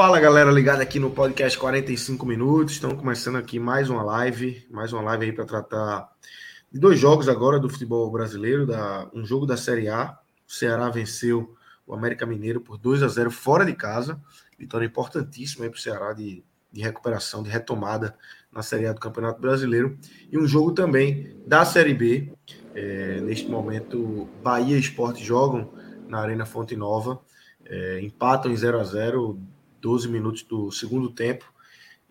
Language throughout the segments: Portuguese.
Fala galera, ligada aqui no podcast 45 minutos. Estamos começando aqui mais uma live, mais uma live aí para tratar de dois jogos agora do futebol brasileiro, da, um jogo da Série A. O Ceará venceu o América Mineiro por 2 a 0 fora de casa. Vitória importantíssima para o Ceará de, de recuperação, de retomada na Série A do Campeonato Brasileiro. E um jogo também da Série B. É, neste momento, Bahia e Esporte jogam na Arena Fonte Nova. É, empatam em 0 a 0 12 minutos do segundo tempo.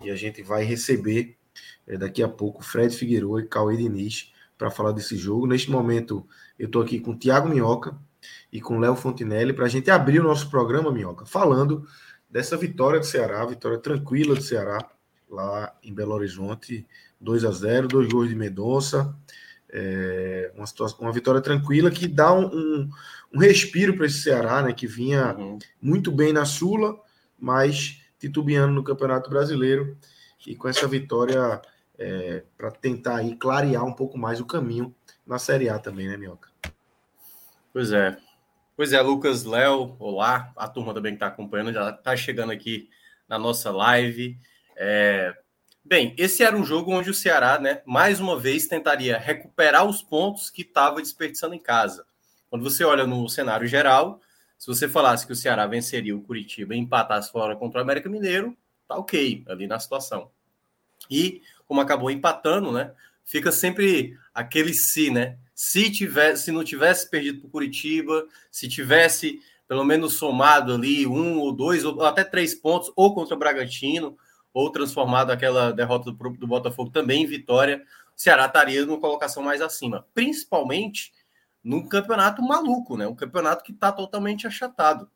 E a gente vai receber é, daqui a pouco Fred Figueiredo e Cauê Diniz para falar desse jogo. Neste momento, eu estou aqui com o Thiago Minhoca e com Léo Fontinelli para a gente abrir o nosso programa, Minhoca, falando dessa vitória do Ceará, vitória tranquila do Ceará, lá em Belo Horizonte, 2 a 0 dois gols de Medonça. É, uma, situação, uma vitória tranquila que dá um, um, um respiro para esse Ceará, né, que vinha uhum. muito bem na Sula, mas titubeando no Campeonato Brasileiro e com essa vitória é, para tentar aí clarear um pouco mais o caminho na Série A também, né, Minhoca? Pois é. Pois é, Lucas, Léo, olá, a turma também que está acompanhando, já está chegando aqui na nossa live. É... Bem, esse era um jogo onde o Ceará, né, mais uma vez tentaria recuperar os pontos que estava desperdiçando em casa. Quando você olha no cenário geral, se você falasse que o Ceará venceria o Curitiba e empatasse fora contra o América Mineiro, tá ok ali na situação. E como acabou empatando, né? Fica sempre aquele se, né? Se tivesse, se não tivesse perdido para o Curitiba, se tivesse pelo menos somado ali um ou dois ou até três pontos, ou contra o Bragantino, ou transformado aquela derrota do, do Botafogo também em vitória, o Ceará estaria numa colocação mais acima. Principalmente num campeonato maluco, né? Um campeonato que está totalmente achatado.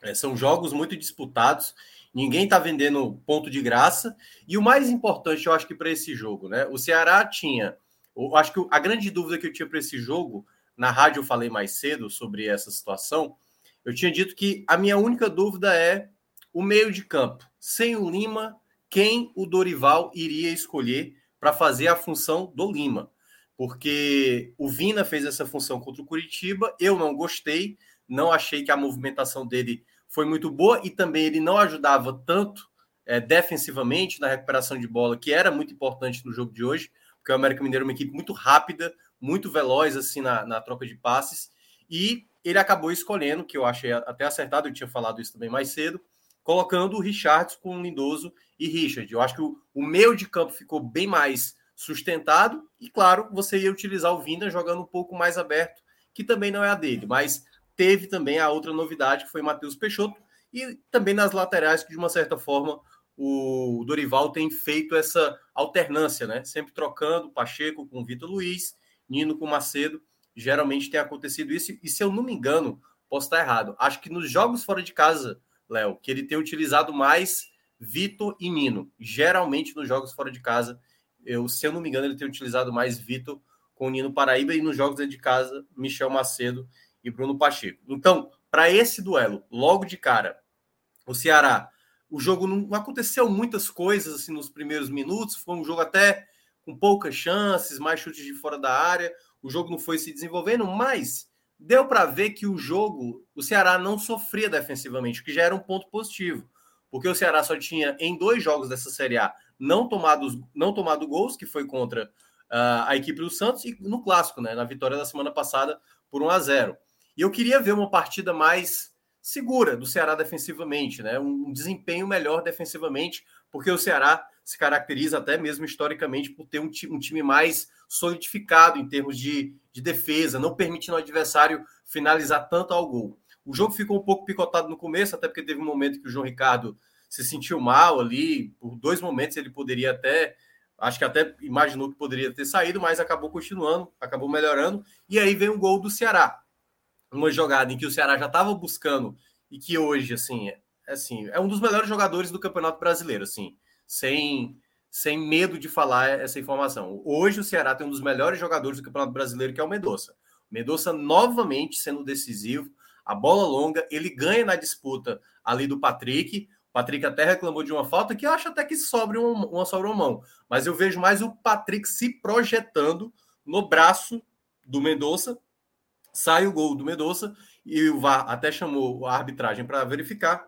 É, são jogos muito disputados, ninguém está vendendo ponto de graça. E o mais importante, eu acho que para esse jogo, né? O Ceará tinha. Eu acho que a grande dúvida que eu tinha para esse jogo, na rádio eu falei mais cedo sobre essa situação. Eu tinha dito que a minha única dúvida é o meio de campo. Sem o Lima, quem o Dorival iria escolher para fazer a função do Lima? Porque o Vina fez essa função contra o Curitiba, eu não gostei, não achei que a movimentação dele foi muito boa e também ele não ajudava tanto é, defensivamente na recuperação de bola, que era muito importante no jogo de hoje, porque o América Mineiro é uma equipe muito rápida, muito veloz assim na, na troca de passes, e ele acabou escolhendo, que eu achei até acertado, eu tinha falado isso também mais cedo, colocando o Richards com o Lindoso e Richard. Eu acho que o, o meio de campo ficou bem mais sustentado. E claro, você ia utilizar o Vinda jogando um pouco mais aberto, que também não é a dele, mas teve também a outra novidade que foi Matheus Peixoto e também nas laterais que de uma certa forma o Dorival tem feito essa alternância, né? Sempre trocando Pacheco com Vitor Luiz, Nino com Macedo. Geralmente tem acontecido isso e se eu não me engano, posso estar errado. Acho que nos jogos fora de casa, Léo, que ele tem utilizado mais Vitor e Nino. Geralmente nos jogos fora de casa eu, se eu não me engano, ele tem utilizado mais Vitor com o Nino Paraíba e nos jogos dentro de casa, Michel Macedo e Bruno Pacheco. Então, para esse duelo, logo de cara, o Ceará, o jogo não aconteceu muitas coisas assim nos primeiros minutos, foi um jogo até com poucas chances, mais chutes de fora da área, o jogo não foi se desenvolvendo, mas deu para ver que o jogo, o Ceará não sofria defensivamente, o que já era um ponto positivo, porque o Ceará só tinha em dois jogos dessa Série A não tomado, não tomado gols, que foi contra uh, a equipe do Santos, e no clássico, né, na vitória da semana passada por 1 a 0 E eu queria ver uma partida mais segura do Ceará defensivamente, né, um desempenho melhor defensivamente, porque o Ceará se caracteriza até mesmo historicamente por ter um, um time mais solidificado em termos de, de defesa, não permitindo ao adversário finalizar tanto ao gol. O jogo ficou um pouco picotado no começo, até porque teve um momento que o João Ricardo se sentiu mal ali. Por dois momentos ele poderia até, acho que até imaginou que poderia ter saído, mas acabou continuando, acabou melhorando. E aí vem o gol do Ceará. Uma jogada em que o Ceará já estava buscando e que hoje, assim, é, assim, é um dos melhores jogadores do Campeonato Brasileiro, assim, sem, sem medo de falar essa informação. Hoje o Ceará tem um dos melhores jogadores do Campeonato Brasileiro, que é o Mendonça. Mendonça novamente sendo decisivo, a bola longa, ele ganha na disputa ali do Patrick. Patrick até reclamou de uma falta que eu acho até que sobre uma, uma mão, mas eu vejo mais o Patrick se projetando no braço do Mendonça. Sai o gol do Mendonça e o VAR até chamou a arbitragem para verificar.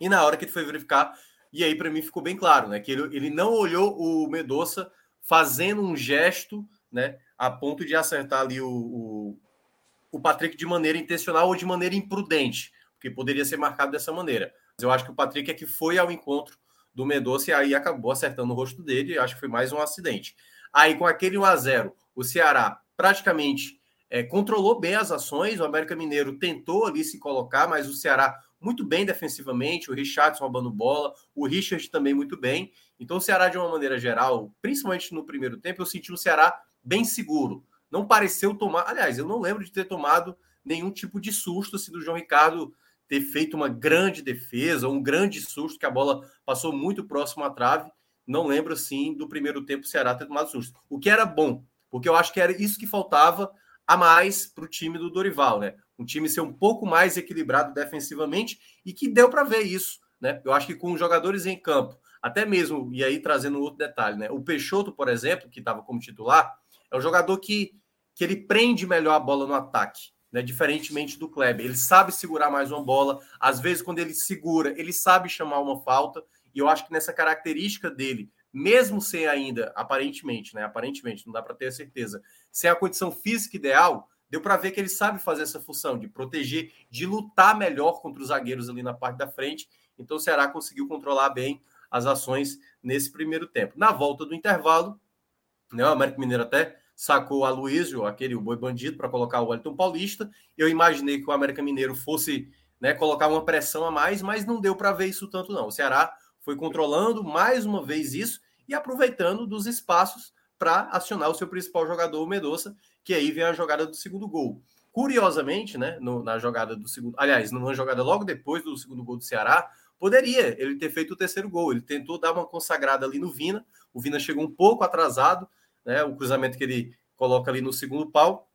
E na hora que ele foi verificar, e aí para mim ficou bem claro, né, que ele, ele não olhou o Mendonça fazendo um gesto, né, a ponto de acertar ali o, o, o Patrick de maneira intencional ou de maneira imprudente, porque poderia ser marcado dessa maneira. Eu acho que o Patrick é que foi ao encontro do Mendonça e aí acabou acertando o rosto dele. acho que foi mais um acidente. Aí, com aquele 1 a 0 o Ceará praticamente é, controlou bem as ações. O América Mineiro tentou ali se colocar, mas o Ceará muito bem defensivamente. O Richardson roubando bola, o Richard também muito bem. Então, o Ceará, de uma maneira geral, principalmente no primeiro tempo, eu senti o Ceará bem seguro não pareceu tomar. Aliás, eu não lembro de ter tomado nenhum tipo de susto assim, do João Ricardo ter feito uma grande defesa, um grande susto, que a bola passou muito próximo à trave. Não lembro, assim, do primeiro tempo o Ceará ter tomado susto. O que era bom, porque eu acho que era isso que faltava a mais para o time do Dorival, né? Um time ser um pouco mais equilibrado defensivamente e que deu para ver isso, né? Eu acho que com os jogadores em campo, até mesmo, e aí trazendo outro detalhe, né? O Peixoto, por exemplo, que estava como titular, é um jogador que que ele prende melhor a bola no ataque, né? Diferentemente do Kleber. Ele sabe segurar mais uma bola. Às vezes, quando ele segura, ele sabe chamar uma falta. E eu acho que nessa característica dele, mesmo sem ainda, aparentemente, né? Aparentemente, não dá para ter a certeza, sem a condição física ideal, deu para ver que ele sabe fazer essa função de proteger, de lutar melhor contra os zagueiros ali na parte da frente. Então o Ceará conseguiu controlar bem as ações nesse primeiro tempo. Na volta do intervalo, né, o Américo Mineiro até sacou a Luísio, aquele boi bandido, para colocar o Wellington Paulista. Eu imaginei que o América Mineiro fosse né, colocar uma pressão a mais, mas não deu para ver isso tanto, não. O Ceará foi controlando mais uma vez isso e aproveitando dos espaços para acionar o seu principal jogador, o Medoça, que aí vem a jogada do segundo gol. Curiosamente, né, no, na jogada do segundo, aliás, numa jogada logo depois do segundo gol do Ceará, poderia ele ter feito o terceiro gol. Ele tentou dar uma consagrada ali no Vina, o Vina chegou um pouco atrasado, né? O cruzamento que ele coloca ali no segundo pau.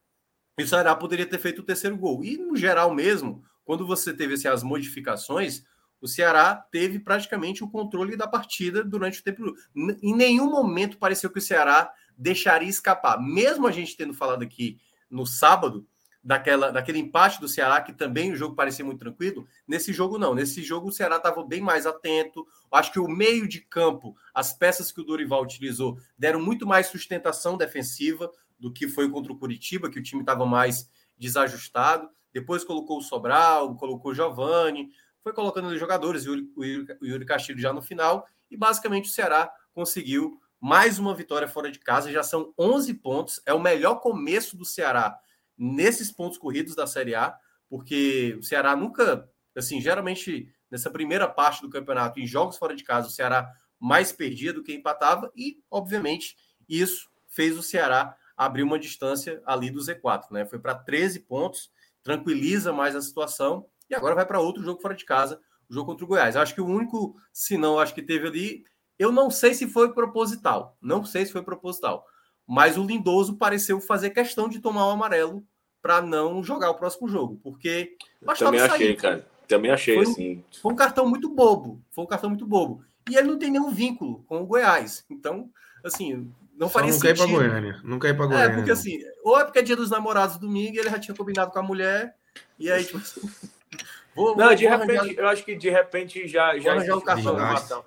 E o Ceará poderia ter feito o terceiro gol. E no geral mesmo, quando você teve assim, as modificações, o Ceará teve praticamente o controle da partida durante o tempo. Em nenhum momento pareceu que o Ceará deixaria escapar. Mesmo a gente tendo falado aqui no sábado daquela, daquele empate do Ceará, que também o jogo parecia muito tranquilo. Nesse jogo, não. Nesse jogo, o Ceará estava bem mais atento. Acho que o meio de campo, as peças que o Dorival utilizou, deram muito mais sustentação defensiva do que foi contra o Curitiba, que o time estava mais desajustado. Depois colocou o Sobral, colocou o Giovani, foi colocando os jogadores, o Yuri, o Yuri Castilho já no final. E basicamente o Ceará conseguiu mais uma vitória fora de casa. Já são 11 pontos. É o melhor começo do Ceará nesses pontos corridos da Série A, porque o Ceará nunca, assim, geralmente nessa primeira parte do campeonato, em jogos fora de casa, o Ceará mais perdia do que empatava, e, obviamente, isso fez o Ceará abrir uma distância ali do Z4, né? Foi para 13 pontos, tranquiliza mais a situação, e agora vai para outro jogo fora de casa, o jogo contra o Goiás. acho que o único, não, acho que teve ali, eu não sei se foi proposital, não sei se foi proposital, mas o Lindoso pareceu fazer questão de tomar o amarelo para não jogar o próximo jogo, porque também achei, sair, cara. Também achei foi assim. foi um cartão muito bobo, foi um cartão muito bobo. E ele não tem nenhum vínculo com o Goiás. Então, assim, não Só faria não sentido. Não quer ir para Goiânia. Não quer ir para Goiânia. É, porque assim, ou é porque é dia dos namorados domingo e ele já tinha combinado com a mulher, e aí, tipo assim, vou, não, vou, de vou repente, arranjar... eu acho que de repente já, já existe um cartão.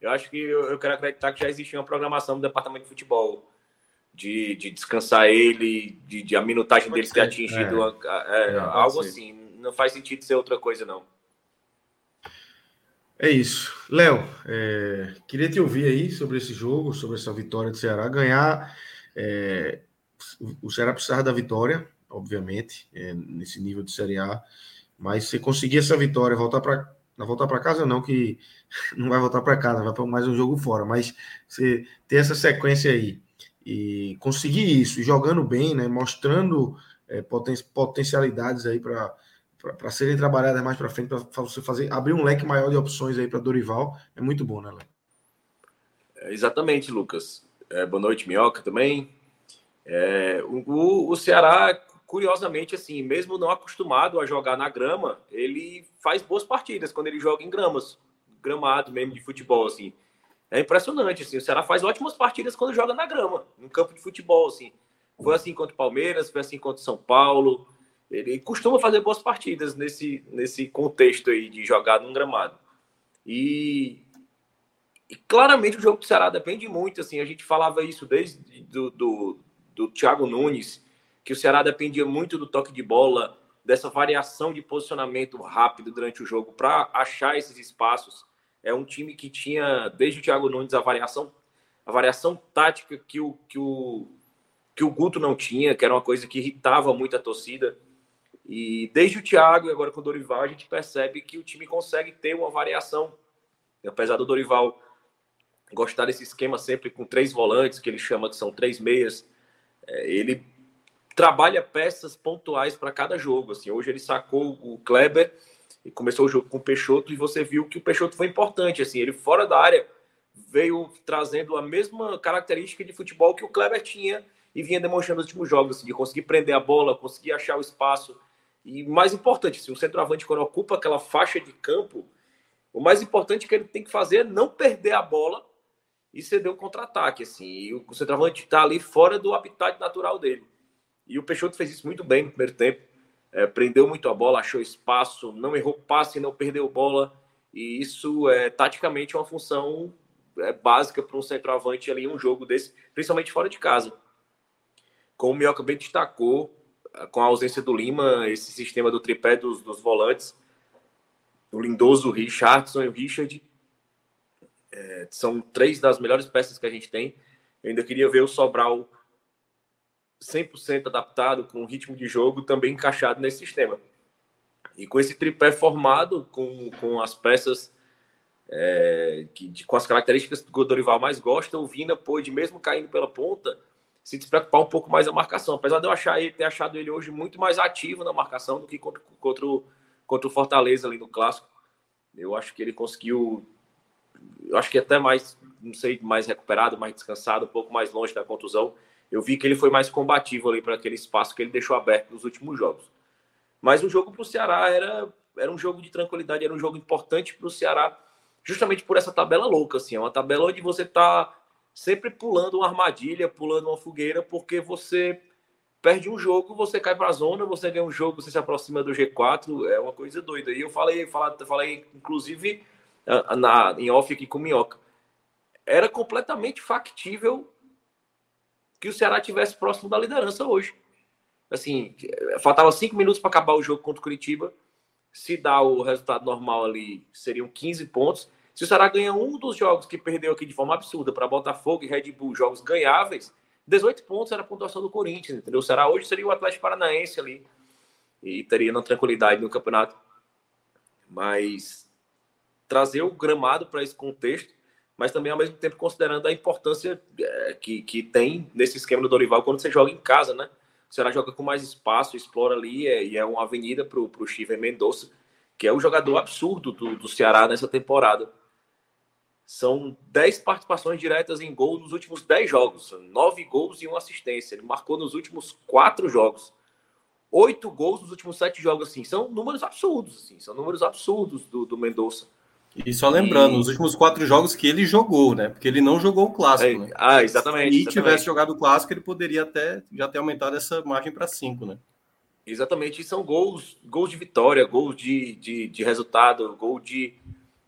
Eu acho que eu, eu quero acreditar que já existia uma programação do departamento de futebol de, de descansar ele, de, de a minutagem dele ter atingido é. É, é, algo ser. assim. Não faz sentido ser outra coisa, não. É isso. Léo, é, queria te ouvir aí sobre esse jogo, sobre essa vitória do Ceará. Ganhar, é, o Ceará precisava da vitória, obviamente, nesse nível de Série A, mas se conseguir essa vitória, voltar para não voltar para casa não, que não vai voltar para casa, vai para mais um jogo fora, mas você ter essa sequência aí e conseguir isso, jogando bem, né, mostrando é, poten potencialidades aí para para serem trabalhadas mais para frente, para você fazer abrir um leque maior de opções aí para Dorival, é muito bom, né, Léo? É, exatamente, Lucas. É, boa noite, Minhoca também. É, o, o Ceará, curiosamente, assim, mesmo não acostumado a jogar na grama, ele faz boas partidas quando ele joga em gramas, gramado mesmo de futebol, assim. É impressionante, assim, o Ceará faz ótimas partidas quando joga na grama, no campo de futebol, assim. Foi assim contra o Palmeiras, foi assim contra o São Paulo, ele costuma fazer boas partidas nesse, nesse contexto aí de jogar num gramado. E, e, claramente o jogo do Ceará depende muito, assim, a gente falava isso desde do, do, do Thiago Nunes, que o Ceará dependia muito do toque de bola, dessa variação de posicionamento rápido durante o jogo para achar esses espaços. É um time que tinha, desde o Thiago Nunes, a variação, a variação tática que o, que o, que o Guto não tinha, que era uma coisa que irritava muito a torcida. E desde o Thiago e agora com o Dorival, a gente percebe que o time consegue ter uma variação. E apesar do Dorival gostar desse esquema sempre com três volantes, que ele chama que são três meias, é, ele trabalha peças pontuais para cada jogo. Assim, hoje ele sacou o Kleber e começou o jogo com o Peixoto e você viu que o Peixoto foi importante. Assim, ele fora da área veio trazendo a mesma característica de futebol que o Kleber tinha e vinha demonstrando nos últimos jogos, assim, de conseguir prender a bola, conseguir achar o espaço e mais importante, se o centroavante, quando ocupa aquela faixa de campo, o mais importante que ele tem que fazer é não perder a bola e ceder o contra-ataque. Assim. O centroavante está ali fora do habitat natural dele. E o Peixoto fez isso muito bem no primeiro tempo. É, prendeu muito a bola, achou espaço, não errou passe, não perdeu bola. E isso é taticamente uma função é, básica para um centroavante ali em um jogo desse, principalmente fora de casa. Como o Mioca bem destacou, com a ausência do Lima, esse sistema do tripé dos, dos volantes, o Lindoso, o Richardson e o Richard, é, são três das melhores peças que a gente tem. Eu ainda queria ver o Sobral 100% adaptado, com o ritmo de jogo também encaixado nesse sistema. E com esse tripé formado, com, com as peças é, que, com as características que o Dorival mais gosta, o Vina pôde, mesmo caindo pela ponta, se despreocupar um pouco mais a marcação. Apesar de eu achar ele, ter achado ele hoje muito mais ativo na marcação do que contra, contra, o, contra o Fortaleza ali no clássico. Eu acho que ele conseguiu. Eu acho que até mais, não sei, mais recuperado, mais descansado, um pouco mais longe da contusão. Eu vi que ele foi mais combativo ali para aquele espaço que ele deixou aberto nos últimos jogos. Mas o jogo para o Ceará era, era um jogo de tranquilidade, era um jogo importante para o Ceará, justamente por essa tabela louca. Assim, é uma tabela onde você está sempre pulando uma armadilha, pulando uma fogueira, porque você perde um jogo, você cai para a zona, você ganha um jogo, você se aproxima do G4, é uma coisa doida. E eu falei, falei, falei inclusive na, em off aqui com o Minhoca, era completamente factível que o Ceará tivesse próximo da liderança hoje. Assim, faltava cinco minutos para acabar o jogo contra o Curitiba. Se dá o resultado normal ali, seriam 15 pontos. Se o Ceará ganha um dos jogos que perdeu aqui de forma absurda para Botafogo e Red Bull, jogos ganháveis, 18 pontos era a pontuação do Corinthians, entendeu? O Ceará hoje seria o Atlético Paranaense ali e teria na tranquilidade no campeonato. Mas trazer o gramado para esse contexto, mas também ao mesmo tempo considerando a importância é, que, que tem nesse esquema do Dorival quando você joga em casa, né? O Ceará joga com mais espaço, explora ali é, e é uma avenida para o Chiver Mendonça, que é o jogador absurdo do, do Ceará nessa temporada. São 10 participações diretas em gol nos últimos 10 jogos. 9 gols e uma assistência. Ele marcou nos últimos 4 jogos. 8 gols nos últimos 7 jogos. Assim. São números absurdos. Assim. São números absurdos do, do Mendonça. E só lembrando, e... os últimos quatro jogos que ele jogou, né? Porque ele não jogou o clássico. É, né? Ah, exatamente. Se ele tivesse jogado o clássico, ele poderia até já ter aumentado essa margem para cinco, né? Exatamente. E são gols, gols de vitória, gols de, de, de resultado, gol de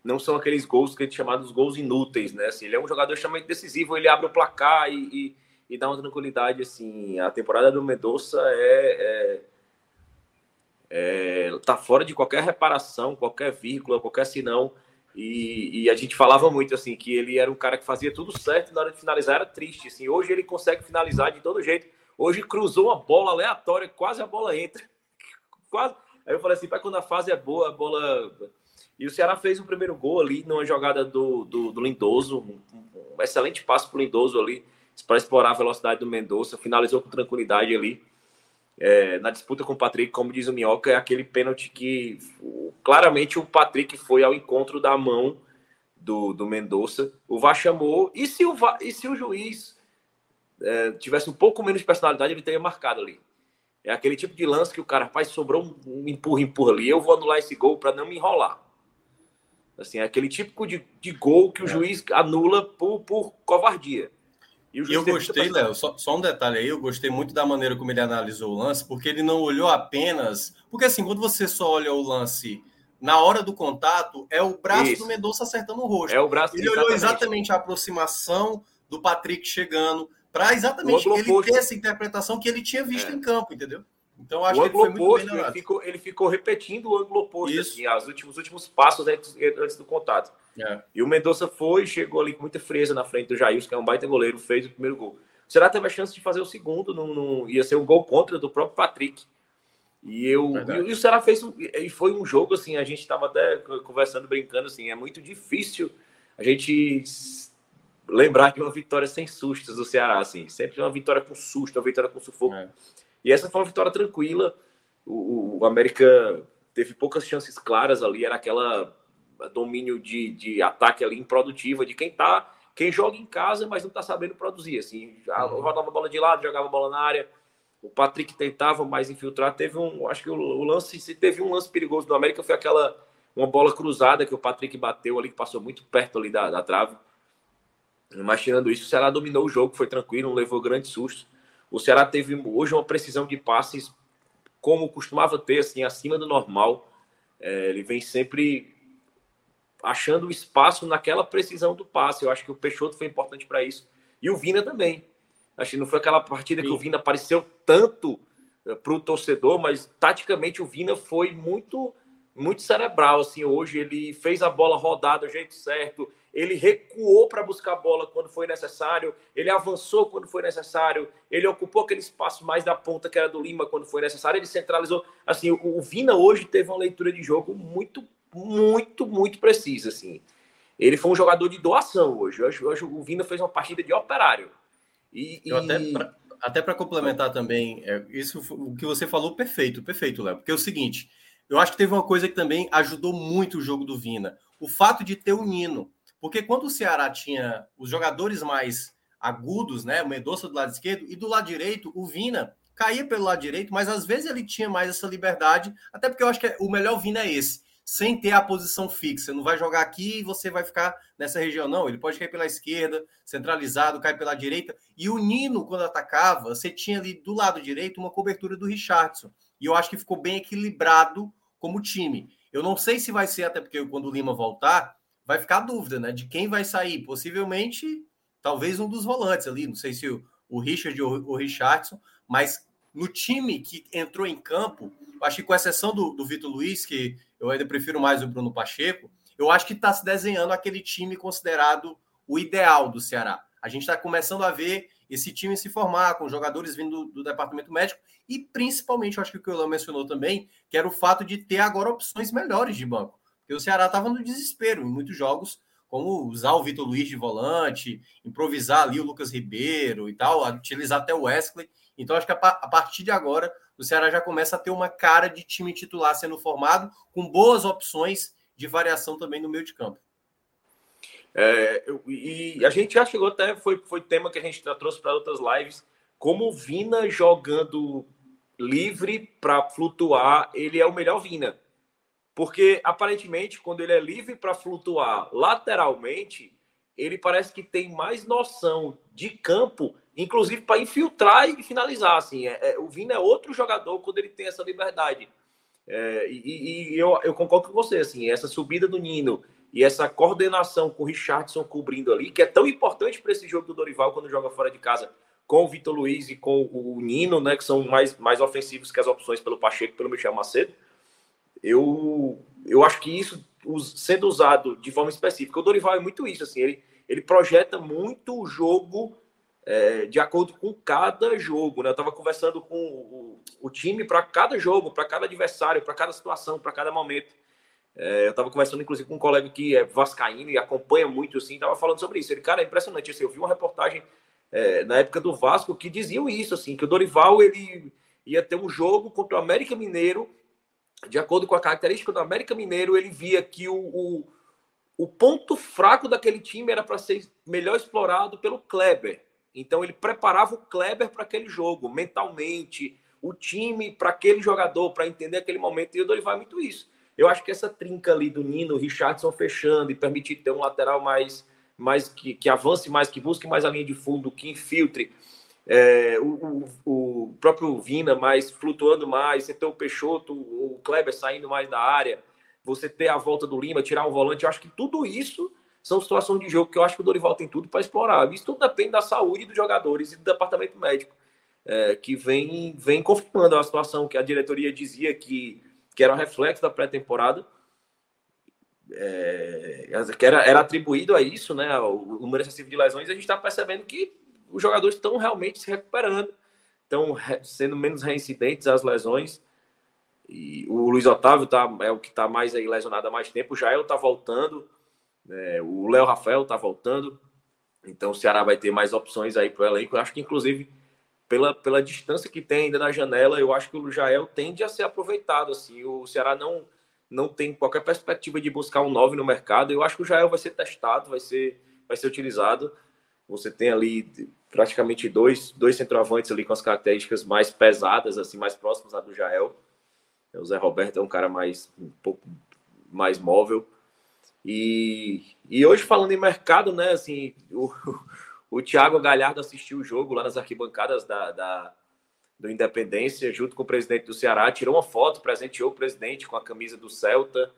não são aqueles gols que a gente chamados gols inúteis, né? Assim, ele é um jogador extremamente decisivo, ele abre o placar e, e, e dá uma tranquilidade, assim. A temporada do Mendonça é, é, é, tá fora de qualquer reparação, qualquer vírgula, qualquer sinão. E, e, a gente falava muito assim que ele era um cara que fazia tudo certo e na hora de finalizar era triste. Assim, hoje ele consegue finalizar de todo jeito. Hoje cruzou uma bola aleatória, quase a bola entra. Quase. Aí eu falei assim, para quando a fase é boa, a bola. E o Ceará fez o primeiro gol ali numa jogada do, do, do Lindoso, um, um excelente passo para o Lindoso ali, para explorar a velocidade do Mendonça, finalizou com tranquilidade ali. É, na disputa com o Patrick, como diz o Minhoca, é aquele pênalti que claramente o Patrick foi ao encontro da mão do, do Mendonça. O VAR chamou, e se o, VAR, e se o juiz é, tivesse um pouco menos de personalidade, ele teria marcado ali. É aquele tipo de lance que o cara, rapaz, sobrou um empurra, empurra ali, eu vou anular esse gol para não me enrolar. Assim, é aquele típico de, de gol que o é. juiz anula por, por covardia. E eu gostei, Léo, só, só, um detalhe aí, eu gostei muito da maneira como ele analisou o lance, porque ele não olhou apenas. Porque assim, quando você só olha o lance na hora do contato, é o braço Isso. do Mendonça acertando o rosto. É o braço Ele exatamente. olhou exatamente a aproximação do Patrick chegando, para exatamente ele oposto. ter essa interpretação que ele tinha visto é. em campo, entendeu? Então acho o que ele foi oposto, muito bem ele ficou, ele ficou repetindo o ângulo oposto, Isso. assim, os últimos, últimos passos antes, antes do contato. É. E o Mendonça foi, chegou ali com muita frieza na frente do Jair, que é um baita goleiro, fez o primeiro gol. O Será teve a chance de fazer o segundo, não, não, ia ser um gol contra do próprio Patrick. E eu e, e, o Ceará fez um, e foi um jogo assim, a gente estava até conversando, brincando assim, é muito difícil a gente lembrar de uma vitória sem sustos do Ceará, assim, sempre uma vitória com susto, uma vitória com sufoco. É. E essa foi uma vitória tranquila. O, o América teve poucas chances claras ali, era aquela domínio de, de ataque ali improdutiva de quem tá, quem joga em casa, mas não tá sabendo produzir, assim, uhum. rodava a bola de lado, jogava a bola na área. O Patrick tentava mais infiltrar, teve um, acho que o, o lance, se teve um lance perigoso do América foi aquela uma bola cruzada que o Patrick bateu ali, que passou muito perto ali da, da trave. Mas tirando isso, o Ceará dominou o jogo, foi tranquilo, não levou grande susto. O Ceará teve hoje uma precisão de passes como costumava ter, assim, acima do normal. É, ele vem sempre achando espaço naquela precisão do passe. Eu acho que o Peixoto foi importante para isso. E o Vina também. Acho que não foi aquela partida Sim. que o Vina apareceu tanto eh, para o torcedor, mas taticamente o Vina foi muito muito cerebral assim hoje ele fez a bola rodar do jeito certo ele recuou para buscar a bola quando foi necessário ele avançou quando foi necessário ele ocupou aquele espaço mais da ponta que era do Lima quando foi necessário ele centralizou assim o, o Vina hoje teve uma leitura de jogo muito muito, muito precisa, assim. Ele foi um jogador de doação hoje. Hoje, hoje o Vina fez uma partida de operário. E, e... até para complementar também, é, isso o que você falou, perfeito, perfeito, Léo. Porque é o seguinte, eu acho que teve uma coisa que também ajudou muito o jogo do Vina. O fato de ter o Nino. Porque quando o Ceará tinha os jogadores mais agudos, né? O Mendonça do lado esquerdo e do lado direito, o Vina caía pelo lado direito, mas às vezes ele tinha mais essa liberdade, até porque eu acho que o melhor Vina é esse sem ter a posição fixa. Não vai jogar aqui e você vai ficar nessa região. Não, ele pode cair pela esquerda, centralizado, cai pela direita. E o Nino, quando atacava, você tinha ali do lado direito uma cobertura do Richardson. E eu acho que ficou bem equilibrado como time. Eu não sei se vai ser, até porque quando o Lima voltar, vai ficar a dúvida, né? De quem vai sair. Possivelmente, talvez um dos volantes ali. Não sei se o, o Richard ou o Richardson, mas no time que entrou em campo, acho que com exceção do, do Vitor Luiz, que eu ainda prefiro mais o Bruno Pacheco, eu acho que está se desenhando aquele time considerado o ideal do Ceará. A gente está começando a ver esse time se formar, com jogadores vindo do, do departamento médico, e principalmente, eu acho que o que o Léo mencionou também, que era o fato de ter agora opções melhores de banco. Porque o Ceará estava no desespero em muitos jogos, como usar o Vitor Luiz de volante, improvisar ali o Lucas Ribeiro e tal, utilizar até o Wesley. Então, acho que a, a partir de agora, o Ceará já começa a ter uma cara de time titular sendo formado, com boas opções de variação também no meio de campo. É, e a gente já chegou até, foi, foi tema que a gente já trouxe para outras lives, como o Vina jogando livre para flutuar, ele é o melhor Vina. Porque aparentemente, quando ele é livre para flutuar lateralmente, ele parece que tem mais noção de campo inclusive para infiltrar e finalizar. Assim, é, é, o Vina é outro jogador quando ele tem essa liberdade. É, e, e eu, eu, concordo com você, assim, essa subida do Nino e essa coordenação com o Richardson cobrindo ali, que é tão importante para esse jogo do Dorival quando joga fora de casa com o Vitor Luiz e com o Nino, né, que são mais, mais ofensivos que as opções pelo Pacheco pelo Michel Macedo. Eu, eu acho que isso sendo usado de forma específica. O Dorival é muito isso, assim, ele, ele projeta muito o jogo é, de acordo com cada jogo. Né? Eu estava conversando com o, o time para cada jogo, para cada adversário, para cada situação, para cada momento. É, eu estava conversando, inclusive, com um colega que é vascaíno e acompanha muito, assim, estava falando sobre isso. Ele, cara, é impressionante. Assim, eu vi uma reportagem é, na época do Vasco que diziam isso, assim, que o Dorival ele ia ter um jogo contra o América Mineiro, de acordo com a característica do América Mineiro, ele via que o, o, o ponto fraco daquele time era para ser melhor explorado pelo Kleber. Então ele preparava o Kleber para aquele jogo, mentalmente, o time para aquele jogador, para entender aquele momento. E o Dorival é muito isso. Eu acho que essa trinca ali do Nino, Richardson fechando e permitir ter um lateral mais, mais que, que avance mais, que busque mais a linha de fundo, que infiltre. É, o, o, o, próprio Vina mais flutuando mais, você ter o Peixoto, o Kleber saindo mais da área, você ter a volta do Lima, tirar um volante, eu acho que tudo isso são situações de jogo que eu acho que o Dorival tem tudo para explorar. Isso tudo depende da saúde dos jogadores e do departamento médico, é, que vem, vem confirmando a situação que a diretoria dizia que, que era um reflexo da pré-temporada, é, que era, era atribuído a isso, né, o número excessivo de lesões, a gente está percebendo que os jogadores estão realmente se recuperando, estão sendo menos reincidentes às lesões. E o Luiz Otávio tá, é o que está mais aí lesionado há mais tempo. O Jael está voltando. É, o Léo Rafael está voltando, então o Ceará vai ter mais opções aí para o elenco. Eu acho que, inclusive, pela, pela distância que tem ainda na janela, eu acho que o Jael tende a ser aproveitado. Assim, o Ceará não, não tem qualquer perspectiva de buscar um 9 no mercado. Eu acho que o Jael vai ser testado, vai ser, vai ser utilizado. Você tem ali praticamente dois, dois centroavantes ali com as características mais pesadas, assim, mais próximas à do Jael. O Zé Roberto é um cara mais um pouco mais móvel. E, e hoje, falando em mercado, né, assim, o, o Thiago Galhardo assistiu o jogo lá nas arquibancadas da, da, do Independência, junto com o presidente do Ceará, tirou uma foto, presenteou o presidente com a camisa do Celta.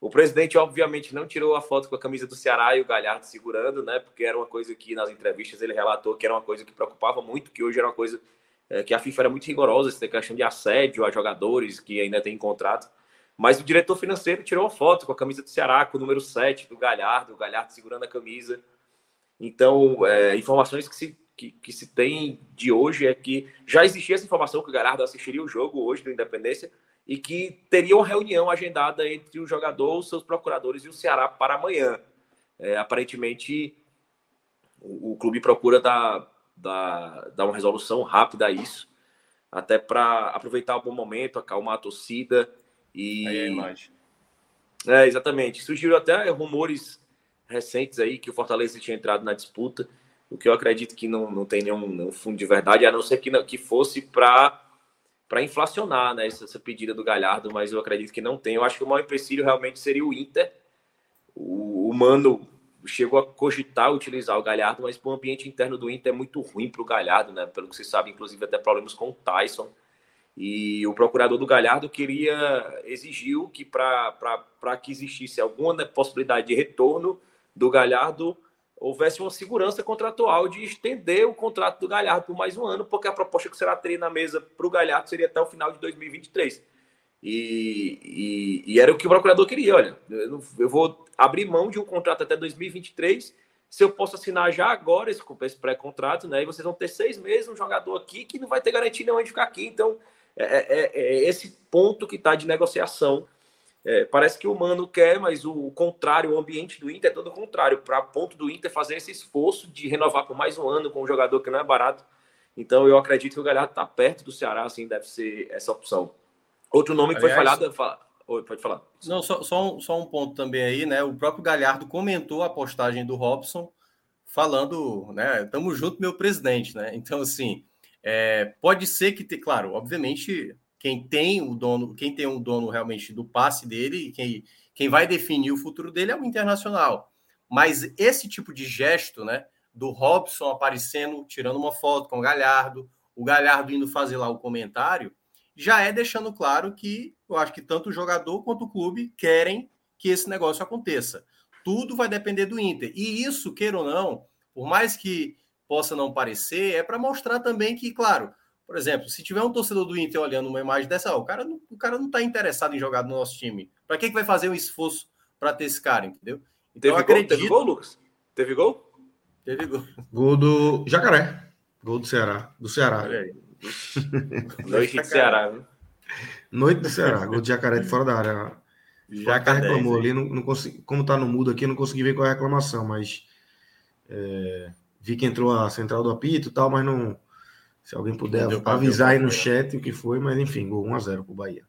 O presidente, obviamente, não tirou a foto com a camisa do Ceará e o Galhardo segurando, né? Porque era uma coisa que nas entrevistas ele relatou que era uma coisa que preocupava muito, que hoje era uma coisa é, que a FIFA era muito rigorosa, essa questão de assédio a jogadores que ainda têm contrato. Mas o diretor financeiro tirou uma foto com a camisa do Ceará, com o número 7 do Galhardo, o Galhardo segurando a camisa. Então, é, informações que se, que, que, se tem de hoje é que já existia essa informação que o Galhardo assistiria o jogo hoje do Independência e que teria uma reunião agendada entre o jogador, os seus procuradores e o Ceará para amanhã. É, aparentemente, o, o, clube procura dar, dar, dar uma resolução rápida a isso, até para aproveitar o bom momento, acalmar a torcida e... Aí é a imagem. É, exatamente. Surgiram até rumores recentes aí que o Fortaleza tinha entrado na disputa, o que eu acredito que não, não tem nenhum, nenhum fundo de verdade, a não ser que, que fosse para para inflacionar né, essa, essa, pedida do Galhardo, mas eu acredito que não tem. Eu acho que o maior empecilho realmente seria o Inter. O, o Mano chegou a cogitar utilizar o Galhardo, mas o ambiente interno do Inter é muito ruim para o Galhardo, né? Pelo que se sabe, inclusive até problemas com o Tyson. E o procurador do Galhardo queria, exigiu que para que existisse alguma possibilidade de retorno do Galhardo, houvesse uma segurança contratual de estender o contrato do Galhardo por mais um ano, porque a proposta que será teria na mesa para o Galhardo seria até o final de 2023. E, e, e, era o que o procurador queria. Olha, eu, eu, vou abrir mão de um contrato até 2023. Se eu posso assinar já agora esse, esse pré-contrato, né? E vocês vão ter seis meses um jogador aqui que não vai ter garantia nenhuma de ficar aqui. Então, é, é, é esse ponto que está de negociação. É, parece que o Mano quer, mas o contrário, o ambiente do Inter é todo o contrário, para ponto do Inter fazer esse esforço de renovar por mais um ano com um jogador que não é barato. Então eu acredito que o Galhardo está perto do Ceará, assim, deve ser essa opção. Outro nome que Aliás, foi falhado. Oi, pode falar. Não, só, só, um, só um ponto também aí, né? O próprio Galhardo comentou a postagem do Robson falando, né? Tamo junto, meu presidente, né? Então, assim, é, pode ser que, te, claro, obviamente, quem tem o dono, quem tem o dono realmente do passe dele, quem, quem vai definir o futuro dele é o Internacional. Mas esse tipo de gesto, né, do Robson aparecendo, tirando uma foto com o Galhardo, o Galhardo indo fazer lá o comentário, já é deixando claro que eu acho que tanto o jogador quanto o clube querem que esse negócio aconteça. Tudo vai depender do Inter. E isso, queira ou não, por mais que possa não parecer, é para mostrar também que, claro, por exemplo, se tiver um torcedor do Inter olhando uma imagem dessa, ó, o cara não, o cara não está interessado em jogar no nosso time. Para que, que vai fazer um esforço para ter esse cara, entendeu? Então, teve, acredito... gol, teve gol, Lucas? Teve gol? Teve gol. Gol do Jacaré. Gol do Ceará. Do Ceará. Noite de Ceará, viu? Noite do Ceará. Gol de Jacaré de fora da área. Jacaré reclamou ali, não, não consegui, como tá no mudo aqui, não consegui ver qual é a reclamação, mas é, vi que entrou a central do apito e tal, mas não. Se alguém puder avisar aí no chat o que foi, mas enfim, gol 1x0 pro Bahia.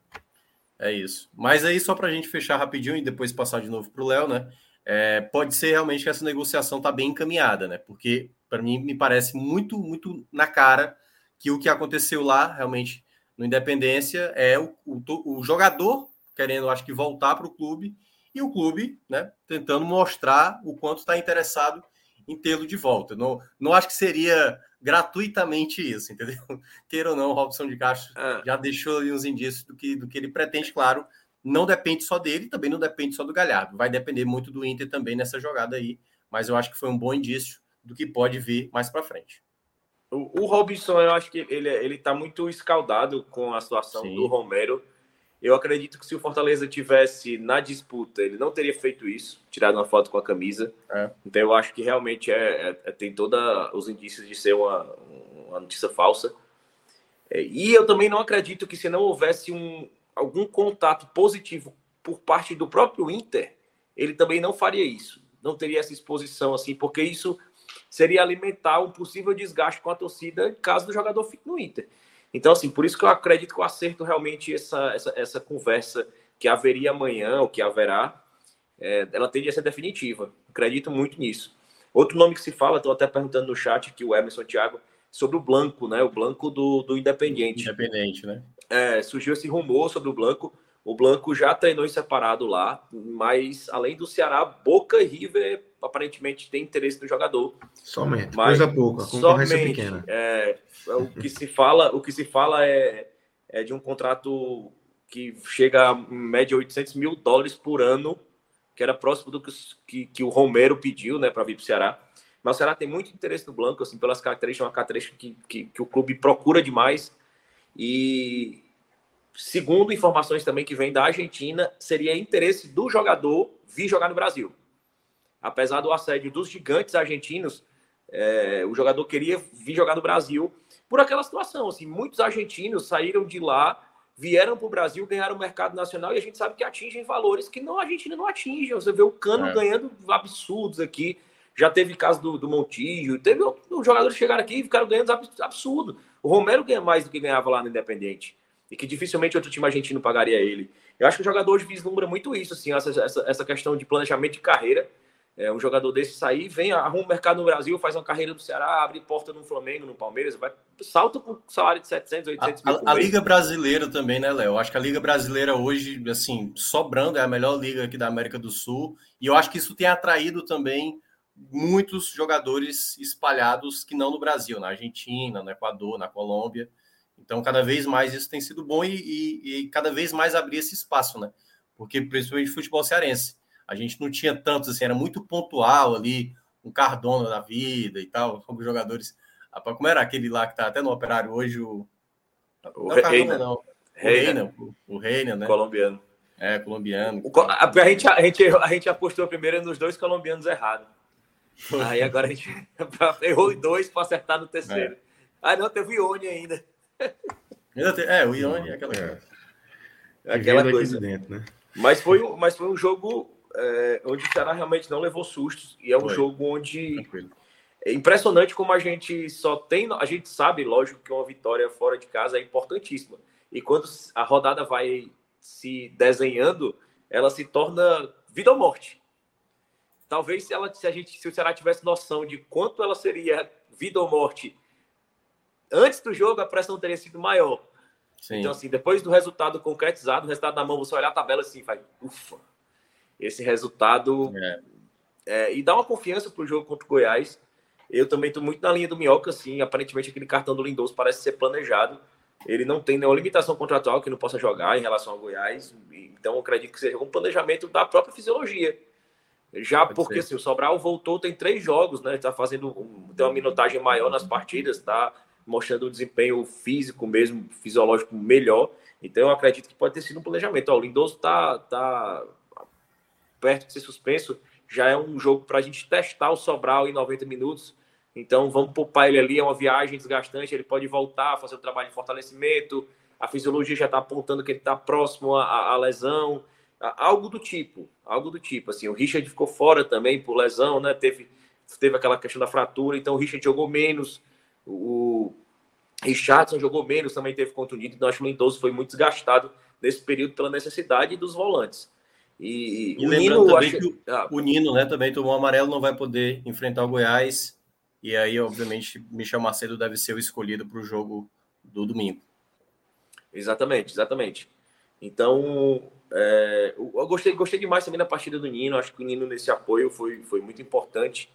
É isso. Mas aí, só para a gente fechar rapidinho e depois passar de novo para o Léo, né? É, pode ser realmente que essa negociação está bem encaminhada, né? Porque, para mim, me parece muito, muito na cara que o que aconteceu lá, realmente, no Independência, é o, o, o jogador querendo, acho que, voltar para o clube e o clube, né, tentando mostrar o quanto está interessado em tê-lo de volta. Não, não acho que seria gratuitamente isso, entendeu? Queira ou não, o Robson de Castro é. já deixou ali uns indícios do que, do que ele pretende, claro. Não depende só dele, também não depende só do Galhardo. Vai depender muito do Inter também nessa jogada aí, mas eu acho que foi um bom indício do que pode vir mais para frente. O, o, Robson, eu acho que ele ele está muito escaldado com a situação Sim. do Romero. Eu acredito que se o Fortaleza tivesse na disputa, ele não teria feito isso, tirado uma foto com a camisa. É. Então eu acho que realmente é, é, tem todos os indícios de ser uma, uma notícia falsa. É, e eu também não acredito que se não houvesse um, algum contato positivo por parte do próprio Inter, ele também não faria isso. Não teria essa exposição assim, porque isso seria alimentar um possível desgaste com a torcida caso do jogador fique no Inter. Então, assim, por isso que eu acredito que eu acerto realmente essa, essa, essa conversa que haveria amanhã, ou que haverá, é, ela tende a ser definitiva. Acredito muito nisso. Outro nome que se fala, estou até perguntando no chat aqui, o Emerson Thiago, sobre o Blanco, né? O Blanco do, do Independente. Independente, né? É, surgiu esse rumor sobre o Blanco. O Blanco já treinou em separado lá, mas além do Ceará, Boca e River aparentemente tem interesse no jogador. Somente, mas coisa pouca, concorrência somente, pequena. É, é, o que se fala, o que se fala é, é de um contrato que chega a média 800 mil dólares por ano, que era próximo do que, que, que o Romero pediu, né, para vir para o Ceará. Mas o Ceará tem muito interesse no Blanco, assim, pelas características, uma característica que, que, que o clube procura demais. E, segundo informações também que vêm da Argentina, seria interesse do jogador vir jogar no Brasil. Apesar do assédio dos gigantes argentinos, é, o jogador queria vir jogar no Brasil por aquela situação. Assim, muitos argentinos saíram de lá, vieram para o Brasil, ganharam o mercado nacional e a gente sabe que atingem valores que não a Argentina não atinge. Você vê o Cano é. ganhando absurdos aqui. Já teve caso do, do Montijo, teve os jogadores que chegaram aqui e ficaram ganhando absurdo. O Romero ganha mais do que ganhava lá no Independente e que dificilmente outro time argentino pagaria ele. Eu acho que o jogador hoje vislumbra muito isso, assim, essa, essa, essa questão de planejamento de carreira. É, um jogador desse sair, vem, arruma um mercado no Brasil, faz uma carreira do Ceará, abre porta no Flamengo, no Palmeiras, vai salta com salário de 700, 800 mil. A, a, a Liga Brasileira também, né, Léo? Acho que a Liga Brasileira hoje, assim, sobrando, é a melhor liga aqui da América do Sul. E eu acho que isso tem atraído também muitos jogadores espalhados que não no Brasil, na Argentina, no Equador, na Colômbia. Então, cada vez mais isso tem sido bom e, e, e cada vez mais abrir esse espaço, né? Porque, principalmente futebol cearense, a gente não tinha tantos, assim, era muito pontual ali, um Cardona da vida e tal, como jogadores. Como era aquele lá que tá até no operário hoje, o. O não, Reina. não. O Reina, o Reina, né? Colombiano. É, colombiano. O, a, a, gente, a, gente, a gente apostou primeiro nos dois colombianos errados. Aí agora a gente errou dois para acertar no terceiro. É. Ah, não, teve Ione ainda. É, o Ione é aquela é. Aquela coisa. Dentro, né? Mas foi, mas foi um jogo é, onde o Ceará realmente não levou sustos. E é um foi. jogo onde. Tranquilo. É impressionante como a gente só tem. A gente sabe, lógico, que uma vitória fora de casa é importantíssima. E quando a rodada vai se desenhando, ela se torna vida ou morte. Talvez se, ela, se, a gente, se o Ceará tivesse noção de quanto ela seria vida ou morte antes do jogo, a pressão teria sido maior. Sim. Então, assim, depois do resultado concretizado, o resultado na mão, você olhar a tabela assim, vai, ufa, esse resultado. É. É, e dá uma confiança para o jogo contra o Goiás. Eu também estou muito na linha do Minhoca, assim. Aparentemente, aquele cartão do Lindoso parece ser planejado. Ele não tem nenhuma limitação contratual que não possa jogar em relação ao Goiás. Então, eu acredito que seja um planejamento da própria fisiologia. Já Pode porque assim, o Sobral voltou, tem três jogos, né? Está fazendo tem uma minutagem maior nas partidas, está mostrando um desempenho físico mesmo, fisiológico melhor. Então, eu acredito que pode ter sido um planejamento. Ó, o Lindoso está tá perto de ser suspenso, já é um jogo para a gente testar o Sobral em 90 minutos. Então vamos poupar ele ali, é uma viagem desgastante, ele pode voltar, fazer o trabalho de fortalecimento, a fisiologia já está apontando que ele está próximo à, à, lesão, algo do tipo, algo do tipo. Assim, o Richard ficou fora também por lesão, né? Teve, teve aquela questão da fratura, então o Richard jogou menos, o Richardson jogou menos, também teve contundido, então acho que o Lindoso foi muito desgastado nesse período pela necessidade dos volantes. E, e o Nino, também acho... que o, ah, o Nino, né, também tomou amarelo, não vai poder enfrentar o Goiás. E aí, obviamente, Michel Macedo deve ser o escolhido para o jogo do domingo. Exatamente, exatamente. Então, é, eu gostei, gostei demais também da partida do Nino. Acho que o Nino nesse apoio foi, foi muito importante.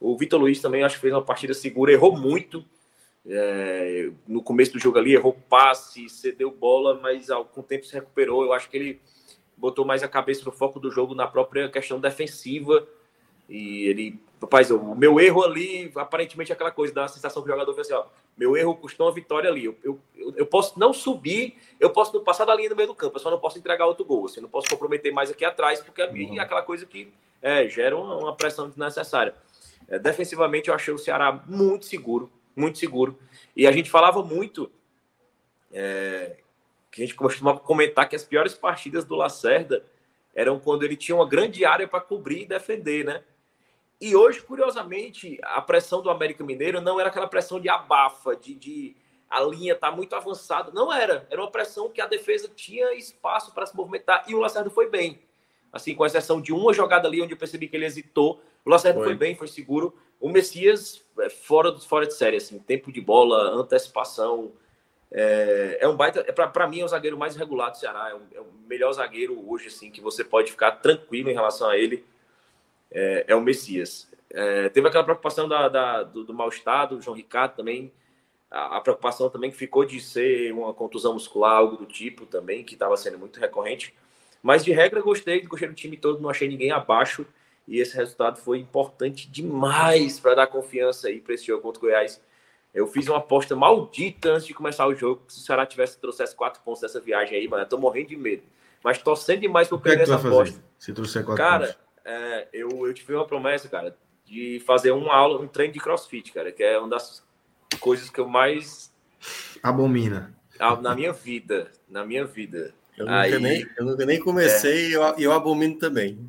O Vitor Luiz também acho que fez uma partida segura, errou muito. É, no começo do jogo ali, errou passe, cedeu bola, mas ao, com o tempo se recuperou. Eu acho que ele botou mais a cabeça no foco do jogo na própria questão defensiva. E ele, rapaz, o meu erro ali, aparentemente aquela coisa, dá a sensação que o jogador fez assim: ó, meu erro custou uma vitória ali. Eu, eu, eu posso não subir, eu posso passar da linha no meio do campo, eu só não posso entregar outro gol. Assim, não posso comprometer mais aqui atrás, porque mim uhum. é aquela coisa que é, gera uma, uma pressão desnecessária. É, defensivamente, eu achei o Ceará muito seguro, muito seguro. E a gente falava muito é, que a gente costumava comentar que as piores partidas do Lacerda eram quando ele tinha uma grande área para cobrir e defender, né? E hoje, curiosamente, a pressão do América Mineiro não era aquela pressão de abafa, de, de a linha tá muito avançada. Não era. Era uma pressão que a defesa tinha espaço para se movimentar e o Lacerda foi bem. Assim, com exceção de uma jogada ali onde eu percebi que ele hesitou, o Lacerda foi, foi bem, foi seguro. O Messias, é, fora, fora de série, assim, tempo de bola, antecipação, é, é um baita. É para mim, é o zagueiro mais regular do Ceará. É o, é o, melhor zagueiro hoje, assim, que você pode ficar tranquilo em relação a ele. É, é o Messias. É, teve aquela preocupação da, da do, do mal-estar do João Ricardo também. A, a, preocupação também que ficou de ser uma contusão muscular, algo do tipo também, que estava sendo muito recorrente. Mas de regra, gostei, gostei do time todo, não achei ninguém abaixo. E esse resultado foi importante demais para dar confiança aí para esse jogo contra o Goiás eu fiz uma aposta maldita antes de começar o jogo. Se o Ceará tivesse trouxesse quatro pontos dessa viagem aí, mano, eu tô morrendo de medo. Mas torcendo demais para perder é essa aposta. Se trouxer quatro cara, pontos? Cara, é, eu, eu tive uma promessa, cara, de fazer uma aula, um treino de crossfit, cara, que é uma das coisas que eu mais. Abomina. Na minha vida. Na minha vida. Eu nunca, aí, nem, eu nunca nem comecei é, e eu, eu abomino também.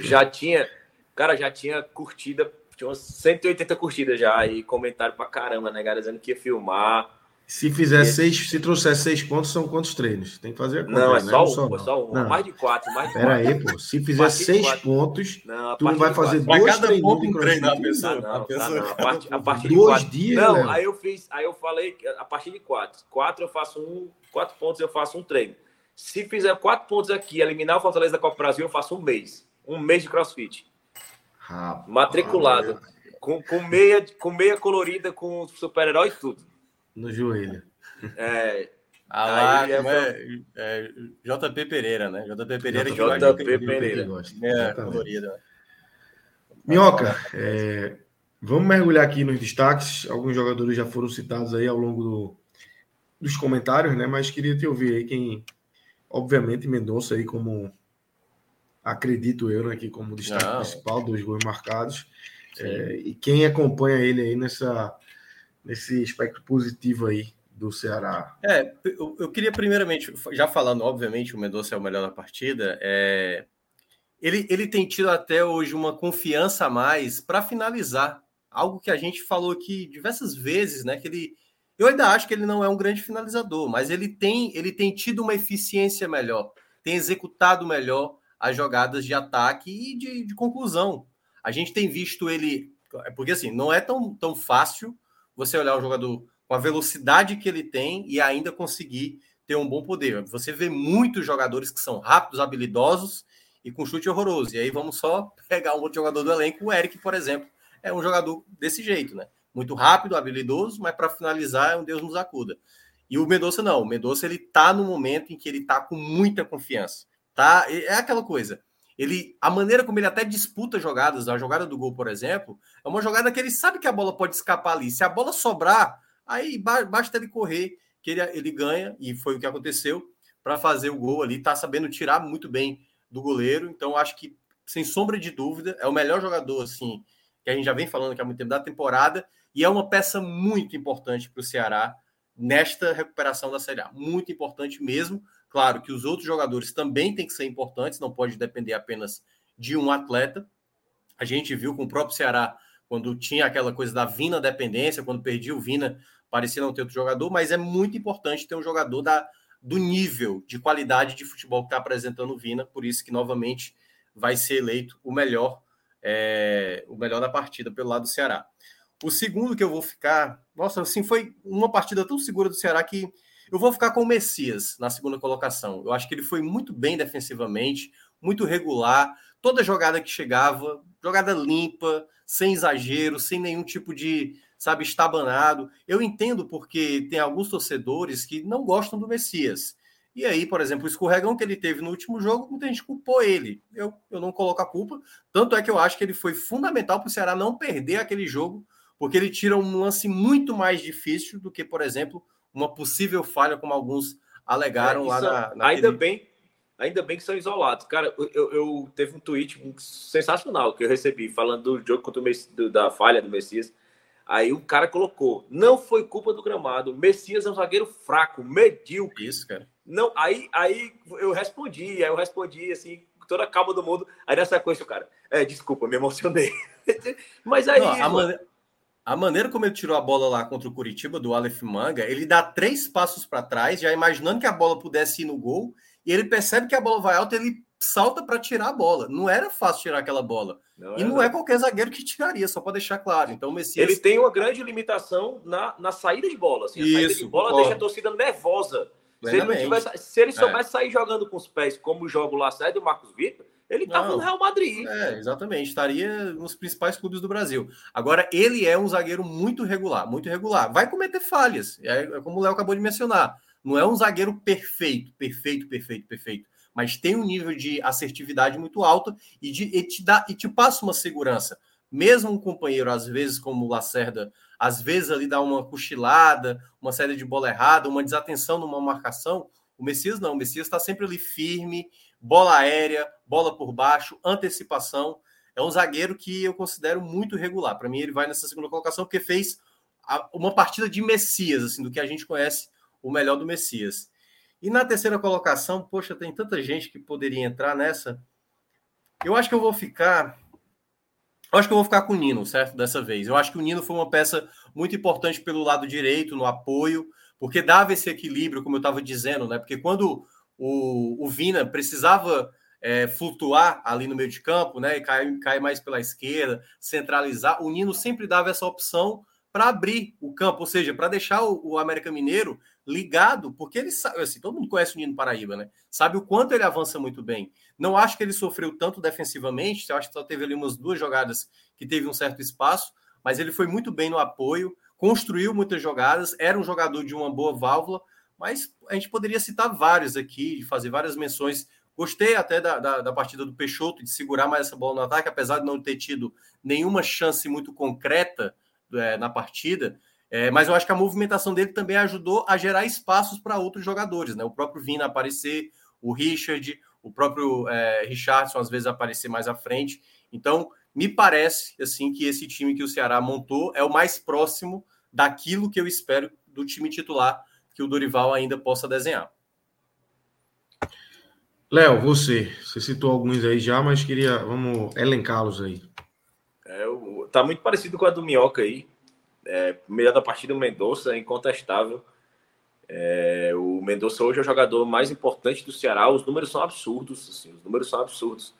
Já tinha. Cara, já tinha curtida tinha umas 180 curtidas já e comentário pra caramba, né, galera, dizendo que ia filmar. Se fizer e... seis, se trouxer seis pontos, são quantos treinos? Tem que fazer a conta. Não, é né? só um, só, é só um. Não. Mais de quatro, mais de Pera quatro. aí, pô. Se fizer seis pontos, não, tu não vai fazer dois cada ponto um treino, a pessoa. Não, a, pessoa não, a, partir, a partir dois de quatro. dias, Não, Léo. aí eu fiz, aí eu falei, a partir de quatro. Quatro eu faço um, quatro pontos eu faço um treino. Se fizer quatro pontos aqui, eliminar o Fortaleza da Copa Brasil, eu faço um mês. Um mês de crossfit. Rapaz, Matriculado. Com, com, meia, com meia colorida, com super-herói e tudo. No joelho. É. Ah, lá, é, é, é, JP Pereira, né? JP Pereira que JP Pereira. É, colorida. Minhoca, é, vamos mergulhar aqui nos destaques. Alguns jogadores já foram citados aí ao longo do, dos comentários, né? Mas queria te ouvir aí quem, obviamente, Mendonça aí como acredito eu, né, aqui como destaque Não. principal dos gols marcados. É, e quem acompanha ele aí nessa, nesse aspecto positivo aí do Ceará? É, eu, eu queria primeiramente, já falando, obviamente, o Mendonça é o melhor da partida, é, ele, ele tem tido até hoje uma confiança a mais para finalizar. Algo que a gente falou aqui diversas vezes, né? Que ele. Eu ainda acho que ele não é um grande finalizador, mas ele tem, ele tem tido uma eficiência melhor, tem executado melhor as jogadas de ataque e de, de conclusão. A gente tem visto ele. É porque assim, não é tão, tão fácil você olhar o jogador com a velocidade que ele tem e ainda conseguir ter um bom poder. Você vê muitos jogadores que são rápidos, habilidosos e com chute horroroso. E aí vamos só pegar um outro jogador do elenco, o Eric, por exemplo, é um jogador desse jeito, né? Muito rápido, habilidoso, mas para finalizar é um Deus nos acuda. E o Mendonça não, o Mendonça ele tá no momento em que ele tá com muita confiança. Tá? É aquela coisa. Ele, a maneira como ele até disputa jogadas, a jogada do gol, por exemplo, é uma jogada que ele sabe que a bola pode escapar ali. Se a bola sobrar, aí basta ele correr, que ele, ele ganha, e foi o que aconteceu, para fazer o gol ali. Tá sabendo tirar muito bem do goleiro. Então, acho que sem sombra de dúvida, é o melhor jogador, assim, que a gente já vem falando que há muito tempo da temporada, e é uma peça muito importante para o Ceará nesta recuperação da Série A. Muito importante mesmo. Claro que os outros jogadores também têm que ser importantes, não pode depender apenas de um atleta. A gente viu com o próprio Ceará, quando tinha aquela coisa da Vina dependência, quando perdia o Vina, parecia não ter outro jogador, mas é muito importante ter um jogador da, do nível de qualidade de futebol que está apresentando o Vina, por isso que novamente vai ser eleito o melhor, é, o melhor da partida pelo lado do Ceará. O segundo que eu vou ficar, nossa, assim, foi uma partida tão segura do Ceará que eu vou ficar com o Messias na segunda colocação. Eu acho que ele foi muito bem defensivamente, muito regular. Toda jogada que chegava, jogada limpa, sem exagero, sem nenhum tipo de, sabe, estabanado. Eu entendo porque tem alguns torcedores que não gostam do Messias. E aí, por exemplo, o escorregão que ele teve no último jogo, muita gente culpou ele. Eu, eu não coloco a culpa. Tanto é que eu acho que ele foi fundamental para o Ceará não perder aquele jogo, porque ele tira um lance muito mais difícil do que, por exemplo, uma possível falha, como alguns alegaram é, lá na, naquele... Ainda bem, ainda bem que são isolados. Cara, eu, eu, teve um tweet sensacional que eu recebi falando do jogo contra o Messias, da falha do Messias. Aí o cara colocou: não foi culpa do gramado. Messias é um zagueiro fraco, medíocre. Isso, cara. Não, aí, aí eu respondi, aí eu respondi assim, com toda a calma do mundo. Aí nessa coisa, o cara, é, desculpa, me emocionei. Mas aí. Não, a, man... a, maneira como ele tirou a bola lá contra o Curitiba, do Aleph Manga, ele dá três passos para trás, já imaginando que a bola pudesse ir no gol, e ele percebe que a bola vai alta, ele salta para tirar a bola. Não era fácil tirar aquela bola. Não e não é qualquer zagueiro que tiraria, só para deixar claro. Então, o Messias. Ele tem uma grande limitação na, na saída de bola. Assim, a Isso, saída de bola deixa a torcida nervosa. Se ele, tivesse, se ele, soubesse é. sair jogando com os pés, como joga o Lacerda e o Marcos Vitor, ele estava no Real Madrid. É, exatamente. Estaria nos principais clubes do Brasil. Agora, ele é um zagueiro muito regular, muito regular. Vai cometer falhas, é, é como o Léo acabou de mencionar. Não é um zagueiro perfeito, perfeito, perfeito, perfeito mas tem um nível de assertividade muito alto e, de, e, te, dá, e te passa uma segurança. Mesmo um companheiro, às vezes, como o Lacerda, às vezes ali dá uma cochilada, uma saída de bola errada, uma desatenção numa marcação, o Messias não, o Messias está sempre ali firme, bola aérea, bola por baixo, antecipação. É um zagueiro que eu considero muito regular. Para mim, ele vai nessa segunda colocação porque fez uma partida de Messias, assim, do que a gente conhece o melhor do Messias. E na terceira colocação, poxa, tem tanta gente que poderia entrar nessa. Eu acho que eu vou ficar. Eu acho que eu vou ficar com o Nino, certo? Dessa vez. Eu acho que o Nino foi uma peça muito importante pelo lado direito, no apoio, porque dava esse equilíbrio, como eu estava dizendo, né? Porque quando o, o Vina precisava é, flutuar ali no meio de campo, né? E cair, cair mais pela esquerda, centralizar, o Nino sempre dava essa opção para abrir o campo, ou seja, para deixar o, o, América Mineiro ligado, porque ele sabe, assim, todo mundo conhece o Nino Paraíba, né? Sabe o quanto ele avança muito bem. Não acho que ele sofreu tanto defensivamente, eu acho que só teve ali umas duas jogadas que teve um certo espaço, mas ele foi muito bem no apoio, construiu muitas jogadas, era um jogador de uma boa válvula, mas a gente poderia citar vários aqui, fazer várias menções. Gostei até da, da, da, partida do Peixoto, de segurar mais essa bola no ataque, apesar de não ter tido nenhuma chance muito concreta é, na partida, é, mas eu acho que a movimentação dele também ajudou a gerar espaços para outros jogadores, né? O próprio Vina aparecer, o Richard, o próprio é, Richardson às vezes aparecer mais à frente. Então, me parece assim que esse time que o Ceará montou é o mais próximo daquilo que eu espero do time titular que o Dorival ainda possa desenhar. Léo, você, você citou alguns aí já, mas queria, vamos elencá-los aí. É, tá muito parecido com a do Minhoca aí. É, melhor da partida, o Mendonça, é incontestável. É, o Mendonça hoje é o jogador mais importante do Ceará. Os números são absurdos, assim, os números são absurdos.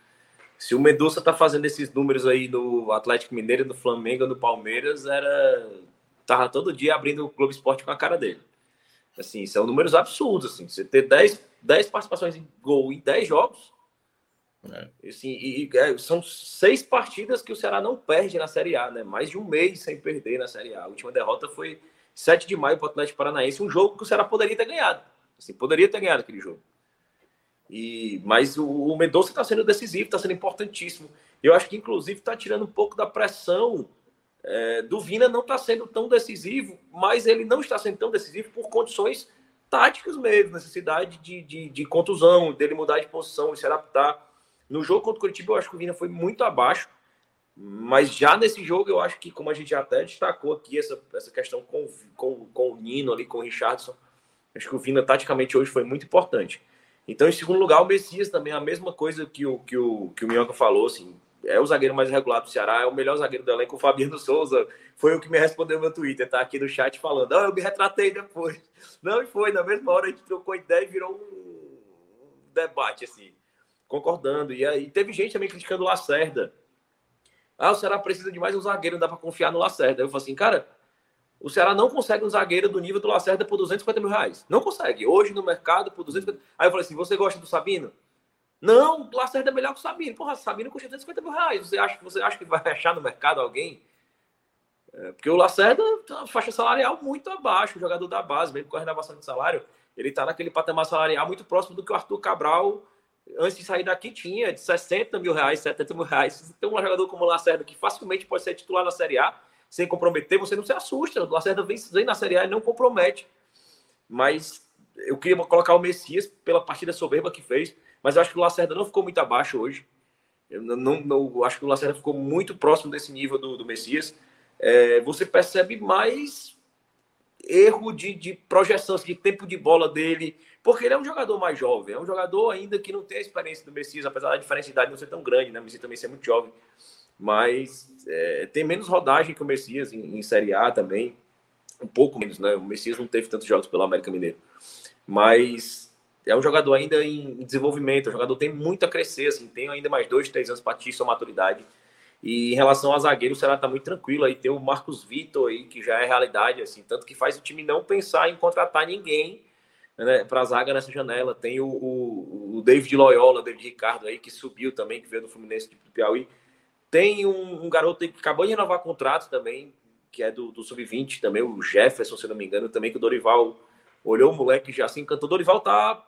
Se o Mendonça tá fazendo esses números aí no Atlético Mineiro, no Flamengo, no Palmeiras, era tava todo dia abrindo o Globo Esporte com a cara dele. Assim, são números absurdos, assim. Você ter 10, 10 participações em gol em 10 jogos, é. Assim, e, e, é, são seis partidas que o Ceará não perde na Série A, né? Mais de um mês sem perder na Série A. A última derrota foi 7 de maio para o Atlético Paranaense, um jogo que o Ceará poderia ter ganhado. Assim, poderia ter ganhado aquele jogo. E, mas o, o Mendonça está sendo decisivo, está sendo importantíssimo. Eu acho que, inclusive, está tirando um pouco da pressão é, do Vina não está sendo tão decisivo, mas ele não está sendo tão decisivo por condições táticas mesmo, necessidade de, de, de contusão, dele mudar de posição e se adaptar No jogo contra o Curitiba, eu acho que o Vina foi muito abaixo. Mas já nesse jogo, eu acho que, como a gente até destacou aqui, essa, essa questão com, com, com o Nino ali, com o Richardson, acho que o Vina, taticamente, hoje foi muito importante. Então, em segundo lugar, o Messias também, a mesma coisa que o, que o, que o Minhoca falou, assim, é o zagueiro mais regular do Ceará, é o melhor zagueiro do elenco, o Fabiano Souza, foi o que me respondeu no meu Twitter, tá aqui no chat falando, ah, eu me retratei depois. Não, e foi, na mesma hora a gente trocou ideia e virou um debate, assim, concordando. E aí teve gente também criticando o Lacerda. Ah, o Ceará precisa de mais um zagueiro, não dá para confiar no Lacerda. Eu falei assim, cara, o Ceará não consegue um zagueiro do nível do Lacerda por 250 mil reais. Não consegue. Hoje no mercado, por 250 Aí eu falei assim: você gosta do Sabino? Não, o Lacerda é melhor que o Sabino. Porra, Sabino custa 250 mil reais. Você acha, você acha que vai achar no mercado alguém? É, porque o Lacerda tem uma faixa salarial muito abaixo, o jogador da base, mesmo com a renovação de salário. Ele está naquele patamar salarial muito próximo do que o Arthur Cabral, antes de sair daqui, tinha de 60 mil reais, 70 mil reais. Então, um jogador como o Lacerda, que facilmente pode ser titular na Série A, sem comprometer, você não se assusta. O Lacerda vem, vem na Série A e não compromete. Mas eu queria colocar o Messias pela partida soberba que fez, mas eu acho que o Lacerda não ficou muito abaixo hoje. Eu não, não, acho que o Lacerda ficou muito próximo desse nível do, do Messias. É, você percebe mais erro de, de projeção, assim, de tempo de bola dele, porque ele é um jogador mais jovem, é um jogador ainda que não tem a experiência do Messias, apesar da diferença de idade não ser tão grande, né? O Messias também ser muito jovem mas é, tem menos rodagem que o Messias em, em, Série A também, um pouco menos, né? O Messias não teve tantos jogos pelo América Mineiro, mas é um jogador ainda em, desenvolvimento, o jogador tem muito a crescer, assim, tem ainda mais dois, três anos para atingir sua maturidade. E em relação a zagueiro, o Ceará está muito tranquilo aí, tem o Marcos Vitor aí, que já é realidade, assim, tanto que faz o time não pensar em contratar ninguém né, para zaga nessa janela. Tem o, o, o David Loyola, David Ricardo aí, que subiu também, que veio do Fluminense do Piauí tem um, um, garoto que acabou de renovar contrato também, que é do, do Sub-20 também, o Jefferson, se não me engano, também que o Dorival olhou o moleque já se encantou. O Dorival tá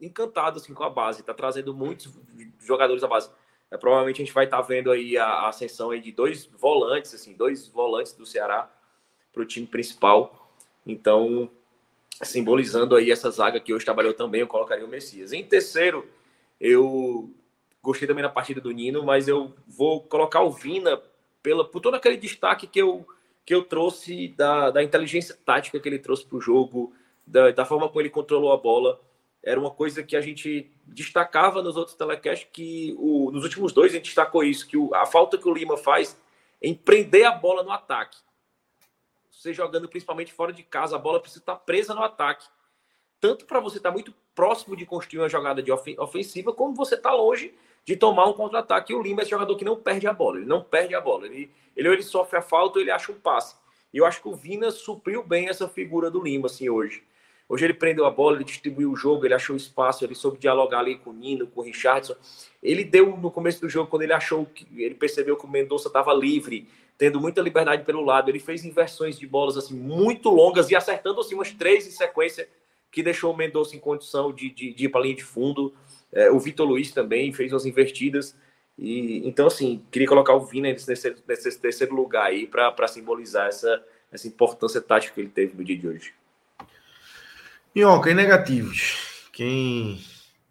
encantado assim com a base, tá trazendo muitos jogadores à base. É, provavelmente a gente vai estar tá vendo aí a, a, ascensão aí de dois volantes, assim, dois volantes do Ceará para o time principal. Então, simbolizando aí essa zaga que hoje trabalhou também, eu colocaria o Messias. Em terceiro, eu Gostei também da partida do Nino, mas eu vou colocar o Vina pela, por todo aquele destaque que eu, que eu trouxe da, da inteligência tática que ele trouxe para o jogo, da, da forma como ele controlou a bola. Era uma coisa que a gente destacava nos outros telecasts, que o, nos últimos dois a gente destacou isso, que o, a falta que o Lima faz em prender a bola no ataque. Você jogando principalmente fora de casa, a bola precisa estar presa no ataque. Tanto para você estar muito próximo de construir uma jogada de ofensiva, como você está longe de tomar um contra-ataque. E o Lima é esse jogador que não perde a bola, ele não perde a bola. Ele, ele, ele sofre a falta ou ele acha um passe. E eu acho que o Vina supriu bem essa figura do Lima, assim, hoje. Hoje ele prendeu a bola, ele distribuiu o jogo, ele achou espaço, ele soube dialogar ali com o Nino, com o Richardson. Ele deu no começo do jogo, quando ele achou que ele percebeu que o Mendonça estava livre, tendo muita liberdade pelo lado, ele fez inversões de bolas assim muito longas e acertando assim umas três em sequência que deixou o Mendonça em condição de, de, de ir para a linha de fundo. É, o Vitor Luiz também fez umas invertidas. E, então, assim, queria colocar o Vina nesse, nesse terceiro lugar aí para simbolizar essa, essa importância tática que ele teve no dia de hoje. Minhoca, e negativos? Quem,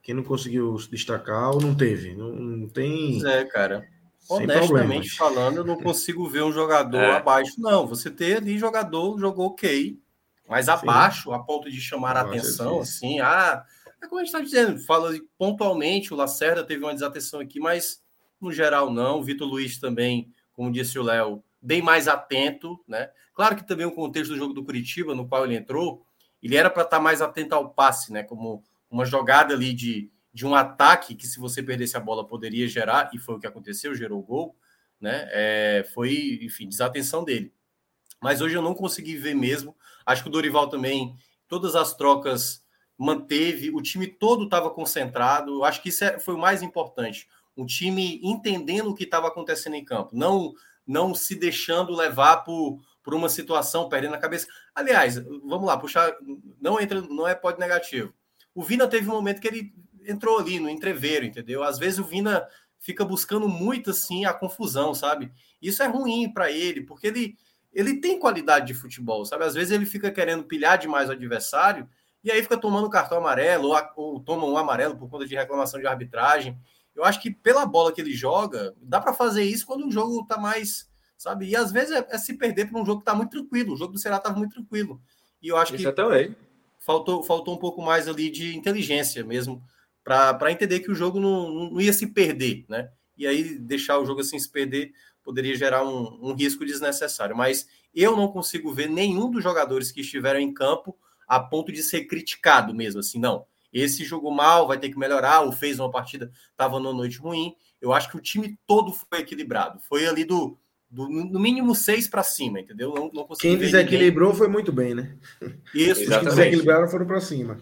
quem não conseguiu se destacar ou não teve? Não, não tem. É, cara. Honestamente falando, eu não consigo ver um jogador é. abaixo. Não, você tem ali jogador, jogou ok, mas abaixo, Sim. a ponto de chamar a atenção, assim, ah, é como a gente está dizendo, fala pontualmente, o Lacerda teve uma desatenção aqui, mas no geral não. O Vitor Luiz também, como disse o Léo, bem mais atento, né? Claro que também o contexto do jogo do Curitiba, no qual ele entrou, ele era para estar tá mais atento ao passe, né? Como uma jogada ali de, de um ataque que, se você perdesse a bola, poderia gerar, e foi o que aconteceu, gerou o gol, né? É, foi, enfim, desatenção dele. Mas hoje eu não consegui ver mesmo. Acho que o Dorival também, todas as trocas manteve, o time todo estava concentrado. Acho que isso é, foi o mais importante. Um time entendendo o que estava acontecendo em campo, não não se deixando levar por, por uma situação, perdendo a cabeça. Aliás, vamos lá, puxar, não entra, não é pode negativo. O Vina teve um momento que ele entrou ali no entreveiro, entendeu? Às vezes o Vina fica buscando muito assim a confusão, sabe? Isso é ruim para ele, porque ele ele tem qualidade de futebol, sabe? Às vezes ele fica querendo pilhar demais o adversário e aí fica tomando cartão amarelo ou, ou toma um amarelo por conta de reclamação de arbitragem. Eu acho que pela bola que ele joga, dá para fazer isso quando o jogo tá mais, sabe? E às vezes é, é se perder para um jogo que tá muito tranquilo. O jogo do Ceará tava muito tranquilo. E eu acho Isso que também. faltou, faltou um pouco mais ali de inteligência mesmo para entender que o jogo não, não ia se perder, né? E aí deixar o jogo assim se perder poderia gerar um, um risco desnecessário. Mas eu não consigo ver nenhum dos jogadores que estiveram em campo a ponto de ser criticado mesmo, assim, não. Esse jogou mal, vai ter que melhorar, ou fez uma partida, estava numa noite ruim. Eu acho que o time todo foi equilibrado. Foi ali do, do no mínimo seis para cima, entendeu? Não, não Quem desequilibrou ninguém. foi muito bem, né? Isso, Os que desequilibraram foram para cima.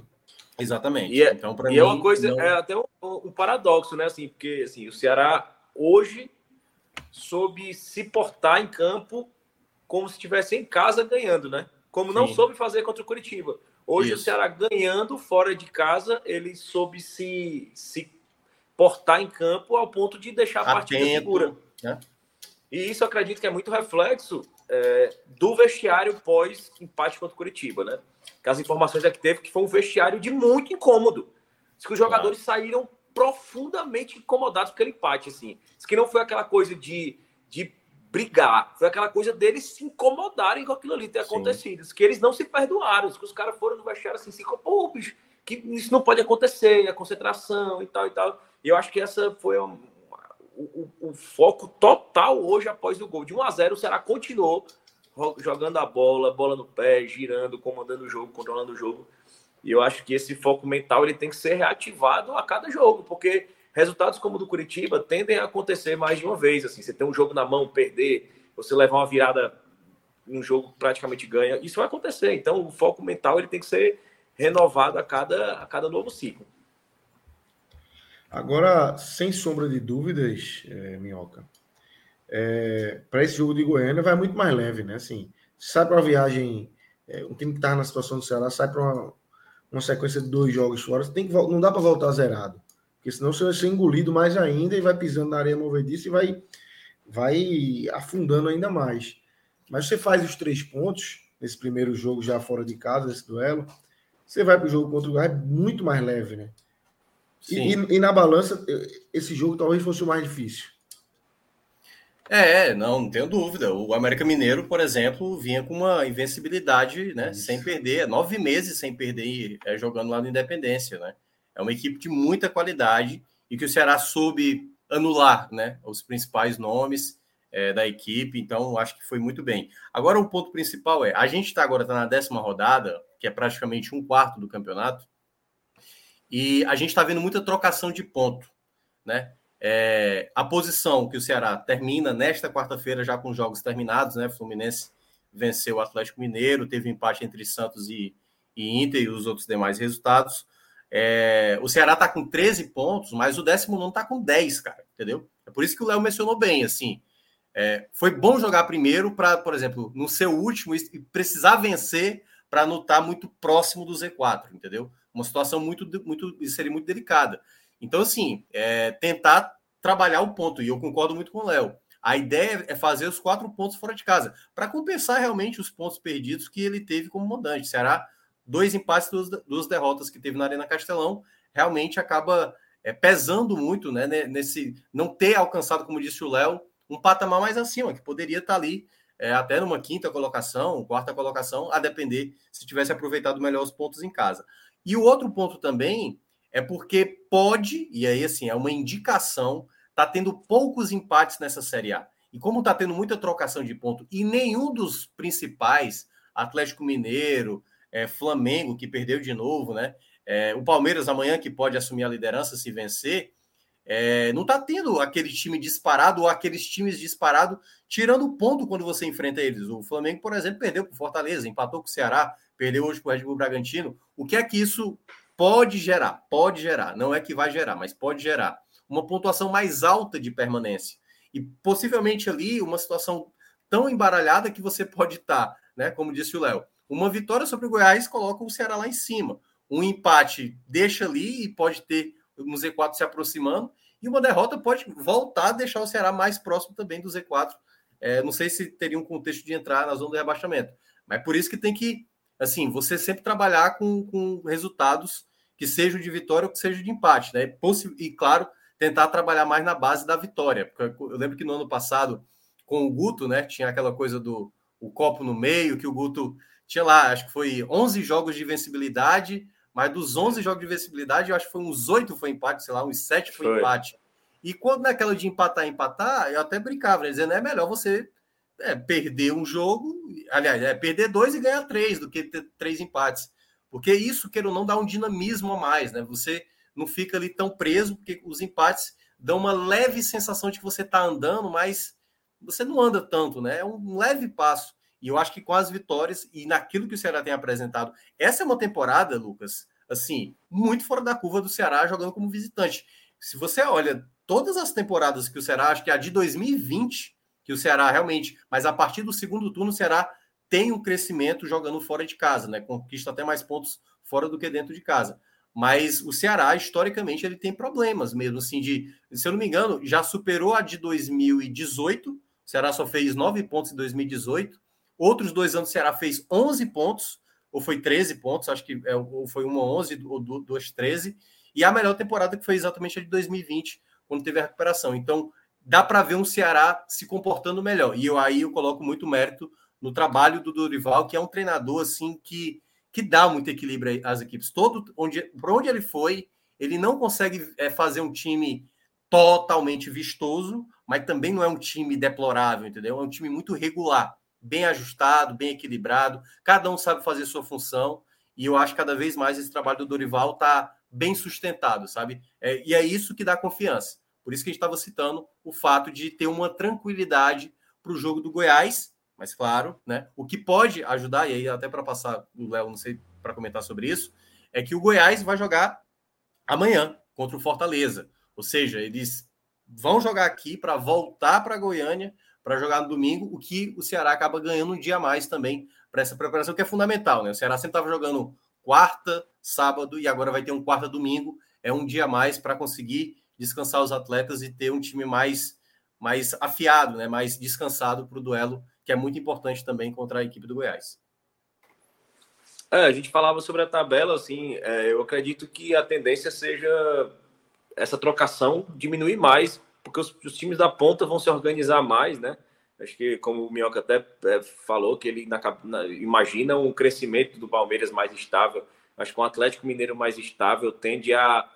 Exatamente. E é, então, e mim, é uma coisa, não... é até um, um, paradoxo, né? Assim, porque assim, o Ceará hoje soube se portar em campo como se estivesse em casa ganhando, né? Como Sim. não soube fazer contra o Curitiba. Hoje Isso. o Ceará ganhando fora de casa, ele soube se, se portar em campo ao ponto de deixar a Atento, partida segura. Né? E isso eu acredito que é muito reflexo é, do vestiário pós empate contra o Curitiba, né? Que as informações é que teve que foi um vestiário de muito incômodo. Diz que os jogadores claro. saíram profundamente incomodados com aquele empate, assim. Diz que não foi aquela coisa de, de brigar, foi aquela coisa deles se incomodarem com aquilo ali ter Sim. acontecido. Diz que eles não se perdoaram, diz que os caras foram no vestiário assim, assim, pô, bicho, que isso não pode acontecer, a concentração e tal e tal. E eu acho que essa foi o, o, foco total hoje após o gol. De 1 a 0 o Ceará continuou jogando a bola, bola no pé, girando, comandando o jogo, controlando o jogo. E eu acho que esse foco mental ele tem que ser reativado a cada jogo, porque resultados como o do Curitiba tendem a acontecer mais de uma vez. Assim, você tem um jogo na mão, perder, você levar uma virada um jogo praticamente ganha, isso vai acontecer. Então, o foco mental ele tem que ser renovado a cada, a cada novo ciclo. Agora, sem sombra de dúvidas, é, Minhoca, é, para esse jogo de Goiânia vai muito mais leve, né? Assim, sai para a viagem, é, um time que está na situação do Ceará sai para uma, uma sequência de dois jogos fora, tem que, não dá para voltar zerado. Porque senão você vai ser engolido mais ainda e vai pisando na areia movediça e vai, vai afundando ainda mais. Mas você faz os três pontos nesse primeiro jogo já fora de casa, esse duelo, você vai para o jogo contra o Goiás muito mais leve, né? E, e, na balança, esse jogo talvez fosse o mais difícil. É, não, não tenho dúvida. O América Mineiro, por exemplo, vinha com uma invencibilidade, né? Isso. Sem perder, nove meses sem perder, é, jogando lá no Independência, né? É uma equipe de muita qualidade e que o Ceará soube anular, né? Os principais nomes é, da equipe, então acho que foi muito bem. Agora, o ponto principal é: a gente está agora tá na décima rodada, que é praticamente um quarto do campeonato, e a gente está vendo muita trocação de ponto, né? É, a posição que o Ceará termina nesta quarta-feira, já com jogos terminados, né? Fluminense venceu o Atlético Mineiro, teve empate entre Santos e, e Inter e os outros demais resultados. É, o Ceará está com 13 pontos, mas o décimo não está com 10, cara, entendeu? É por isso que o Léo mencionou bem, assim. É, foi bom jogar primeiro para, por exemplo, no seu último e precisar vencer para não estar tá muito próximo do Z4, entendeu? Uma situação muito, muito seria muito delicada. Então, assim, é, tentar trabalhar o ponto, e eu concordo muito com o Léo. A ideia é fazer os quatro pontos fora de casa, para compensar realmente os pontos perdidos que ele teve como mandante. Será dois empates, duas, duas derrotas que teve na Arena Castelão, realmente acaba é, pesando muito né, nesse não ter alcançado, como disse o Léo, um patamar mais acima, que poderia estar ali é, até numa quinta colocação, quarta colocação, a depender se tivesse aproveitado melhor os pontos em casa. E o outro ponto também é porque pode, e aí assim, é uma indicação está tendo poucos empates nessa Série A. E como está tendo muita trocação de ponto e nenhum dos principais, Atlético Mineiro, é, Flamengo, que perdeu de novo, né? É, o Palmeiras amanhã, que pode assumir a liderança se vencer, é, não está tendo aquele time disparado ou aqueles times disparados tirando ponto quando você enfrenta eles. O Flamengo, por exemplo, perdeu para o Fortaleza, empatou com o Ceará, perdeu hoje para o Red Bull Bragantino. O que é que isso pode gerar? Pode gerar, não é que vai gerar, mas pode gerar uma pontuação mais alta de permanência. E possivelmente ali uma situação tão embaralhada que você pode estar, tá, né? Como disse o Léo, uma vitória sobre o Goiás coloca o Ceará lá em cima. Um empate deixa ali e pode ter o Z4 se aproximando. E uma derrota pode voltar a deixar o Ceará mais próximo também do Z4. É, não sei se teria um contexto de entrar na zona do rebaixamento. Mas por isso que tem que, assim, você sempre trabalhar com, com resultados que sejam de vitória ou que sejam de empate, né? E claro, tentar trabalhar mais na base da vitória. Porque eu lembro que no ano passado, com o Guto, né, tinha aquela coisa do o copo no meio, que o Guto tinha lá, acho que foi 11 jogos de vencibilidade, mas dos 11 jogos de vencibilidade, eu acho que foi uns 8 foi empate, sei lá, uns 7 foi, foi. empate. E quando naquela de empatar, empatar, eu até brincava, né, dizendo, é melhor você é, perder um jogo, aliás, é perder dois e ganhar três do que ter três empates. Porque isso, queira ou não, dá um dinamismo a mais, né? Você não fica ali tão preso, porque os empates dão uma leve sensação de que você está andando, mas você não anda tanto, né? É um leve passo. E eu acho que com as vitórias e naquilo que o Ceará tem apresentado, essa é uma temporada, Lucas, assim, muito fora da curva do Ceará jogando como visitante. Se você olha todas as temporadas que o Ceará, acho que a de 2020, que o Ceará realmente, mas a partir do segundo turno, o Ceará tem um crescimento jogando fora de casa, né? Conquista até mais pontos fora do que dentro de casa. Mas o Ceará, historicamente, ele tem problemas mesmo, assim, de, se eu não me engano, já superou a de 2018. O Ceará só fez nove pontos em 2018. Outros dois anos o Ceará fez 11 pontos, ou foi 13 pontos, acho que é, ou foi uma 11 ou duas 13. E a melhor temporada que foi exatamente a de 2020, quando teve a recuperação. Então, dá para ver um Ceará se comportando melhor. E eu aí eu coloco muito mérito no trabalho do Dorival, que é um treinador assim que, que dá muito equilíbrio às equipes. Todo onde por onde ele foi, ele não consegue é, fazer um time totalmente vistoso, mas também não é um time deplorável, entendeu? É um time muito regular, bem ajustado, bem equilibrado. Cada um sabe fazer sua função. E eu acho que cada vez mais esse trabalho do Dorival está bem sustentado, sabe? É, e é isso que dá confiança. Por isso que a gente estava citando o fato de ter uma tranquilidade para o jogo do Goiás, mas claro, né? O que pode ajudar, e aí até para passar o Léo, não sei, para comentar sobre isso, é que o Goiás vai jogar amanhã contra o Fortaleza. Ou seja, eles vão jogar aqui para voltar para Goiânia para jogar no domingo, o que o Ceará acaba ganhando um dia a mais também para essa preparação, que é fundamental, né? O Ceará sempre estava jogando quarta, sábado e agora vai ter um quarta domingo. É um dia a mais para conseguir descansar os atletas e ter um time mais, mais afiado, né? mais descansado para o duelo que é muito importante também contra a equipe do Goiás. É, a gente falava sobre a tabela, assim, é, eu acredito que a tendência seja essa trocação diminuir mais, porque os, os, times da ponta vão se organizar mais, né? Acho que, como o Minhoca até é, falou, que ele na, na, imagina um crescimento do Palmeiras mais estável. Acho que um Atlético Mineiro mais estável tende a,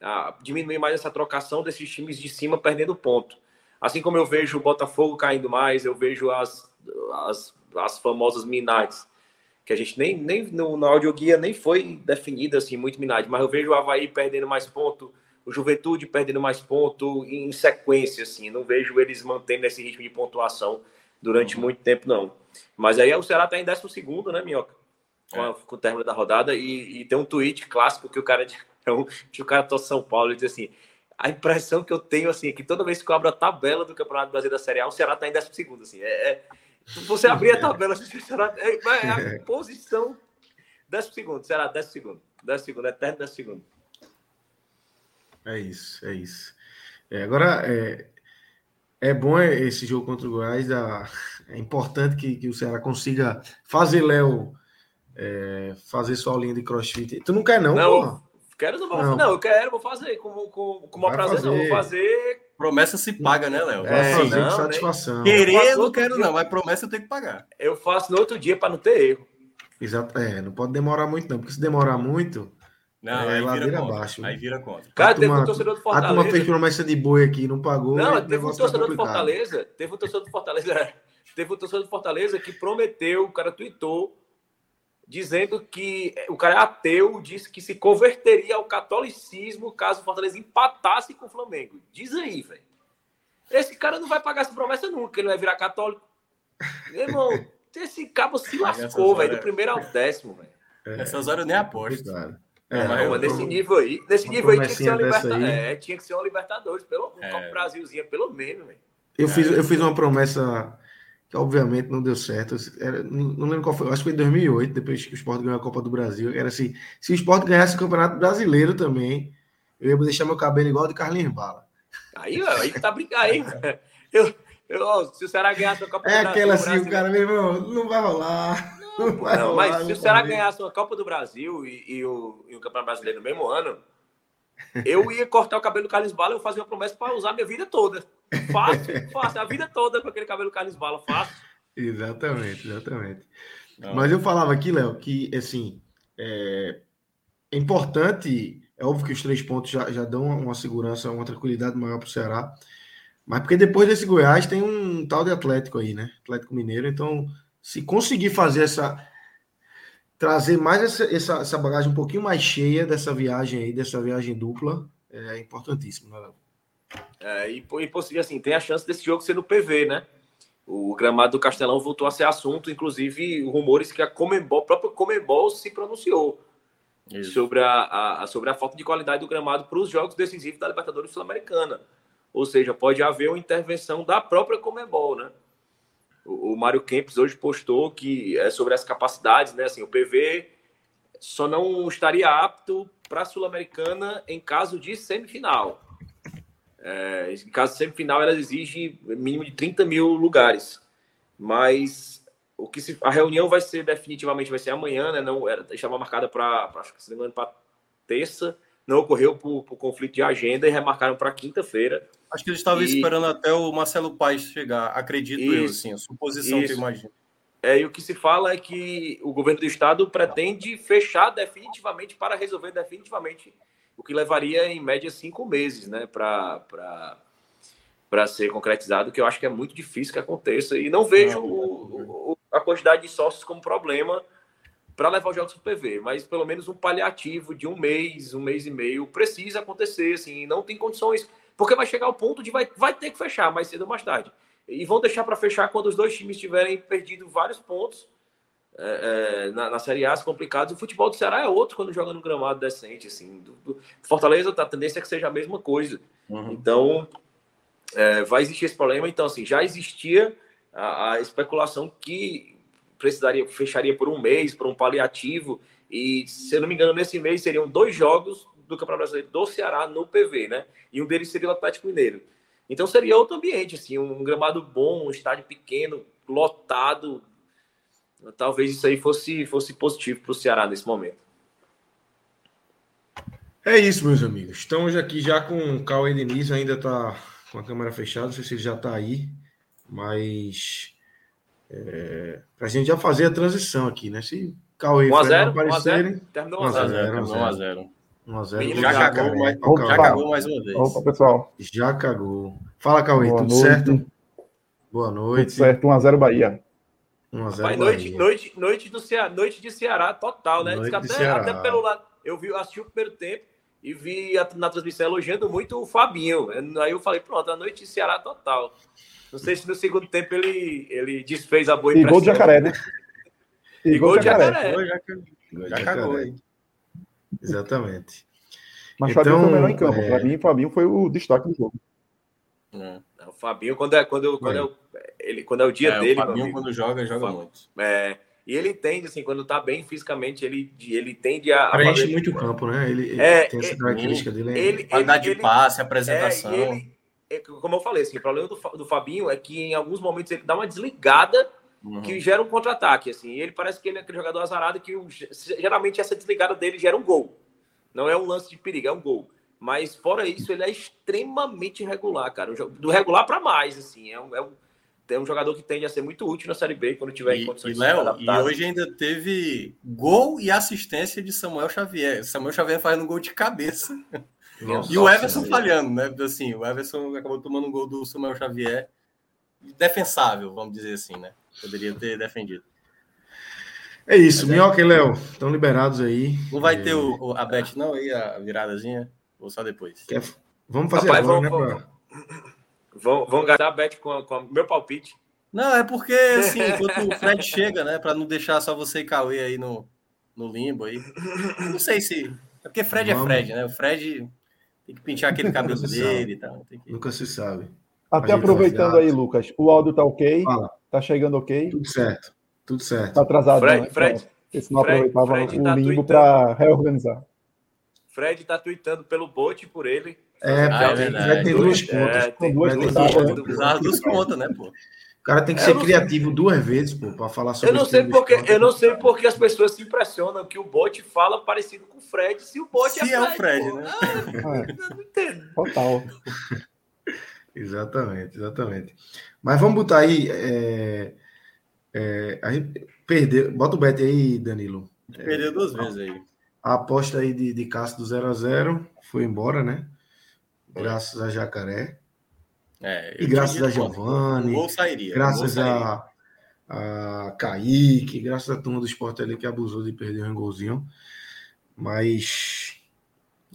a diminuir mais essa trocação desses times de cima perdendo ponto. Assim como eu vejo o Botafogo caindo mais, eu vejo as as, as famosas minards, que a gente nem, nem no, no audioguia nem foi definida assim muito minards, mas eu vejo o Havaí perdendo mais ponto, o Juventude perdendo mais ponto em sequência, assim, não vejo eles mantendo esse ritmo de pontuação durante uhum. muito tempo, não. Mas aí o Ceará está em 12 segundo, né, Minhoca? Com, é. com o término da rodada, e, e, tem um tweet clássico que o cara que o cara tô São Paulo e diz assim: a impressão que eu tenho assim é que toda vez que eu abro a tabela do Campeonato Brasileiro da Série A, o Ceará está em 12 segundo, assim, é, é você abrir a tabela, será, é, é a é. posição. Décimo segundo, será décimo segundo. Décimo segundo, eterno décimo segundo. É isso, é isso. É, agora, é, é bom esse jogo contra o Goiás. A, é importante que, que o Ceará consiga fazer Léo é, fazer sua linha de crossfit. Tu não quer, não? Não, porra? quero, não, vou, não. não, eu quero, vou fazer. Com, com, com uma prazer, fazer. não. Vou fazer Promessa se paga, né, Léo? É, assim, não, satisfação. Querer, não quero, dia. não, mas promessa eu tenho que pagar. Eu faço no outro dia para não ter erro. Exato, é, não pode demorar muito, não, porque se demorar muito. Não, é, aí ladeira abaixo. Aí vira contra. Cara, teve um torcedor do Fortaleza. A turma fez promessa de boi aqui, não pagou. Não, teve um tá torcedor do Fortaleza. Teve um torcedor do Fortaleza. Teve um torcedor do Fortaleza que prometeu, o cara tweetou dizendo que o cara é ateu, disse que se converteria ao catolicismo caso o Fortaleza empatasse com o Flamengo. Diz aí, velho. Esse cara não vai pagar essa promessa nunca, ele vai virar católico. Meu irmão, esse cabo se lascou, velho, do primeiro ao décimo, velho. É, Essas horas eu nem aposto. Claro. É, mas, mas nesse nível aí, nesse nível aí tinha que ser uma Libertadores. É, tinha que ser uma Libertadores, pelo menos, é. um Brasilzinho, pelo menos, velho. Eu, fiz, eu fiz uma promessa que obviamente não deu certo. Era, não, lembro qual foi, acho que foi em 2008, depois que o Sport ganhou a Copa do Brasil. Era assim: se o Sport ganhasse o Campeonato Brasileiro também, eu ia deixar meu cabelo igual de Carlinhos Bala. Aí, aí tá brincando aí. Eu, eu, se o Ceará ganhasse a Copa é do Brasil. É aquela assim, o cara, meu irmão, não vai rolar. Não, vai não mas se o Ceará ganhasse a Copa do Brasil e, e, o, e o Campeonato Brasileiro no mesmo ano, eu ia cortar o cabelo do Carlos Bala, eu fazia uma promessa para usar minha vida toda. Fácil, fácil, a vida toda com aquele cabelo do Carlos Bala, fácil. Exatamente, exatamente. Não. Mas eu falava aqui, Léo, que assim é, é, importante, é óbvio que os três pontos já, já dão uma segurança, uma tranquilidade maior para o Ceará. Mas porque depois desse Goiás tem um tal de Atlético aí, né? Atlético Mineiro. Então, se conseguir fazer essa. trazer mais essa, essa, essa bagagem um pouquinho mais cheia dessa viagem aí, dessa viagem dupla, é importantíssimo, né, Léo? É, e, e assim, tem a chance desse jogo ser no PV, né? O gramado do Castelão voltou a ser assunto, inclusive rumores que a Comembol, a própria Comembol se pronunciou Isso. sobre a, a, sobre a falta de qualidade do gramado para os jogos decisivos da Libertadores Sul-Americana. Ou seja, pode haver uma intervenção da própria Comebol, né? O, Mário Kempis hoje postou que é sobre as capacidades, né? Assim, o PV só não estaria apto para a Sul-Americana em caso de semifinal. É, em caso de semifinal, ela exige mínimo de 30 mil lugares. Mas o que se, a reunião vai ser definitivamente vai ser amanhã, né? Não era estava marcada para se para terça, não ocorreu por, por conflito de agenda e remarcaram para quinta-feira. Acho que eles estavam e... esperando até o Marcelo Paes chegar, acredito isso, eu, assim, a suposição isso. que eu imagino. É, e o que se fala é que o governo do estado pretende fechar definitivamente para resolver definitivamente, o que levaria em média cinco meses, né, para para ser concretizado, que eu acho que é muito difícil que aconteça. E não vejo não, o, o, a quantidade de sócios como problema para levar os jogos para o PV, mas pelo menos um paliativo de um mês, um mês e meio precisa acontecer, assim, não tem condições porque vai chegar o ponto de vai, vai ter que fechar mais cedo ou mais tarde. E vão deixar para fechar quando os dois times tiverem perdido vários pontos é, é, na, na, Série A complicados. O futebol do Ceará é outro quando joga no gramado decente. Assim. Do, do Fortaleza, a tendência é que seja a mesma coisa. Uhum. Então, é, vai existir esse problema. Então, assim, já existia a, a, especulação que precisaria, fecharia por um mês, por um paliativo. E, se eu não me engano, nesse mês seriam dois jogos do Campeonato Brasileiro do Ceará no PV, né? E um deles seria o Atlético Mineiro. Então seria outro ambiente, assim, um gramado bom, um estádio pequeno, lotado. Talvez isso aí fosse, fosse positivo para o Ceará nesse momento. É isso, meus amigos. Estamos aqui já com o Cauê Diniz, ainda está com a câmera fechada, não sei se ele já está aí, mas é, para a gente já fazer a transição aqui, né? Se Cauê 1 a 0, aparecerem... Terminou 1 a 0. 1 a 0. 1x0. Já, já, cagou, mais, já cagou mais uma vez. Opa, pessoal. Já cagou. Fala, Cauê, Boa tudo noite. certo? Boa noite. Tudo certo, 1x0 Bahia. 1x0 Bahia. Noite, noite, noite, do Ceará, noite de Ceará total, né? Até, até, pelo lado. Eu vi, assisti o primeiro tempo e vi na transmissão elogiando muito o Fabinho. Aí eu falei, pronto, a noite de Ceará total. Não sei se no segundo tempo ele, ele desfez a boa impressão. E gol de jacaré, né? E, e gol de jacaré. jacaré. Já cagou, hein? Exatamente. Mas então, Fabinho foi o melhor em campo. É... Para mim, Fabinho foi o destaque do jogo. É. O Fabinho, quando é, quando, quando é, ele, quando é o dia é, dele. O Fabinho, quando joga, joga Fabinho, muito. É, e ele entende, assim, quando tá bem fisicamente, ele, ele tende a. Preenche muito o campo, né? Ele, ele é, tem essa característica dele. Né? Ele, Qualidade de passe, apresentação. Ele, é, como eu falei, assim, o problema do, do Fabinho é que em alguns momentos ele dá uma desligada uhum. que gera um contra-ataque. Assim, ele parece que ele é aquele jogador azarado que geralmente essa desligada dele gera um gol. Não é um lance de perigo, é um gol. Mas fora isso, ele é extremamente regular, cara. Do regular para mais, assim. É um, é, um, é um jogador que tende a ser muito útil na Série B quando tiver e, em condições e, Léo, E hoje ainda teve gol e assistência de Samuel Xavier. Samuel Xavier fazendo um gol de cabeça. Nossa, e o Everson nossa, falhando, né? Assim, o Everson acabou tomando um gol do Samuel Xavier. Defensável, vamos dizer assim, né? Poderia ter defendido. É isso, Mas Minhoca é... e Léo, estão liberados aí. Não vai é... ter o, o, a bet, não, aí, a viradazinha? Ou só depois? Quer... Vamos fazer Rapaz, agora, vamos, né? Vamos, vamos gastar a bet com, com o meu palpite. Não, é porque, assim, enquanto o Fred chega, né, para não deixar só você e Cauê aí no, no limbo aí. Não sei se. É porque Fred é vamos. é Fred, né? O Fred tem que pintar aquele cabelo dele e tal. Que... Nunca se sabe. Até aproveitando aí, Lucas, o áudio tá ok? Fala. Tá chegando ok? Tudo certo. Tudo certo. Tá atrasado, Fred, né? Fred, Esse não Fred, aproveitava Fred o tá limbo para reorganizar. Fred tá tweetando pelo bot por ele. É, ah, é verdade. tem duas contas. É, tem duas contas. Precisava duas contas, né, pô? Cara tem que ser criativo sei. duas vezes, pô, para falar sobre Eu não sei porque eu não sei porque as pessoas se impressionam que o bot fala parecido com o Fred, se o bot é se é, o Fred, né? Ah, não entendo. Total. exatamente, exatamente. Mas vamos botar aí. É, é, a gente perdeu. Bota o bet aí, Danilo. Perdeu duas vezes aí. A aposta aí de, de Cássio do 0 a 0 foi embora, né? Graças a Jacaré. É, e graças a Giovanni. Sairia, graças a, a Kaique, graças a turma do esporte ali que abusou de perder um golzinho. Mas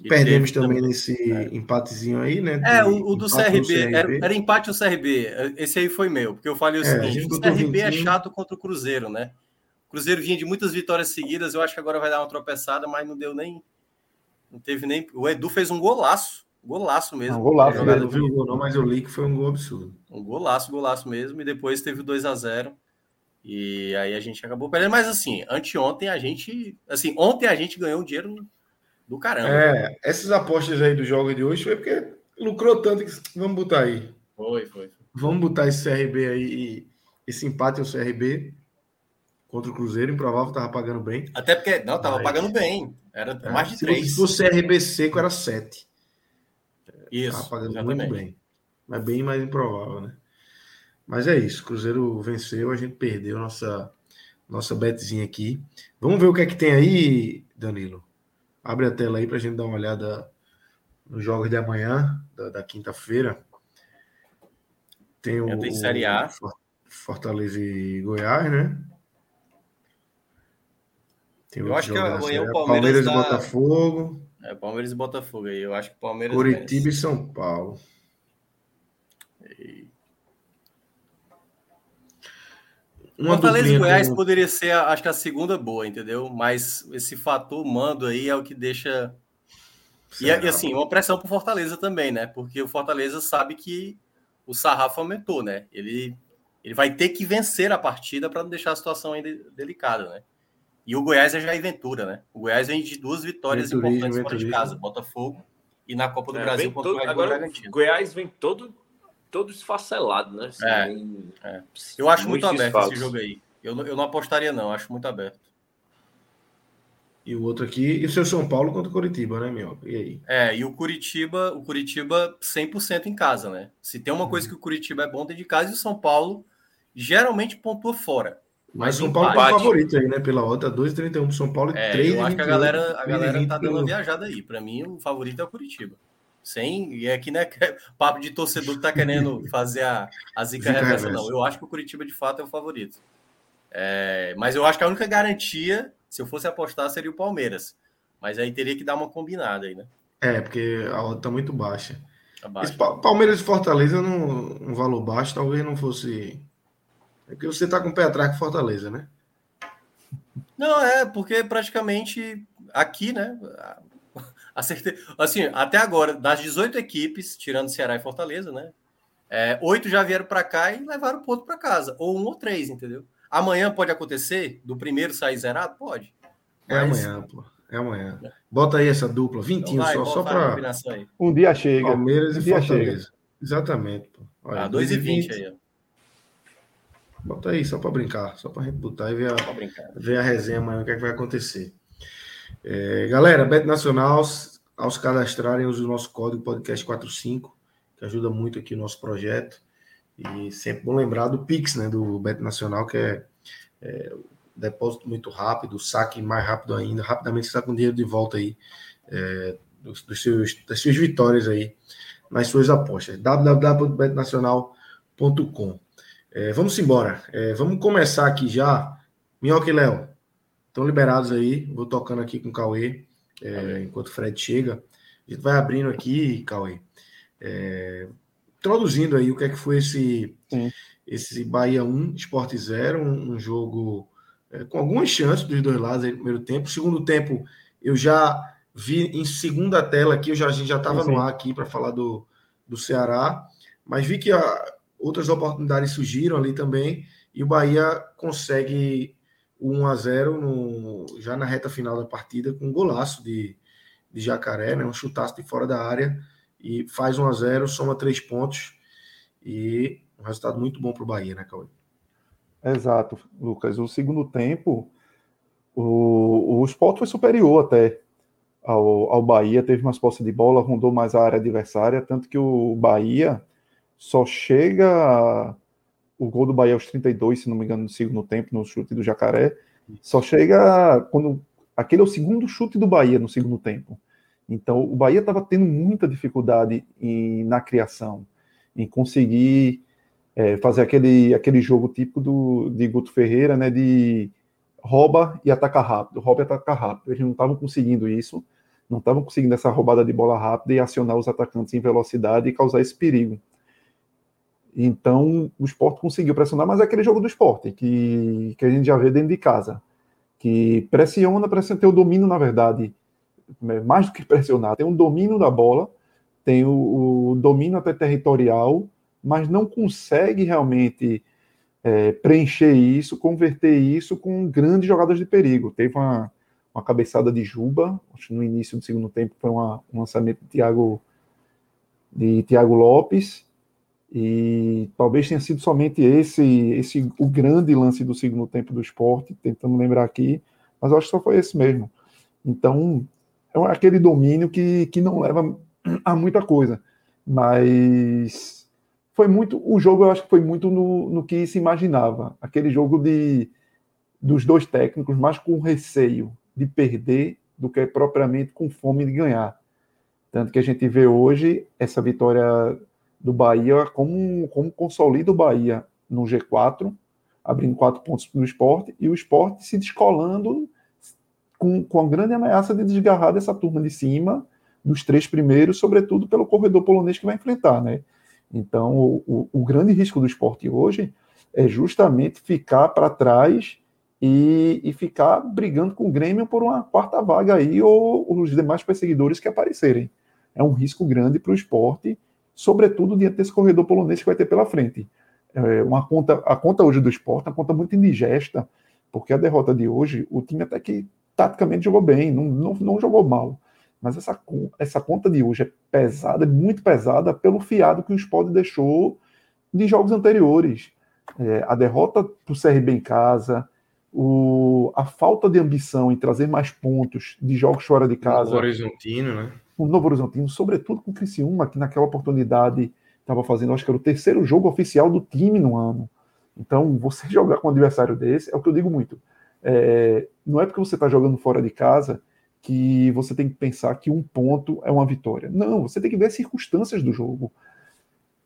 e perdemos também, também nesse é. empatezinho aí, né? É, o, o do CRB, CRB. Era, era, empate o CRB. Esse aí foi meu, porque eu falei o é, seguinte: o CRB é chato contra o Cruzeiro, né? O Cruzeiro vinha de muitas vitórias seguidas, eu acho que agora vai dar uma tropeçada, mas não deu nem. Não teve nem. O Edu fez um golaço. Golaço mesmo. Não, golaço, eu não vi o gol, não, mas eu li que foi um gol absurdo. Um golaço, golaço mesmo. E depois teve 2 a 0 E aí a gente acabou perdendo. Mas assim, anteontem a gente. Assim, ontem a gente ganhou um dinheiro do caramba. É, essas apostas aí do jogo de hoje foi porque lucrou tanto que vamos botar aí. Foi, foi. Vamos botar esse CRB aí, esse empate ao CRB contra o Cruzeiro, improvável, tava pagando bem. Até porque, não, tava Mas... pagando bem. Era é, mais de três. Se fosse CRB seco, era sete. Isso. Pagando exatamente. muito bem. Mas bem mais improvável, né? Mas é isso. Cruzeiro venceu, a gente perdeu nossa, nossa betzinha aqui. Vamos ver o que é que tem aí, Danilo. Abre a tela aí para a gente dar uma olhada nos jogos de amanhã, da, da quinta-feira. Tem o, tem Série A. Fortaleza e Goiás, né? Tem eu acho que amanhã o Palmeiras, Palmeiras e Botafogo. É, Palmeiras e Botafogo aí. Eu acho que Palmeiras. Curitiba e São Paulo. E... Uma Fortaleza e Goiás poderia ser, acho que a segunda boa, entendeu? Mas esse fator mando aí é o que deixa. E, e, assim, uma pressão para Fortaleza também, né? Porque o Fortaleza sabe que o sarrafo aumentou, né? Ele, ele vai ter que vencer a partida para não deixar a situação ainda delicada, né? E o Goiás é Jair Ventura, né? O Goiás vem de duas vitórias Venturismo, importantes fora de casa, Botafogo e na Copa do é, Brasil contra todo, o agora, Goiás vem todo todo esfacelado, né? Assim, é, bem, é. Eu acho muito aberto esse jogo aí. Eu, eu não apostaria, não, acho muito aberto. E o outro aqui, e o seu São Paulo contra o Curitiba, né, meu? E aí? É, e o Curitiba, o Curitiba 100% em casa, né? Se tem uma coisa uhum. que o Curitiba é bom dentro de casa, e o São Paulo geralmente pontua fora. Mas São Paulo é favorito aí, né? Pela outra, 2,31 pro São Paulo e é, 3, Eu acho que a galera, a galera tá dando uma viajada aí. Para mim, o favorito é o Curitiba. Sem, e aqui não é papo de torcedor que tá querendo fazer a, a zica, zica reversa, não. Eu acho que o Curitiba de fato é o favorito. É, mas eu acho que a única garantia, se eu fosse apostar, seria o Palmeiras. Mas aí teria que dar uma combinada aí, né? É, porque a outra tá muito baixa. Tá baixa. Palmeiras e Fortaleza, num, um valor baixo, talvez não fosse. É porque você tá com o pé atrás com Fortaleza, né? Não, é, porque praticamente aqui, né? Acertei. Assim, até agora, das 18 equipes, tirando Ceará e Fortaleza, né? É, oito já vieram para cá e levaram o ponto para casa. Ou um ou três, entendeu? Amanhã pode acontecer? Do primeiro sair zerado? Pode. É Mas... amanhã, pô. É amanhã. Bota aí essa dupla, vintinho então só, só para. Um dia chega. Palmeiras um e Fortaleza. Chega. Exatamente, pô. Olha, ah, 2 e 20 aí, ó. Bota aí, só para brincar, só para botar e ver a, ver a resenha amanhã, o que, é que vai acontecer. É, galera, Bet Nacional, ao se cadastrarem, use o nosso código podcast45, que ajuda muito aqui o nosso projeto. E sempre bom lembrar do Pix, né, do Bet Nacional, que é, é depósito muito rápido, saque mais rápido ainda, rapidamente você está com dinheiro de volta aí é, dos, dos, seus, das suas vitórias aí nas suas apostas. www.betnacional.com é, Vamos embora. É, vamos começar aqui já. Minhoca e Léo, Estão liberados aí. Vou tocando aqui com o Cauê, é, enquanto o Fred chega. A gente vai abrindo aqui, Cauê. É, introduzindo aí o que é que foi esse, esse Bahia 1, Sport 0, um, um jogo é, com algumas chances dos dois lados aí no primeiro tempo. Segundo tempo, eu já vi em segunda tela aqui, eu já, a gente já estava no ar aqui para falar do, do Ceará, mas vi que a, outras oportunidades surgiram ali também, e o Bahia consegue o 1 a 0 no, já na reta final da partida, com um golaço de, de Jacaré, né, um chutaço de fora da área, e faz 1 a 0 soma três pontos, e um resultado muito bom para o Bahia, né, Cauê? Exato, Lucas. O segundo tempo, o, o Sport foi superior até ao, ao Bahia, teve mais posse de bola, rondou mais a área adversária, tanto que o Bahia só chega. O gol do Bahia aos 32, se não me engano, no segundo tempo, no chute do Jacaré, só chega quando. Aquele é o segundo chute do Bahia no segundo tempo. Então, o Bahia estava tendo muita dificuldade em, na criação, em conseguir é, fazer aquele, aquele jogo típico do, de Guto Ferreira, né, de rouba e ataca rápido, rouba e ataca rápido. Eles não estavam conseguindo isso, não estavam conseguindo essa roubada de bola rápida e acionar os atacantes em velocidade e causar esse perigo. Então, o esporte conseguiu pressionar, mas é aquele jogo do esporte, que, que a gente já vê dentro de casa, que pressiona, pressiona, tem o domínio, na verdade, é, mais do que pressionar, tem um domínio da bola, tem o, o domínio até territorial, mas não consegue realmente é, preencher isso, converter isso com grandes jogadas de perigo. Teve uma, uma cabeçada de Juba, acho no início do segundo tempo foi uma, um lançamento de Thiago, de Thiago Lopes, e talvez tenha sido somente esse, esse o grande lance do segundo tempo do esporte, tentando lembrar aqui, mas acho que só foi esse mesmo. Então, é aquele domínio que, que não leva a muita coisa. Mas foi muito. O jogo eu acho que foi muito no, no que se imaginava. Aquele jogo de dos dois técnicos, mais com receio de perder do que propriamente com fome de ganhar. Tanto que a gente vê hoje essa vitória do Bahia como, como consolida o Bahia no G4, abrindo quatro pontos no esporte, e o esporte se descolando com, com a grande ameaça de desgarrar dessa turma de cima, dos três primeiros, sobretudo pelo corredor polonês que vai enfrentar, né? Então, o, o, o grande risco do esporte hoje é justamente ficar para trás e, e, ficar brigando com o Grêmio por uma quarta vaga aí, ou os demais perseguidores que aparecerem. É um risco grande para o esporte, sobretudo diante desse corredor polonês que vai ter pela frente. É uma conta, a conta hoje do esporte é uma conta muito indigesta, porque a derrota de hoje, o time até que taticamente jogou bem, não, não, não jogou mal. Mas essa, essa conta de hoje é pesada, muito pesada pelo fiado que o Sport deixou de jogos anteriores. É, a derrota para o CRB em casa, o, a falta de ambição em trazer mais pontos de jogos fora de casa. O Horizontino, né? O Novo Horizontino, sobretudo com o Criciúma, que naquela oportunidade estava fazendo, acho que era o terceiro jogo oficial do time no ano. Então, você jogar com um adversário desse, é o que eu digo muito. É, não é porque você está jogando fora de casa que você tem que pensar que um ponto é uma vitória. Não, você tem que ver as circunstâncias do jogo.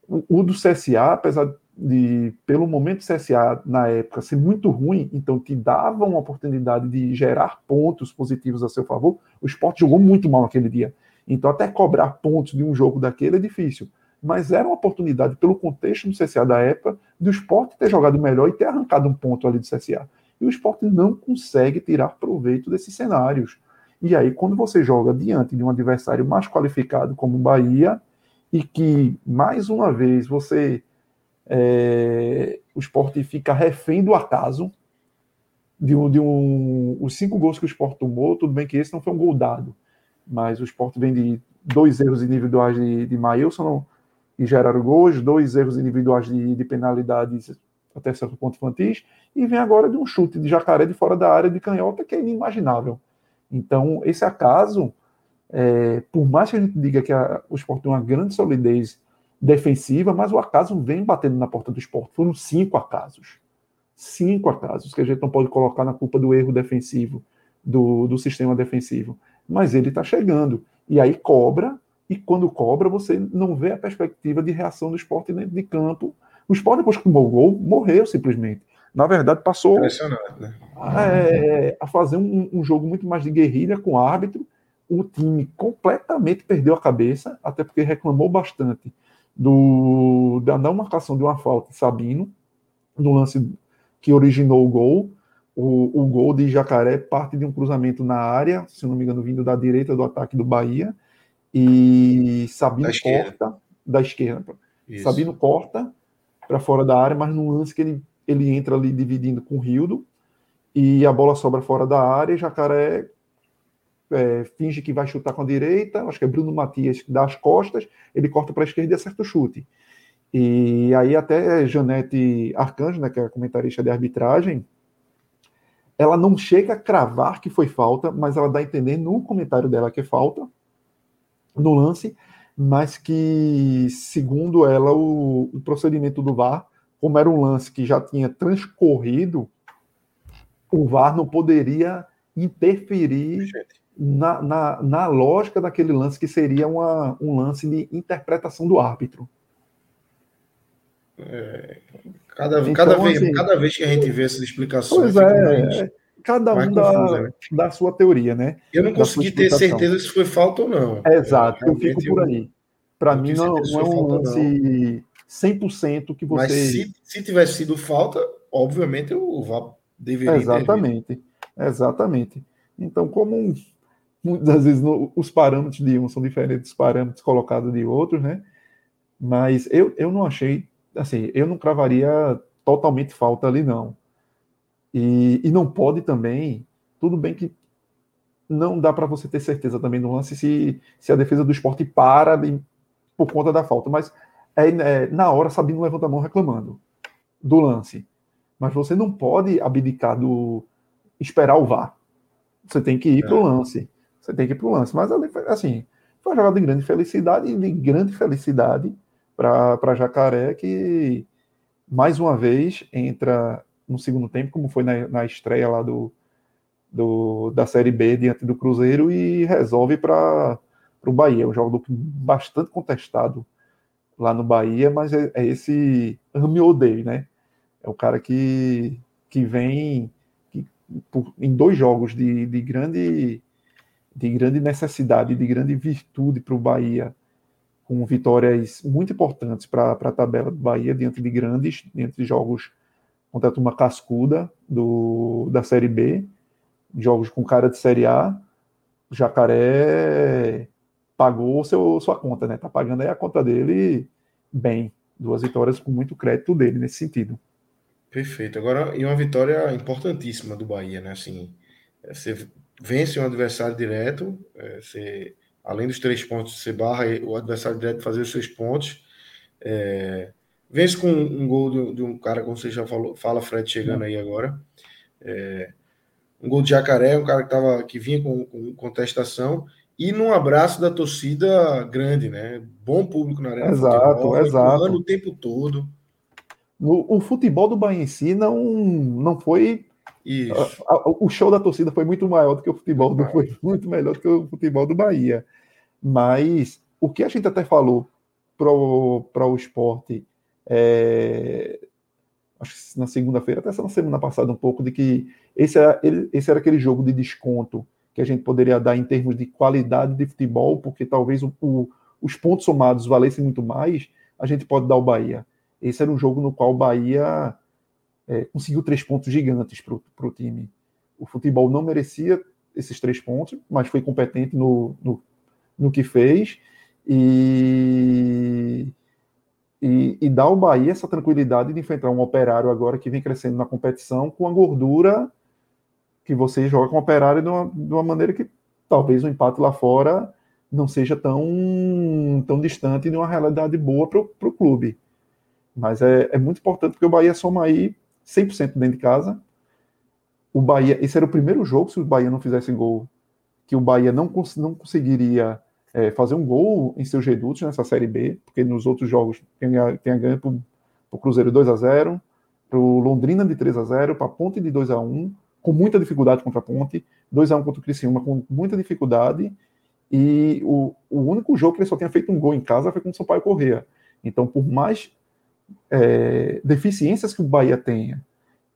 O, o do CSA, apesar de, pelo momento do CSA na época ser muito ruim, então te dava uma oportunidade de gerar pontos positivos a seu favor, o esporte jogou muito mal aquele dia. Então, até cobrar pontos de um jogo daquele é difícil. Mas era uma oportunidade, pelo contexto do CSA da época, do esporte ter jogado melhor e ter arrancado um ponto ali do CSA. E o esporte não consegue tirar proveito desses cenários. E aí, quando você joga diante de um adversário mais qualificado como o Bahia, e que, mais uma vez, você. É, o esporte fica refém do acaso, de um, de um. Os cinco gols que o esporte tomou, tudo bem que esse não foi um gol dado, mas o esporte vem de dois erros individuais de, de Maílson e geraram gols, dois erros individuais de, de penalidades até certo ponto infantis, e vem agora de um chute de jacaré de fora da área de canhota que é inimaginável. Então, esse acaso, é, por mais que a gente diga que a, o esporte tem uma grande solidez defensiva, mas o acaso vem batendo na porta do esporte. Foram cinco acasos. Cinco acasos que a gente não pode colocar na culpa do erro defensivo, do, do sistema defensivo. Mas ele está chegando. E aí cobra, e quando cobra, você não vê a perspectiva de reação do esporte dentro de campo. O esporte, depois que tomou o gol, morreu simplesmente na verdade, passou né? é, a fazer um, um, jogo muito mais de guerrilha com o árbitro. O time completamente perdeu a cabeça, até porque reclamou bastante do, da não marcação de uma falta de Sabino, no lance que originou o gol. O, o gol de Jacaré parte de um cruzamento na área, se não me engano, vindo da direita do ataque do Bahia. E Sabino da corta da esquerda. Isso. Sabino corta para fora da área, mas num lance que ele ele entra ali dividindo com o Rildo, e a bola sobra fora da área, Jacaré é, finge que vai chutar com a direita, acho que é Bruno Matias que dá as costas, ele corta para a esquerda e acerta o chute. E aí até Janete Arcanjo, né, que é a comentarista de arbitragem, ela não chega a cravar que foi falta, mas ela dá a entender no comentário dela que é falta no lance, mas que, segundo ela, o, o procedimento do VAR, como era um lance que já tinha transcorrido, o VAR não poderia interferir na, na, na, lógica daquele lance, que seria uma, um lance de interpretação do árbitro. É, cada, então, cada, vez, assim, cada vez que a gente vê essas explicações, pois é, é, cada um da, né? da sua teoria, né? Eu não consegui ter certeza se foi falta ou não. Exato, eu, fico por aí. Para mim, não, não é um lance 100% que você. Mas se, se tivesse sido falta, obviamente o VAR deveria. Exatamente, exatamente. Então, como muitas vezes no, os parâmetros de um são diferentes dos parâmetros colocados de outros, né? Mas eu, eu não achei assim, eu não cravaria totalmente falta ali, não. E, e não pode também, tudo bem que não dá para você ter certeza também no lance se, se a defesa do esporte para de, por conta da falta, mas é, é, na hora Sabino levanta a mão reclamando do lance. Mas você não pode abdicar do esperar o VAR. Você tem que ir é. para o lance. Você tem que ir para o lance. Mas assim, foi uma jogada de grande felicidade e de grande felicidade para Jacaré, que mais uma vez entra no segundo tempo, como foi na, na estreia lá do, do, da Série B diante do Cruzeiro e resolve para o Bahia. Um jogo bastante contestado lá no Bahia, mas é, é esse ame odeio, né? É o cara que, que vem que, por, em dois jogos de, de, grande, de grande necessidade, de grande virtude para o Bahia com vitórias muito importantes para a tabela do Bahia, diante de grandes, diante de jogos contra a turma cascuda do, da Série B, jogos com cara de Série A. Jacaré pagou seu, sua conta, né? Tá pagando aí a conta dele bem. Duas vitórias com muito crédito dele nesse sentido. Perfeito. Agora, e uma vitória importantíssima do Bahia, né? Assim, você vence um adversário direto, é, você além dos três pontos, você barra o adversário direto fazer os seus pontos. É, vence com um gol de, de, um cara, como você já falou, fala Fred chegando aí agora. É, um gol de jacaré, um cara que, tava, que vinha com, com, contestação e num abraço da torcida grande, né? Bom público na arena. Exato, futebol, exato. O tempo todo. No, o futebol do Bahia em si não, não foi isso. A, a, o show da torcida foi muito maior do que o futebol, do, foi muito melhor do que o futebol do Bahia. Mas o que a gente até falou para o esporte, é, acho que na segunda-feira, até na semana passada, um pouco, de que esse era, esse era aquele jogo de desconto que a gente poderia dar em termos de qualidade de futebol, porque talvez o, o, os pontos somados valessem muito mais, a gente pode dar o Bahia. Esse era um jogo no qual o Bahia é, conseguiu três pontos gigantes para o time. O futebol não merecia esses três pontos, mas foi competente no, no, no que fez e, e, e, dá ao Bahia essa tranquilidade de enfrentar um operário agora que vem crescendo na competição com a gordura que você joga com o operário de uma, de uma maneira que talvez o empate lá fora não seja tão, tão distante de uma realidade boa para o clube. Mas é, é muito importante porque o Bahia soma aí 100% dentro de casa. O Bahia, esse era o primeiro jogo, se o Bahia não fizesse gol, que o Bahia não, cons não conseguiria é, fazer um gol em seus redutos nessa Série B, porque nos outros jogos tem, tem ganho para o Cruzeiro 2 a 0 para o Londrina de 3 a 0 para a Ponte de 2 a 1 com muita dificuldade contra a Ponte, 2 a 1 contra o Criciúma com muita dificuldade, e o, o único jogo que ele só tinha feito um gol em casa foi com o Sampaio Correia. Então, por mais é, deficiências que o Bahia tenha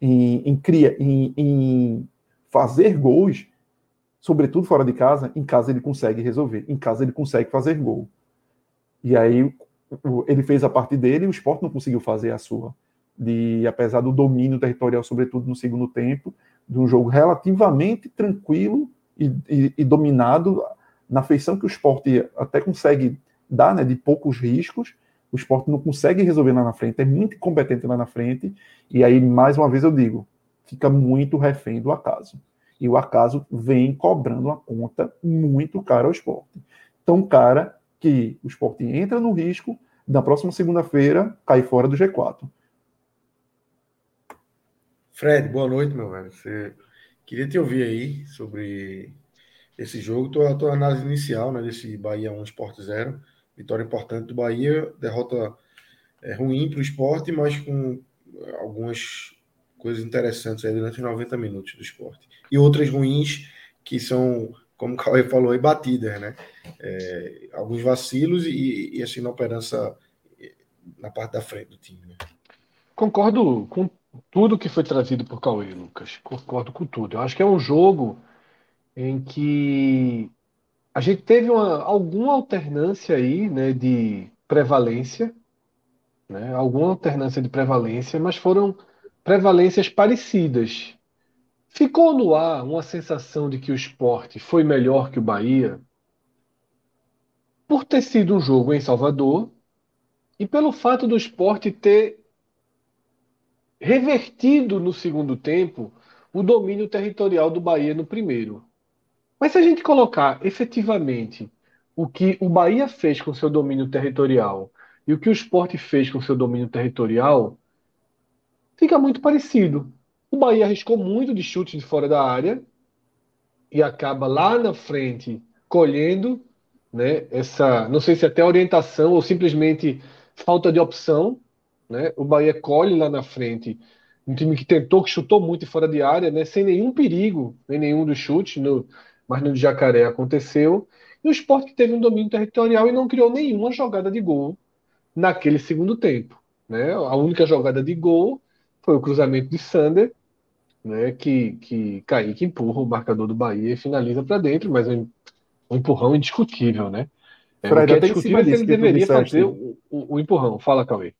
em, em, cria, em, em fazer gols, sobretudo fora de casa, em casa ele consegue resolver, em casa ele consegue fazer gol. E aí ele fez a parte dele e o esporte não conseguiu fazer a sua. De, apesar do domínio territorial, sobretudo no segundo tempo, de um jogo relativamente tranquilo e, e, e dominado, na feição que o esporte até consegue dar, né, de poucos riscos, o esporte não consegue resolver lá na frente, é muito incompetente lá na frente, e aí, mais uma vez, eu digo, fica muito refém do acaso. E o acaso vem cobrando uma conta muito cara ao esporte. Tão cara que o esporte entra no risco, na próxima segunda-feira, cair fora do G4. Fred, boa noite, meu velho. Você... Queria te ouvir aí sobre esse jogo, tua, tua análise inicial né, desse Bahia 1 Sport 0. Vitória importante do Bahia, derrota é, ruim para o esporte, mas com algumas coisas interessantes aí durante os 90 minutos do esporte. E outras ruins que são, como o Cauê falou, aí, batidas, né? É, alguns vacilos e, e assim, inoperância na parte da frente do time. Né? Concordo com tudo que foi trazido por Cauê, Lucas. Concordo com tudo. Eu acho que é um jogo em que a gente teve uma, alguma alternância aí, né, de prevalência, né, alguma alternância de prevalência, mas foram prevalências parecidas. Ficou no ar uma sensação de que o esporte foi melhor que o Bahia por ter sido um jogo em Salvador e pelo fato do esporte ter revertido no segundo tempo o domínio territorial do Bahia no primeiro. Mas se a gente colocar efetivamente o que o Bahia fez com seu domínio territorial e o que o esporte fez com seu domínio territorial, fica muito parecido. O Bahia arriscou muito de chute de fora da área e acaba lá na frente colhendo né, essa, não sei se até orientação ou simplesmente falta de opção. Né? O Bahia colhe lá na frente um time que tentou, que chutou muito fora de área, né, sem nenhum perigo em nenhum dos chutes, no, mas no Jacaré aconteceu. E o esporte teve um domínio territorial e não criou nenhuma jogada de gol naquele segundo tempo. Né? A única jogada de gol foi o cruzamento de Sander, né, que, que Kaique empurra o marcador do Bahia e finaliza para dentro, mas um, um, empurrão indiscutível, né? É, Fred, é discutível é se ele deveria fazer o, o, o, empurrão. Fala, Cauê.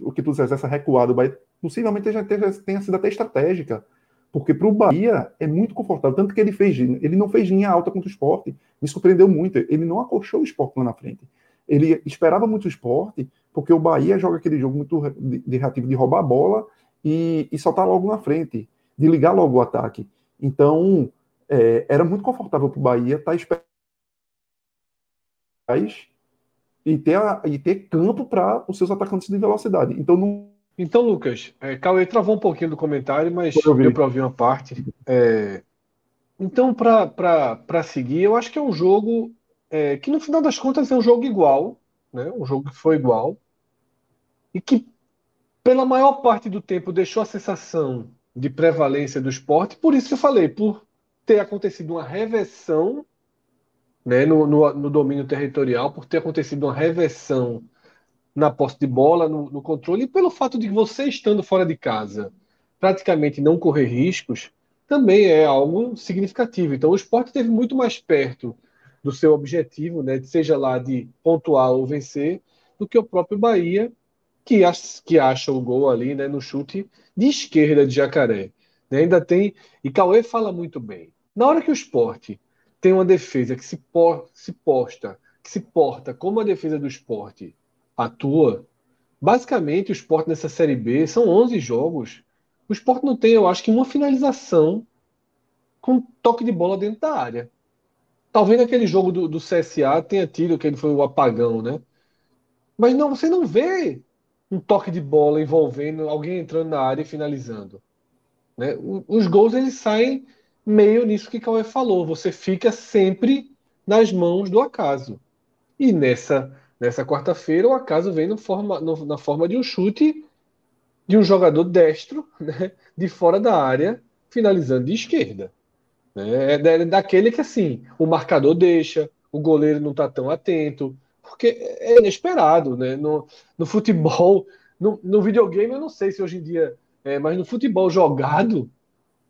O que tu disseste, essa recuada, o Bahia possivelmente já tenha sido até estratégica, porque para o Bahia é muito confortável, tanto que ele fez, ele não fez linha alta contra o esporte, me surpreendeu muito, ele não acolchou o esporte lá na frente. Ele esperava muito o esporte, porque o Bahia joga aquele jogo muito de, reativo de roubar a bola e, e soltar logo na frente, de ligar logo o ataque. Então, é, era muito confortável para o Bahia estar tá esperando e ter, e ter campo para os seus atacantes de velocidade. Então, não. Então, Lucas, é, Cauê travou um pouquinho do comentário, mas deu para ouvir uma parte. É, então, para seguir, eu acho que é um jogo é, que, no final das contas, é um jogo igual, né? um jogo que foi igual, e que pela maior parte do tempo deixou a sensação de prevalência do esporte, por isso que eu falei, por ter acontecido uma reversão né, no, no, no domínio territorial, por ter acontecido uma reversão na posse de bola, no, no, controle, e pelo fato de você estando fora de casa, praticamente não correr riscos, também é algo significativo. Então, o esporte esteve muito mais perto do seu objetivo, né, seja lá de pontuar ou vencer, do que o próprio Bahia, que, acha, que acha o gol ali né, no chute de esquerda de Jacaré. Né? Ainda tem. E Cauê fala muito bem. Na hora que o esporte tem uma defesa que se, por, se posta, que se porta como a defesa do esporte atua, basicamente o esporte nessa Série B são 11 jogos. O esporte não tem, eu acho que, uma finalização com toque de bola dentro da área. Talvez naquele jogo do, do CSA tenha tido, que ele foi o apagão, né? Mas não, você não vê um toque de bola envolvendo alguém entrando na área e finalizando. Né? Os gols eles saem meio nisso que Cauê falou. Você fica sempre nas mãos do acaso. E nessa, nessa quarta-feira, o acaso vem no forma, no, na forma de um chute de um jogador destro, né? de fora da área, finalizando de esquerda. Né? É daquele que assim, o marcador deixa, o goleiro não está tão atento, porque é inesperado, né? No, no futebol, no, no videogame, eu não sei se hoje em dia, é, mas no futebol jogado,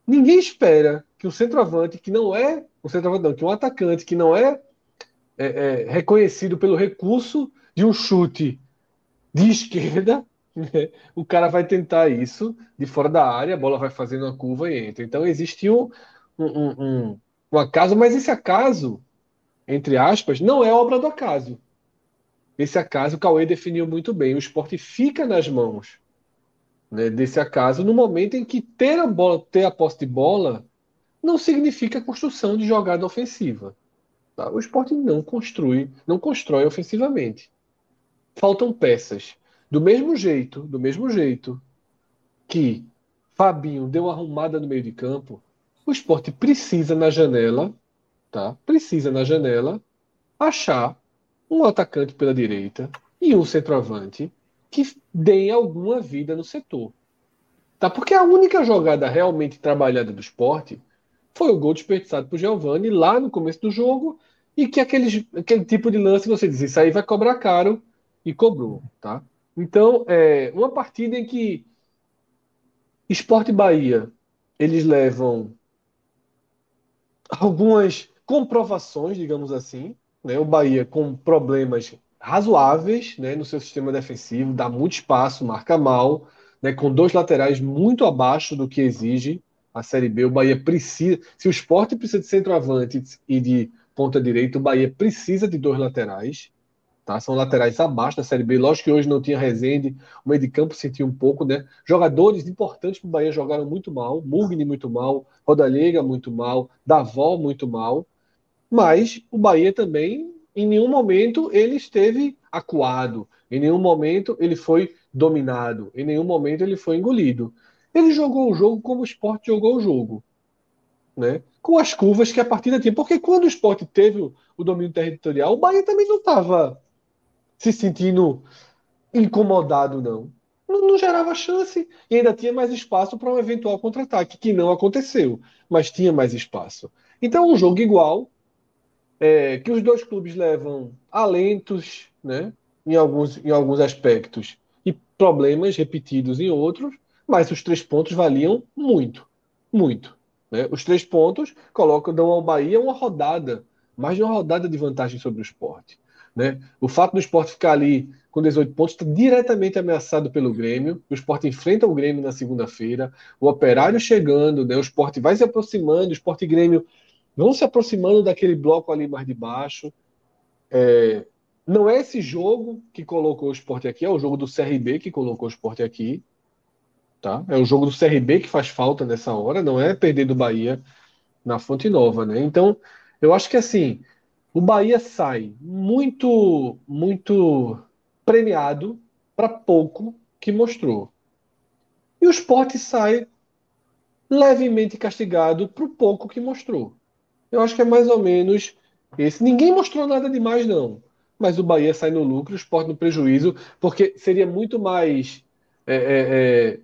ninguém espera que o centroavante, que não é o centroavante, não, que um atacante que não é, é, é reconhecido pelo recurso de um chute de esquerda, né? o cara vai tentar isso de fora da área, a bola vai fazendo uma curva e entra. Então existiu um, um, um, um acaso, mas esse acaso, entre aspas, não é obra do acaso. Esse acaso o Cauê definiu muito bem. O esporte fica nas mãos né, desse acaso no momento em que ter a bola, ter a posse de bola, não significa construção de jogada ofensiva. Tá? O esporte não construi, não constrói ofensivamente. faltam peças. Do mesmo jeito, do mesmo jeito que Fabinho deu uma arrumada no meio de campo, o esporte precisa na janela, tá? Precisa na janela achar um atacante pela direita e um centroavante que deem alguma vida no setor. Tá? Porque a única jogada realmente trabalhada do esporte foi o gol desperdiçado por Giovani lá no começo do jogo e que aquele, aquele tipo de lance você diz, isso aí vai cobrar caro e cobrou, tá? Então, é uma partida em que Esporte Bahia eles levam algumas comprovações, digamos assim, né? O Bahia com problemas razoáveis, né, no seu sistema defensivo, dá muito espaço, marca mal, né, com dois laterais muito abaixo do que exige a Série B. O Bahia precisa, se o esporte precisa de centroavante e de ponta direita, o Bahia precisa de dois laterais. Tá? São laterais abaixo da Série B. Lógico que hoje não tinha Rezende, o meio de campo sentiu um pouco, né? Jogadores importantes para o Bahia jogaram muito mal. Mugni muito mal, Rodallega muito mal, Davó muito mal. Mas o Bahia também, em nenhum momento, ele esteve acuado. Em nenhum momento ele foi dominado. Em nenhum momento ele foi engolido. Ele jogou o jogo como o esporte jogou o jogo. Né? Com as curvas que a partida tinha. Porque quando o esporte teve o, domínio territorial, o Bahia também não estava se sentindo incomodado, não. não. Não gerava chance e ainda tinha mais espaço para um eventual contra-ataque, que não aconteceu, mas tinha mais espaço. Então, um jogo igual, é, que os dois clubes levam alentos, né, em alguns, em alguns aspectos, e problemas repetidos em outros, mas os três pontos valiam muito, muito. Né? Os três pontos colocam dão ao Bahia uma rodada, mais de uma rodada de vantagem sobre o esporte. Né? O fato do esporte ficar ali com 18 pontos está diretamente ameaçado pelo Grêmio. O esporte enfrenta o Grêmio na segunda-feira, o operário chegando, né? o esporte vai se aproximando, o esporte e Grêmio vão se aproximando daquele bloco ali mais de baixo. É... não é esse jogo que colocou o esporte aqui, é o jogo do CRB que colocou o esporte aqui. Tá? É o jogo do CRB que faz falta nessa hora, não é perder do Bahia na Fonte Nova, né? Então, eu acho que assim, o Bahia sai muito, muito premiado para pouco que mostrou. E o Sport sai levemente castigado para o pouco que mostrou. Eu acho que é mais ou menos esse. Ninguém mostrou nada demais, não. Mas o Bahia sai no lucro, o Sport no prejuízo, porque seria muito mais é, é, é,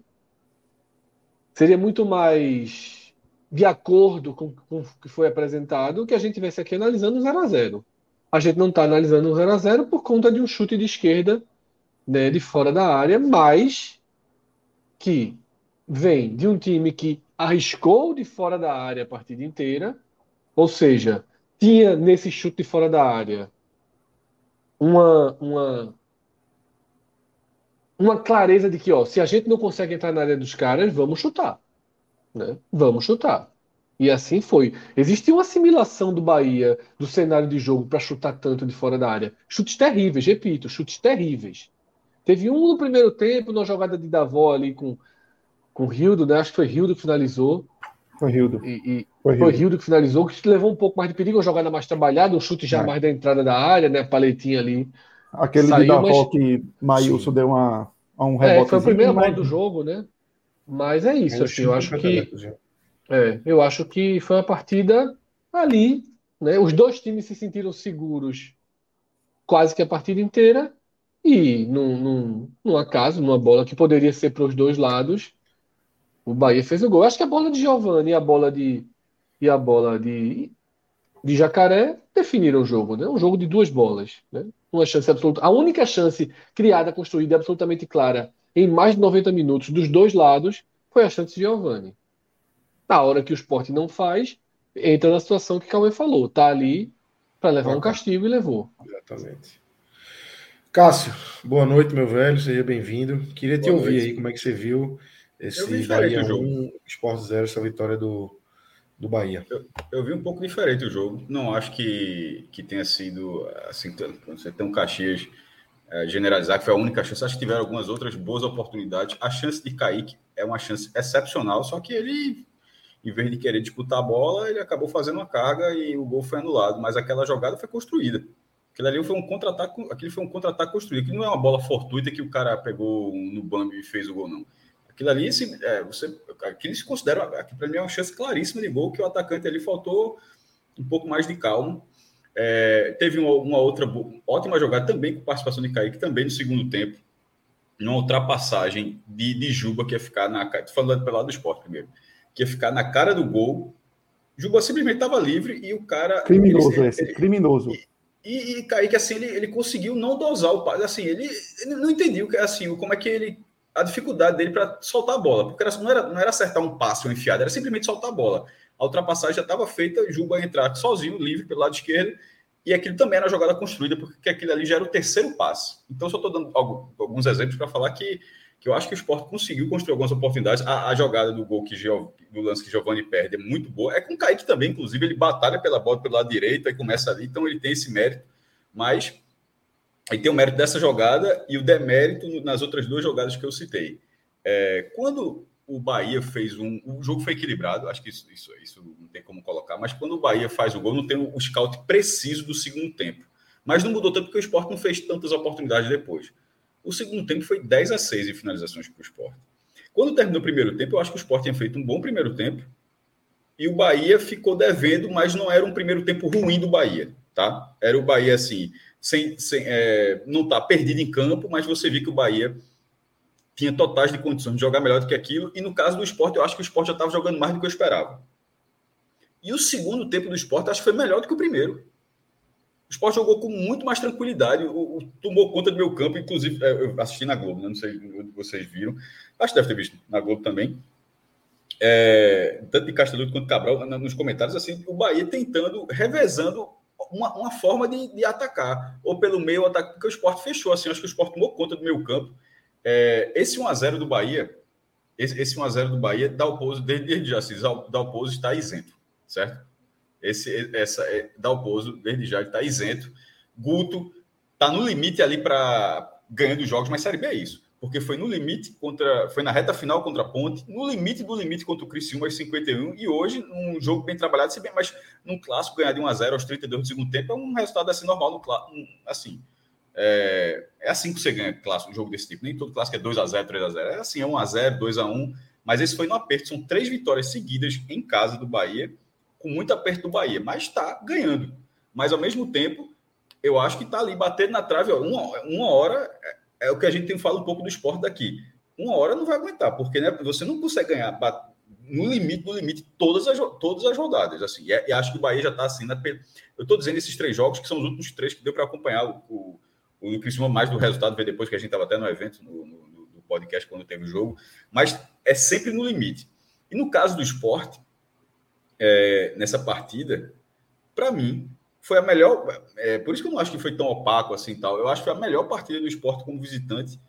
seria muito mais de acordo com, com o que foi apresentado que a gente tivesse aqui analisando 0 a 0 A gente não está analisando 0 a 0 por conta de um chute de esquerda né, de fora da área, mas que vem de um time que arriscou de fora da área a partida inteira, ou seja, tinha nesse chute de fora da área uma, uma uma clareza de que, ó, se a gente não consegue entrar na área dos caras, vamos chutar. Né? Vamos chutar. E assim foi. Existe uma assimilação do Bahia do cenário de jogo para chutar tanto de fora da área. Chutes terríveis, repito, chutes terríveis. Teve um no primeiro tempo, na jogada de Davó ali com, com Rildo, né? Acho que foi Rildo que finalizou. Foi Rildo. E, e foi, Rildo. foi que finalizou, que levou um pouco mais de perigo, uma jogada mais trabalhada, um chute já é. mais da entrada da área, né? Paletinha ali Aquele Saiu, de Davó mas... que Maílson deu uma, um rebote. É, foi a primeira bola do jogo, né? Mas é isso, assim, eu acho que. É, eu acho que foi uma partida ali, né? Os dois times se sentiram seguros quase que a partida inteira. E num, num, num acaso, numa bola que poderia ser para os dois lados, o Bahia fez o gol. Acho que a bola de Giovanni e a bola de e a bola de, de Jacaré definiram o jogo, né? Um jogo de duas bolas, né? uma chance absoluta. A única chance criada, construída absolutamente clara em mais de 90 minutos dos dois lados foi a chance de Giovanni. Na hora que o esporte não faz, entra na situação que o Cauê falou. Tá ali para levar um castigo e levou. Exatamente. Cássio, boa noite, meu velho. Seja bem-vindo. Queria te boa ouvir noite. aí como é que você viu esse Bahia 1, Esporte 0, essa vitória do, do Bahia. Eu, eu, vi um pouco diferente o jogo. Não acho que, que tenha sido assim, você tem um Caxias é, generalizar, que foi a única chance. Acho que tiveram algumas outras boas oportunidades. A chance de Kaique é uma chance excepcional, só que ele, em vez de querer disputar a bola, ele acabou fazendo uma carga e o gol foi anulado. Mas aquela jogada foi construída. Aquilo ali foi um contra-ataque, aquilo foi um contra-ataque construído. Aquilo não é uma bola fortuita que o cara pegou no Bambi e fez o gol, não. Aquilo ali, se, é, você, aquilo se considera, para mim, é uma chance claríssima de gol que o atacante ali faltou um pouco mais de calma. É, teve uma, uma, outra ótima jogada também com participação de Kaique, também no segundo tempo, numa ultrapassagem de, de Juba, que ia ficar na. Estou falando pelo lado do esporte primeiro, que ia ficar na cara do gol. Juba simplesmente estava livre e o cara. Criminoso ele, esse, ele, criminoso. E, e, e Kaique, assim, ele, ele conseguiu não dosar o passe. Assim, ele, ele não entendeu assim, como é que ele. A dificuldade dele para soltar a bola. Porque era, não, era, não era acertar um passe ou enfiado, era simplesmente soltar a bola. A ultrapassagem já estava feita, Juba entrar sozinho, livre pelo lado esquerdo. E aquilo também era jogada construída, porque aquilo ali já era o terceiro passe. Então, só estou dando alguns exemplos para falar que, que eu acho que o esporte conseguiu construir algumas oportunidades. A, a jogada do gol que do lance que Giovanni perde é muito boa. É com o Kaique também, inclusive, ele batalha pela bola pelo lado direito e começa ali, então ele tem esse mérito. Mas aí tem o mérito dessa jogada e o demérito nas outras duas jogadas que eu citei. É, quando o Bahia fez um. O jogo foi equilibrado, acho que isso, isso, isso não tem como colocar, mas quando o Bahia faz o gol, não tem o scout preciso do segundo tempo. Mas não mudou tanto porque o esporte não fez tantas oportunidades depois. O segundo tempo foi 10 a 6 em finalizações para o esporte. Quando terminou o primeiro tempo, eu acho que o esporte tinha feito um bom primeiro tempo. E o Bahia ficou devendo, mas não era um primeiro tempo ruim do Bahia tá? Era o Bahia assim, sem, sem é, não tá perdido em campo, mas você viu que o Bahia tinha totais de condições de jogar melhor do que aquilo. E no caso do esporte, eu acho que o esporte já estava jogando mais do que eu esperava. E o segundo tempo do esporte, acho que foi melhor do que o primeiro. O esporte jogou com muito mais tranquilidade, o, o tomou conta do meu campo, inclusive, é, eu assisti na Globo, né? não sei se vocês viram, acho que deve ter visto na Globo também. É, tanto de Castelão quanto Cabral, nos comentários, assim, o Bahia tentando, revezando uma, uma forma de, de, atacar, ou pelo meio ataque, porque o esporte fechou, assim, acho que o esporte tomou conta do meio campo. É, esse 1x0 do Bahia, esse, esse 1x0 do Bahia, Dalpozo, desde, desde já, assim, Dalpozo está isento, certo? Esse, essa, é, Dalpozo, desde já, está isento. Guto está no limite ali para ganhando jogos, mas Série B é isso porque foi no limite contra, foi na reta final contra a Ponte, no limite do limite contra o Criciúma aos 51 e hoje um jogo bem trabalhado, se bem, mas num clássico ganhar de 1 a 0 aos 32 do segundo tempo é um resultado assim normal no clássico, assim. É, é, assim que você ganha clássico, um jogo desse tipo. Nem todo clássico é 2 a 0, 3 a 0. É assim, é 1 a 0, 2 a 1, mas esse foi no aperto, são três vitórias seguidas em casa do Bahia, com muito aperto do Bahia, mas está ganhando. Mas ao mesmo tempo, eu acho que está ali batendo na trave, ó, uma, uma hora é o que a gente tem falado um pouco do esporte daqui. Uma hora não vai aguentar, porque né, você não consegue ganhar no limite, no limite, todas as, todas as rodadas. Assim, e, e acho que o Bahia já está assim. Na, eu estou dizendo esses três jogos, que são os últimos três que deu para acompanhar o, o, o Criciúma mais do resultado, ver depois que a gente estava até no evento, no, no, no, podcast, quando teve o jogo. Mas é sempre no limite. E no caso do esporte, é, nessa partida, para mim, foi a melhor. É, por isso que eu não acho que foi tão opaco assim tal. Eu acho que foi a melhor partida do esporte como visitante.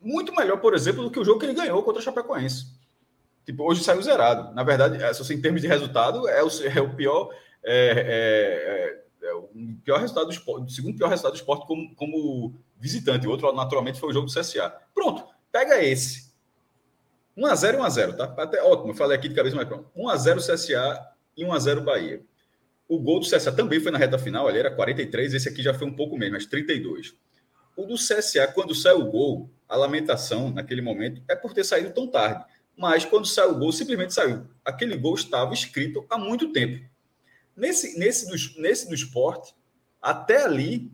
Muito melhor, por exemplo, do que o jogo que ele ganhou contra o Chapecoense. Tipo, hoje saiu zerado. Na verdade, é, em termos de resultado, é o, é o pior. É, é, é, o pior resultado do esporte, o segundo pior resultado do esporte como, como visitante. O outro, naturalmente, foi o jogo do CSA. Pronto, pega esse. 1x0 e 1x0, tá? Até ótimo, eu falei aqui de cabeça, mas pronto. 1x0 CSA e 1x0 Bahia. O gol do CSA também foi na reta final, ali era 43, esse aqui já foi um pouco menos, mas 32. O do CSA, quando sai o gol, a lamentação naquele momento é por ter saído tão tarde. Mas quando saiu o gol, simplesmente saiu. Aquele gol estava escrito há muito tempo. Nesse, nesse, do, nesse do esporte, até ali,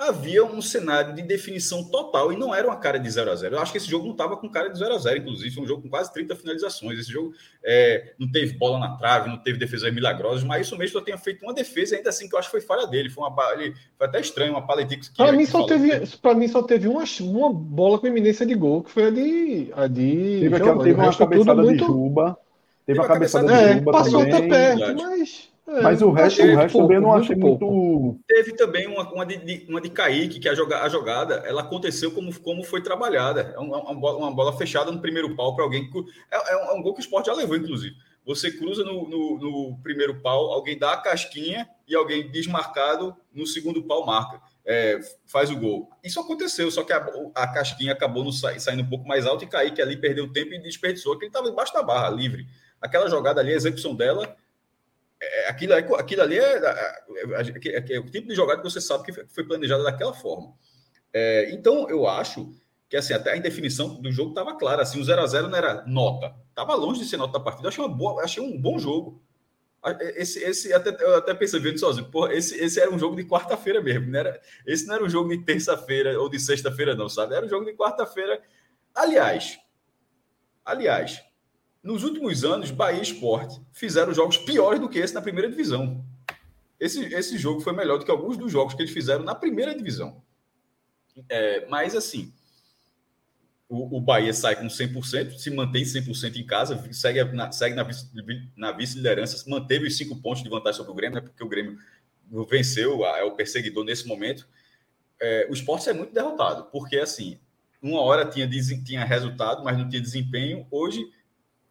havia um cenário de definição total e não era uma cara de 0 a 0 Eu acho que esse jogo não estava com cara de 0 a 0 inclusive, foi um jogo com quase 30 finalizações. Esse jogo é, não teve bola na trave, não teve defesas milagrosas, mas isso mesmo só tenha feito uma defesa, ainda assim que eu acho que foi falha dele. Foi, uma, ele, foi até estranho, uma paletica. Para mim, só teve, para mim, só teve uma, uma bola com iminência de gol, que foi a de. A de teve, aquela, teve uma cabeçada muito... de Juba. Teve, teve a cabeçada, cabeçada de Juba. É, passou também. até perto, mas. É, Mas o resto, o resto pouco, também eu não achei muito. muito... Teve também uma, uma, de, uma de Kaique, que a, joga, a jogada ela aconteceu como, como foi trabalhada. É uma, uma, uma bola fechada no primeiro pau para alguém. É, é, um, é, um, gol que o esporte já levou, inclusive. Você cruza no, no, no, primeiro pau, alguém dá a casquinha e alguém desmarcado no segundo pau marca. É, faz o gol. Isso aconteceu, só que a, a casquinha acabou no, saindo um pouco mais alto e Kaique ali perdeu tempo e desperdiçou, que ele estava embaixo da barra, livre. Aquela jogada ali, a execução dela é, aquilo, aquilo ali é, é, é, é, o tipo de jogada que você sabe que foi planejada daquela forma. É, então, eu acho que assim, até a indefinição do jogo estava clara. Assim, o 0x0 não era nota. Estava longe de ser nota da partida. Achei, uma boa, achei um bom jogo. Esse, esse até, eu até pensei sozinho, porra, esse, esse era um jogo de quarta-feira mesmo. Não era, esse não era um jogo de terça-feira ou de sexta-feira, não, sabe? Era um jogo de quarta-feira. Aliás, aliás, nos últimos anos, Bahia e Sport fizeram jogos piores do que esse na primeira divisão. Esse, esse jogo foi melhor do que alguns dos jogos que eles fizeram na primeira divisão. É, mas, assim, o, o Bahia sai com 100%, se mantém 100% em casa, segue na, segue na, na vice-liderança, manteve os cinco pontos de vantagem sobre o Grêmio, né, porque o Grêmio venceu, é o perseguidor nesse momento. É, o esporte é muito derrotado, porque, assim, uma hora tinha, tinha resultado, mas não tinha desempenho. Hoje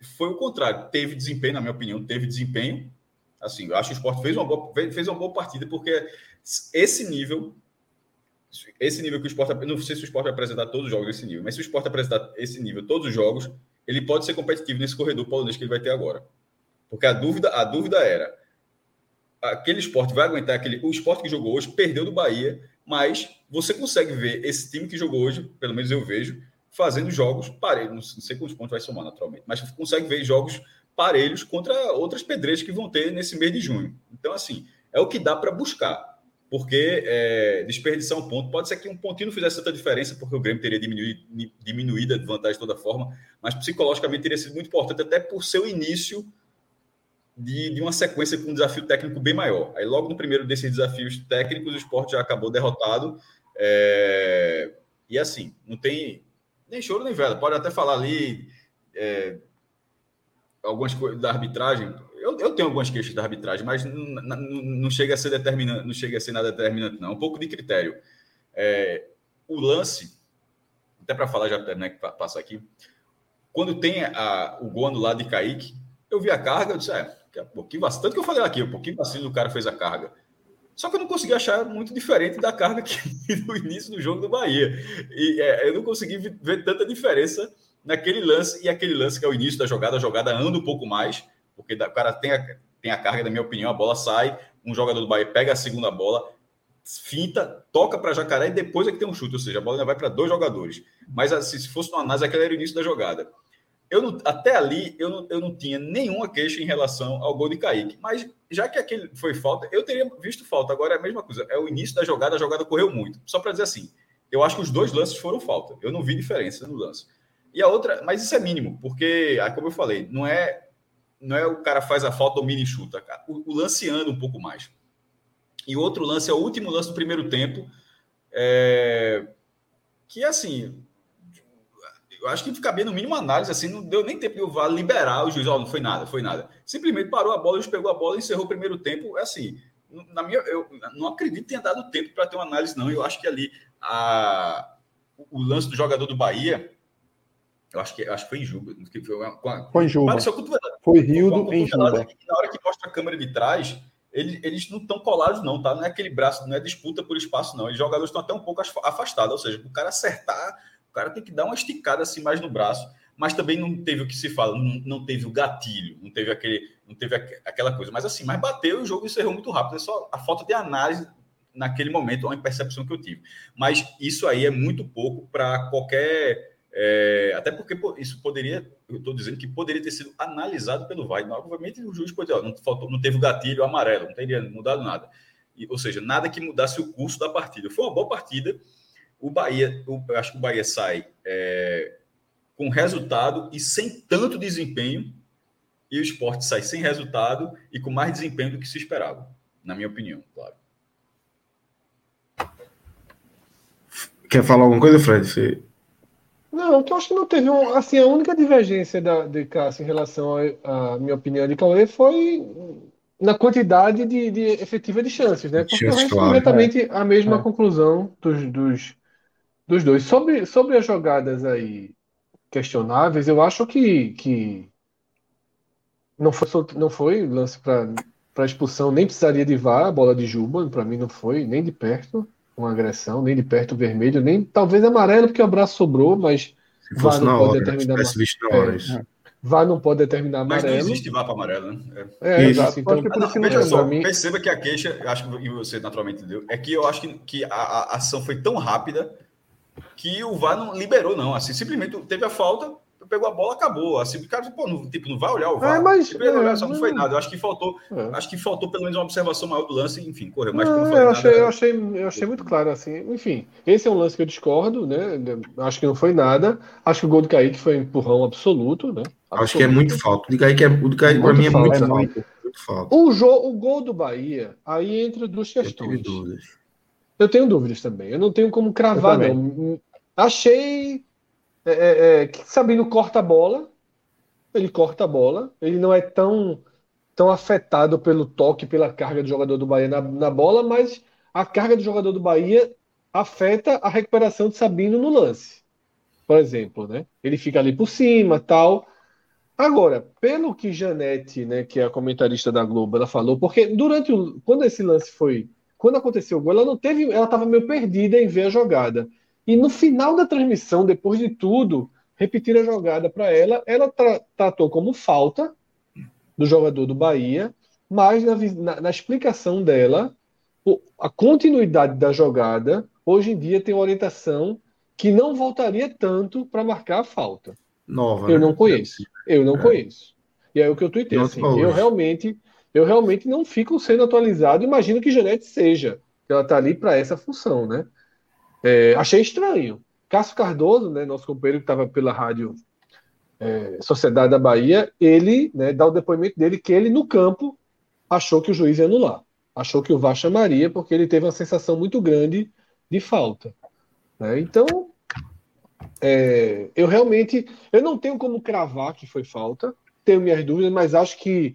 foi o contrário. Teve desempenho, na minha opinião, teve desempenho. Assim, eu acho que o esporte fez uma boa, fez uma boa partida, porque esse nível, esse nível que o esporte, não sei se o esporte vai apresentar todos os jogos nesse nível, mas se o esporte apresentar esse nível todos os jogos, ele pode ser competitivo nesse corredor polonês que ele vai ter agora. Porque a dúvida, a dúvida era aquele esporte vai aguentar aquele. O esporte que jogou hoje perdeu do Bahia, mas você consegue ver esse time que jogou hoje, pelo menos eu vejo, fazendo jogos parelhos. Não sei quantos pontos vai somar naturalmente, mas consegue ver jogos parelhos contra outras pedreiras que vão ter nesse mês de junho. Então, assim, é o que dá para buscar. Porque é, desperdiçar um ponto, pode ser que um pontinho não fizesse tanta diferença, porque o Grêmio teria diminuído, diminuído a vantagem de toda forma, mas psicologicamente teria sido muito importante, até por seu início de, de, uma sequência com um desafio técnico bem maior. Aí, logo no primeiro desses desafios técnicos, o esporte já acabou derrotado. É, e assim, não tem nem choro nem vela. Pode até falar ali é, algumas coisas da arbitragem. Eu, eu, tenho algumas queixas da arbitragem, mas não, não, chega a ser determinante, não chega a ser nada determinante, não. Um pouco de critério. É, o lance, até para falar já né, que passa aqui, quando tem a, o gol anulado de Kaique, eu vi a carga, eu disse, é, um pouquinho bastante que eu falei aqui, um pouquinho vacilo o cara fez a carga. Só que eu não consegui achar muito diferente da carga que do início do jogo do Bahia. E é, eu não consegui ver tanta diferença naquele lance e aquele lance que é o início da jogada. A jogada anda um pouco mais, porque o cara tem a, tem a carga, na minha opinião, a bola sai, um jogador do Bahia pega a segunda bola, finta, toca para Jacaré e depois é que tem um chute, ou seja, a bola ainda vai para dois jogadores. Mas assim, se fosse uma análise, aquele era o início da jogada. Eu não, até ali eu não, eu não tinha nenhuma queixa em relação ao gol de Kaique, mas já que aquele foi falta, eu teria visto falta. Agora é a mesma coisa. É o início da jogada, a jogada correu muito. Só para dizer assim, eu acho que os dois lances foram falta. Eu não vi diferença no lance. E a outra, mas isso é mínimo, porque, como eu falei, não é não é o cara faz a falta, domina e chuta. Cara. O, o lance anda um pouco mais. E outro lance é o último lance do primeiro tempo, é, que assim, eu acho que fica bem no mínimo análise, assim, não deu nem tempo de o VAR liberar o juiz, ó, oh, não foi nada, foi nada. Simplesmente parou a bola, o juiz pegou a bola e encerrou o primeiro tempo, é assim, na minha, eu não acredito que tenha dado tempo para ter uma análise, não, eu acho que ali a, o lance do jogador do Bahia, eu acho que, acho que foi em Juba. Foi, uma, foi em Juba. Foi Rio em Juba. Na hora que mostra a câmera de trás, eles, eles não estão colados, não, tá? Não é aquele braço, não é disputa por espaço, não. Os jogadores estão até um pouco afastados, ou seja, o cara acertar o cara tem que dar uma esticada assim mais no braço, mas também não teve o que se fala, não, não teve o gatilho, não teve aquele, não teve aquela coisa. Mas assim, mas bateu e o jogo encerrou muito rápido. É só a falta de análise naquele momento, uma percepção que eu tive. Mas isso aí é muito pouco para qualquer. É, até porque isso poderia, eu estou dizendo que poderia ter sido analisado pelo VAR. Obviamente, o juiz pode, ó, não, faltou, não teve o gatilho amarelo, não teria mudado nada. E, ou seja, nada que mudasse o curso da partida. Foi uma boa partida o Bahia, eu acho que o Bahia sai é, com resultado e sem tanto desempenho, e o esporte sai sem resultado e com mais desempenho do que se esperava, na minha opinião, claro. Quer falar alguma coisa, Fred? Você... Não, eu acho que não teve um, assim, a única divergência da, de Cássio em relação à minha opinião de Cauê foi na quantidade de, de efetiva de chances, né? Porque eu claro, completamente é. a mesma é. conclusão dos, dos, dos dois. Sobre, sobre as jogadas aí questionáveis, eu acho que, que não foi, não foi lance para expulsão, nem precisaria de VAR, a bola de Juba, para mim não foi nem de perto uma agressão, nem de perto vermelho, nem talvez amarelo, porque o braço sobrou, mas se fosse na hora, determinar. Se visto na hora, é, isso. VAR não pode determinar amarelo. Mas não existe VAR para amarelo, né? É, é exato. Então, que não, veja só, mim... perceba que a queixa, acho que você naturalmente deu, é que eu acho que, que a, a ação foi tão rápida que o VAR não liberou, não. Assim, simplesmente teve a falta, pegou a bola, acabou. Assim, o cara, pô, não, tipo, não vai olhar o VAR. É, mas, tipo, é, olhar, só não, foi nada. Eu acho que faltou, é. acho que faltou pelo menos uma observação maior do lance, enfim, correu. Mas não, eu, achei, nada, eu, achei, eu achei muito claro, assim. Enfim, esse é um lance que eu discordo, né? Acho que não foi nada. Acho que o gol do Kaique foi um empurrão absoluto, né? Absoluto. Acho que é muito falta. O do Kaique, é, o do Kaique para mim é muito, falta. muito, falta. O, jo, o gol do Bahia, aí entra duas questões. Eu tenho, eu tenho dúvidas também. Eu não tenho como cravar, não. Achei. É, é, é, que Sabino corta a bola, ele corta a bola, ele não é tão, tão afetado pelo toque, pela carga do jogador do Bahia na, na bola, mas a carga do jogador do Bahia afeta a recuperação de Sabino no lance. Por exemplo, né? Ele fica ali por cima, tal. Agora, pelo que Janete, né, que é a comentarista da Globo, ela falou, porque durante o quando esse lance foi, quando aconteceu o gol, ela não teve, ela estava meio perdida em ver a jogada. E no final da transmissão, depois de tudo, repetir a jogada para ela. Ela tra tratou como falta do jogador do Bahia, mas na, na, na explicação dela, o, a continuidade da jogada, hoje em dia tem uma orientação que não voltaria tanto para marcar a falta. Nova. Eu né? não conheço. Eu não é. conheço. E é o que eu tuitei. Assim, eu realmente, eu realmente não fico sendo atualizado. Imagino que Janete seja. Ela está ali para essa função, né? É, achei estranho. Cássio Cardoso, né, nosso companheiro que estava pela rádio é, Sociedade da Bahia, ele né, dá o depoimento dele que ele, no campo, achou que o juiz ia anular. Achou que o VAR chamaria, porque ele teve uma sensação muito grande de falta. Né? Então, é, eu realmente eu não tenho como cravar que foi falta, tenho minhas dúvidas, mas acho que,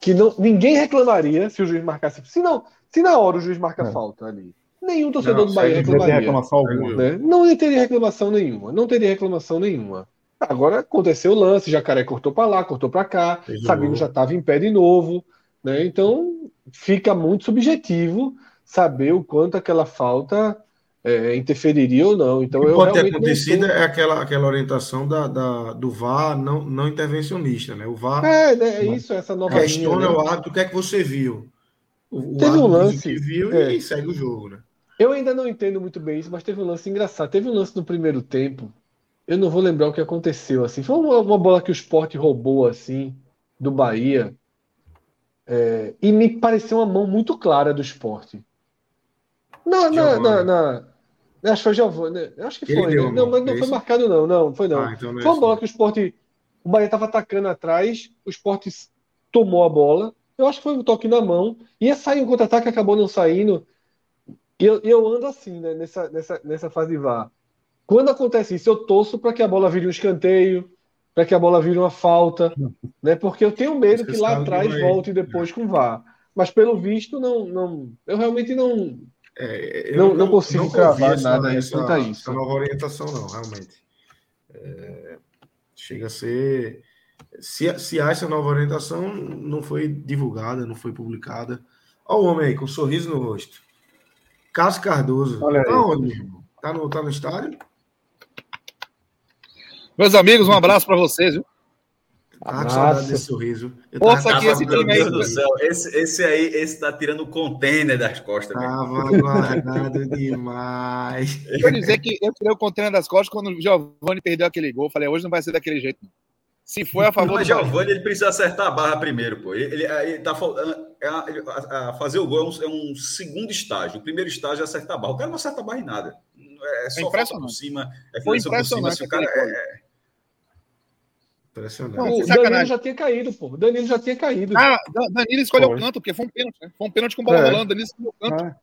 que não, ninguém reclamaria se o juiz marcasse. Se, não, se na hora o juiz marca é. falta ali nenhum torcedor não, do Bahia reclamaria. Reclamação alguma. Né? Não teria reclamação nenhuma. Não teria reclamação nenhuma. Agora aconteceu o lance, Jacaré cortou para lá, cortou para cá, Sabino já estava em pé de novo. Né? Então fica muito subjetivo saber o quanto aquela falta é, interferiria ou não. Então, o que pode ter acontecido é aquela, aquela orientação da, da, do VAR não, não intervencionista, né? O VAR. É, né, é isso, essa nova questiona linha, né? o árbitro, o que é que você viu? O, Teve um lance. Que viu é. e segue o jogo, né? Eu ainda não entendo muito bem isso, mas teve um lance engraçado. Teve um lance no primeiro tempo. Eu não vou lembrar o que aconteceu. Assim, foi uma, uma bola que o Sport roubou assim do Bahia. É, e me pareceu uma mão muito clara do Sport. Na, na, na, na, acho que foi Giovanni. Acho que foi. Né? Não, mas não é foi marcado, não. Não, foi não. Ah, então não é foi uma bola que o Sport. O Bahia estava atacando atrás, o Sport tomou a bola. Eu acho que foi um toque na mão. Ia sair um contra-ataque, acabou não saindo. E eu, eu ando assim, né, nessa, nessa, nessa fase VAR. Quando acontece isso, eu torço para que a bola vire um escanteio, para que a bola vire uma falta, né? Porque eu tenho medo que lá atrás vai... volte depois com VAR. Mas pelo visto, não, não, eu realmente não, é, eu não, não, consigo não cravar nada essa, quanto a isso. Essa nova orientação, não, realmente. É, chega a ser. Se, se há essa nova orientação, não foi divulgada, não foi publicada. Olha o homem aí com um sorriso no rosto. Cássio Cardoso. Olha tá onde, irmão? Tá no, tá no estádio? Meus amigos, um abraço para vocês, viu? Ah, que saudade desse sorriso. Eu Poxa, aqui esse time aí. Do céu. Esse, esse aí, esse tá tirando o container das costas. Tava guardado demais. Eu dizer que eu tirei o container das costas quando o Giovanni perdeu aquele gol. Falei, hoje não vai ser daquele jeito. Se foi a favor Mas do Giovanni, ele precisa acertar a barra primeiro, pô. Ele, ele tá é a, a, fazer o gol é um, é um, segundo estágio. O primeiro estágio é acertar a barra. O cara não acerta a barra em nada. É, é só é por cima, é foi por cima. Se o cara é, é... Impressionante. Não, o Danilo já tinha caído, pô. O Danilo já tinha caído. Ah, Danilo escolheu o canto, porque foi um pênalti, né? Foi um pênalti com bola é. rolando. Danilo escolheu o canto. Ah.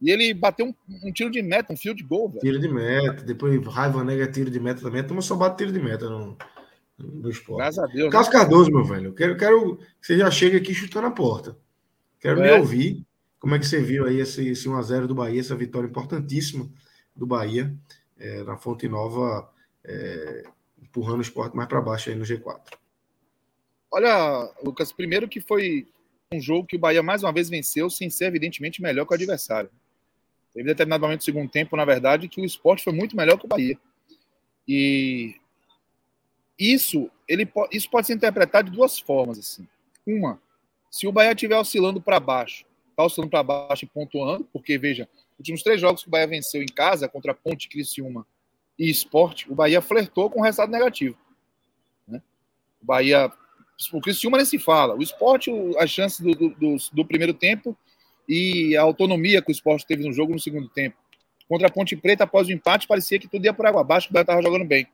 E ele bateu um, um, tiro de meta, um fio de gol, velho. Tiro de meta. Depois Raiva Nega tiro de meta também. A turma só bate tiro de meta. Não do esporte. Graças a Deus. Cássio né? Cardoso, meu velho, quero, quero que você já chegue aqui chutando a porta. Quero é. me ouvir. Como é que você viu aí esse, esse 1x0 do Bahia, essa vitória importantíssima do Bahia é, na Fonte Nova, é, empurrando o esporte mais para baixo aí no G4? Olha, Lucas, primeiro que foi um jogo que o Bahia mais uma vez venceu, sem ser evidentemente melhor que o adversário. Teve determinado momento do segundo tempo, na verdade, que o esporte foi muito melhor que o Bahia. E isso ele, isso pode ser interpretado de duas formas. Assim. Uma, se o Bahia estiver oscilando para baixo, está oscilando para baixo e pontuando, porque, veja, os últimos três jogos que o Bahia venceu em casa, contra Ponte, Criciúma e Esporte, o Bahia flertou com um resultado negativo. Né? O Bahia. O Criciúma nem se fala. O Esporte, a chance do, do, do, do primeiro tempo e a autonomia que o Esporte teve no jogo no segundo tempo. Contra a Ponte Preta, após o empate, parecia que tudo ia por água abaixo, o Bahia estava jogando bem.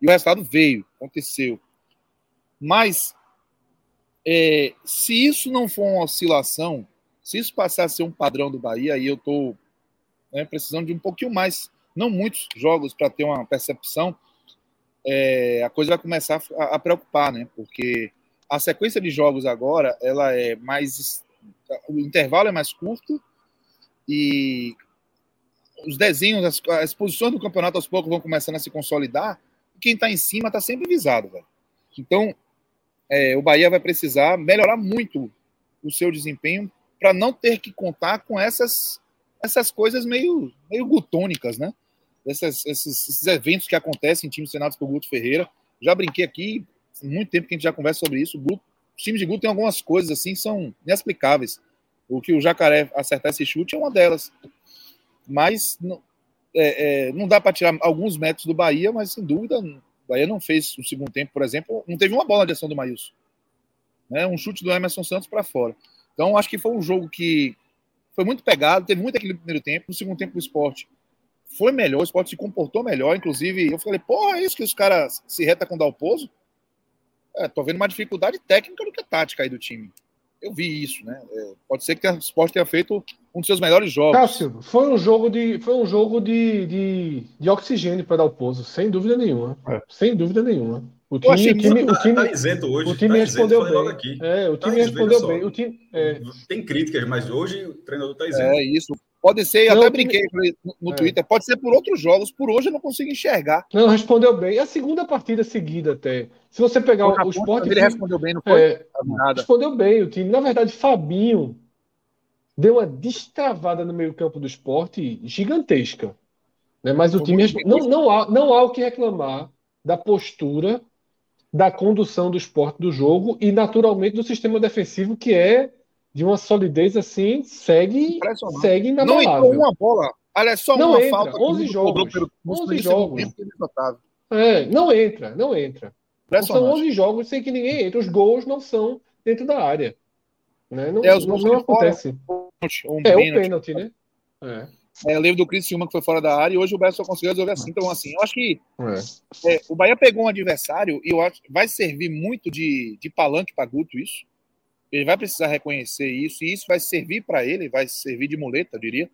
E o resultado veio, aconteceu. Mas, é, se isso não for uma oscilação, se isso passar a ser um padrão do Bahia, aí eu estou né, precisando de um pouquinho mais, não muitos jogos para ter uma percepção, é, a coisa vai começar a, a, preocupar, né? Porque a sequência de jogos agora, ela é mais, o intervalo é mais curto e os desenhos, as, as posições do campeonato aos poucos vão começando a se consolidar. Quem está em cima está sempre visado, velho. Então, é, o Bahia vai precisar melhorar muito o seu desempenho para não ter que contar com essas, essas coisas meio, meio gutônicas, né? Essas, esses, esses, eventos que acontecem em times treinados por Guto Ferreira. Já brinquei aqui, muito tempo que a gente já conversa sobre isso. Os times de Guto tem algumas coisas assim são inexplicáveis. O que o Jacaré acertar esse chute é uma delas mas não, é, é, não dá para tirar alguns metros do Bahia, mas sem dúvida, o Bahia não fez no segundo tempo, por exemplo, não teve uma bola de ação do Maílson. Né? Um chute do Emerson Santos para fora. Então, acho que foi um jogo que foi muito pegado, teve muito no primeiro tempo, no segundo tempo o esporte foi melhor, o esporte se comportou melhor, inclusive eu falei, porra, é isso que os caras se reta com o Dalpozo? É, tô vendo uma dificuldade técnica do que tática aí do time eu vi isso, né? É, pode ser que o Sport tenha feito um dos seus melhores jogos. Cássio, foi um jogo de, foi um jogo de, de, de oxigênio para dar o pouso, sem dúvida nenhuma. É. Sem dúvida nenhuma. O time, o time, o time, tá isento hoje. O time tá respondeu isento, bem. É, o tá time tá respondeu bem. O time, é. Tem críticas, mas hoje o treinador está isento. É isso. Pode ser, não, até brinquei no, é. Twitter, pode ser por outros jogos, por hoje eu não consigo enxergar. Não, respondeu bem. A segunda partida seguida até. Se você pegar o, o esporte. Ele respondeu bem, não foi? É, nada. Respondeu bem o time. Na verdade, Fabinho deu uma destravada no meio-campo do esporte gigantesca. Né? Mas o time. Não, não, há, não há o que reclamar da postura, da condução do esporte do jogo e, naturalmente, do sistema defensivo, que é de uma solidez assim, segue, segue inabalável. Não entrou uma bola. Aliás, só não uma entra. falta. 11 jogos. Pelo, 11 jogos. É, não entra, não entra. São 11 jogos sem que ninguém entre. Os gols não são dentro da área. Né? Não, é, os gols não, não acontece. Um é o pênalti, né? É. É, eu lembro do Criciúma que foi fora da área e hoje o Bahia só conseguiu resolver assim. Então, assim, eu acho que é. É, o Bahia pegou um adversário e eu acho vai servir muito de, de palanque para Guto isso. Ele vai precisar reconhecer isso, e isso vai servir para ele, vai servir de muleta, eu diria.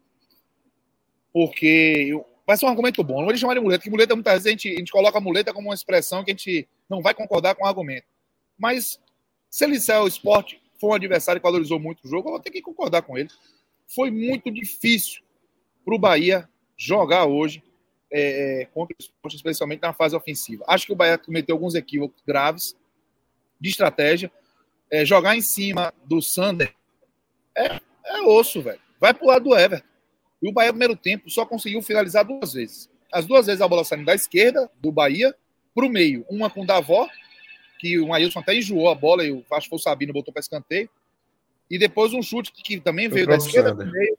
Porque vai ser um argumento bom. Não vou chamar de muleta, porque muleta muitas vezes a gente, a gente coloca a muleta como uma expressão que a gente não vai concordar com o argumento. Mas se ele disser o esporte foi um adversário que valorizou muito o jogo, eu vou ter que concordar com ele. Foi muito difícil para o Bahia jogar hoje é, é, contra o esporte, especialmente na fase ofensiva. Acho que o Bahia cometeu alguns equívocos graves de estratégia é, jogar em cima do Sander é, é osso, velho. Vai pro lado do Everton. E o Bahia, no primeiro tempo, só conseguiu finalizar duas vezes. As duas vezes a bola saindo da esquerda, do Bahia, pro meio. Uma com o Davó, que o Ailson até enjoou a bola, e o, acho que foi o Sabino, botou para escanteio. E depois um chute que também veio da esquerda Sander. pro meio.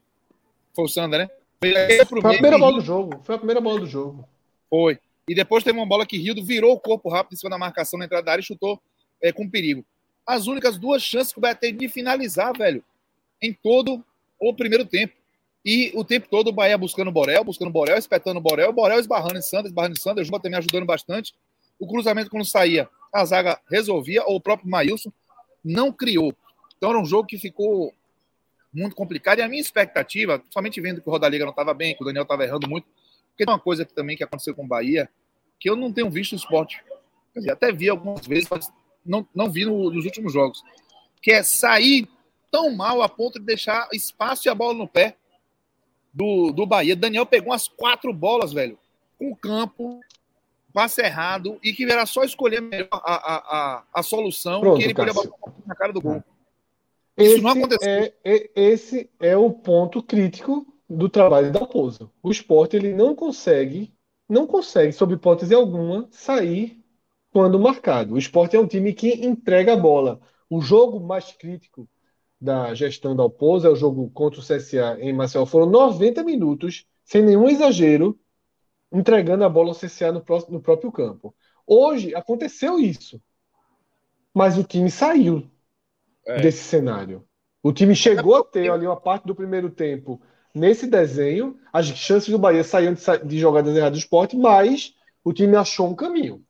Foi o Sander, né? Veio foi a primeira bola do jogo. Foi a primeira bola do jogo. Foi. E depois teve uma bola que Rildo virou o corpo rápido em cima da marcação na entrada da área e chutou é, com perigo as únicas duas chances que o Bahia teve de finalizar, velho, em todo o primeiro tempo. E o tempo todo o Bahia buscando o Borel, buscando o Borel, espetando o Borel, o Borel esbarrando em Sanders, esbarrando em Sanders, o Juba também ajudando bastante. O cruzamento, quando saía, a zaga resolvia, ou o próprio Maílson não criou. Então era um jogo que ficou muito complicado. E a minha expectativa, somente vendo que o Rodaliga não estava bem, que o Daniel estava errando muito, porque tem uma coisa que, também que aconteceu com o Bahia, que eu não tenho visto no esporte. Dizer, até vi algumas vezes, mas não, não vi no, nos últimos jogos, que é sair tão mal a ponto de deixar espaço e a bola no pé do, do Bahia. Daniel pegou umas quatro bolas, velho, com o campo, passe errado, e que era só escolher melhor a, a, a, a solução Pronto, que ele podia botar na cara do gol. Isso esse não aconteceu. É, é, esse é o ponto crítico do trabalho da Pouso. O esporte ele não consegue, não consegue, sob hipótese alguma, sair quando marcado. O esporte é um time que entrega a bola. O jogo mais crítico da gestão da Alpoza é o jogo contra o CSA em Marcel. Foram 90 minutos, sem nenhum exagero, entregando a bola ao CSA no, próximo, no próprio campo. Hoje aconteceu isso. Mas o time saiu é. desse cenário. O time chegou a ter ali uma parte do primeiro tempo nesse desenho. As chances do Bahia saíam de, de jogadas erradas do esporte, mas o time achou um caminho.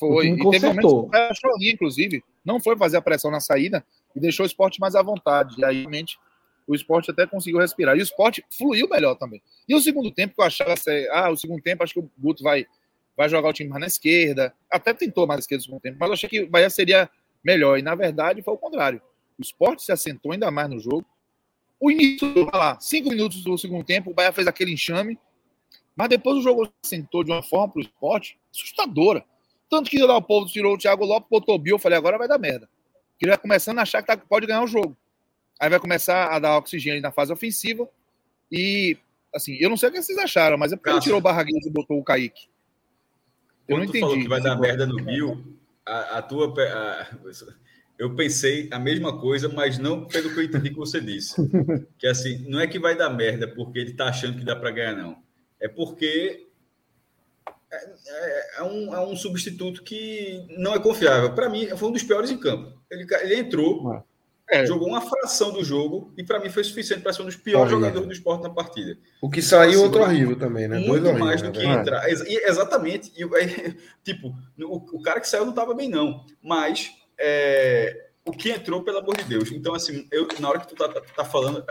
Foi. O e teve achou ali, inclusive. Não foi fazer a pressão na saída e deixou o esporte mais à vontade. E aí, realmente, o esporte até conseguiu respirar. E o esporte fluiu melhor também. E o segundo tempo, que eu achava, ah, o segundo tempo, acho que o Guto vai, vai jogar o time mais na esquerda. Até tentou mais na esquerda no segundo tempo, mas eu achei que o Bahia seria melhor. E na verdade foi o contrário. O esporte se assentou ainda mais no jogo. O início, lá, cinco minutos do segundo tempo, o Bahia fez aquele enxame. Mas depois o jogo assentou de uma forma para o esporte assustadora. Tanto que o povo tirou o Thiago Lopes, botou o Bill, eu falei, agora vai dar merda. Que ele vai começando a achar que tá, pode ganhar o jogo. Aí vai começar a dar oxigênio na fase ofensiva. E, assim, eu não sei o que vocês acharam, mas é porque ele tirou o Barraguinhos e botou o Kaique. Eu Quando não entendi. falou que vai dar merda no Bill, a, a tua. A, eu pensei a mesma coisa, mas não pelo que eu entendi que você disse. Que assim, não é que vai dar merda porque ele tá achando que dá para ganhar, não. É porque é, é, é, um, é um substituto que não é confiável. Para mim, foi um dos piores em campo. Ele, ele entrou, é. jogou uma fração do jogo e para mim foi suficiente para ser um dos piores jogadores do esporte na partida. O que saiu, assim, outro horrível também, né? Muito horrível, mais do né, que entrar. Exatamente. E, tipo, o, o cara que saiu não estava bem, não. Mas é, o que entrou, pelo amor de Deus. Então, assim, eu, na hora que tu tá, tá, tá falando,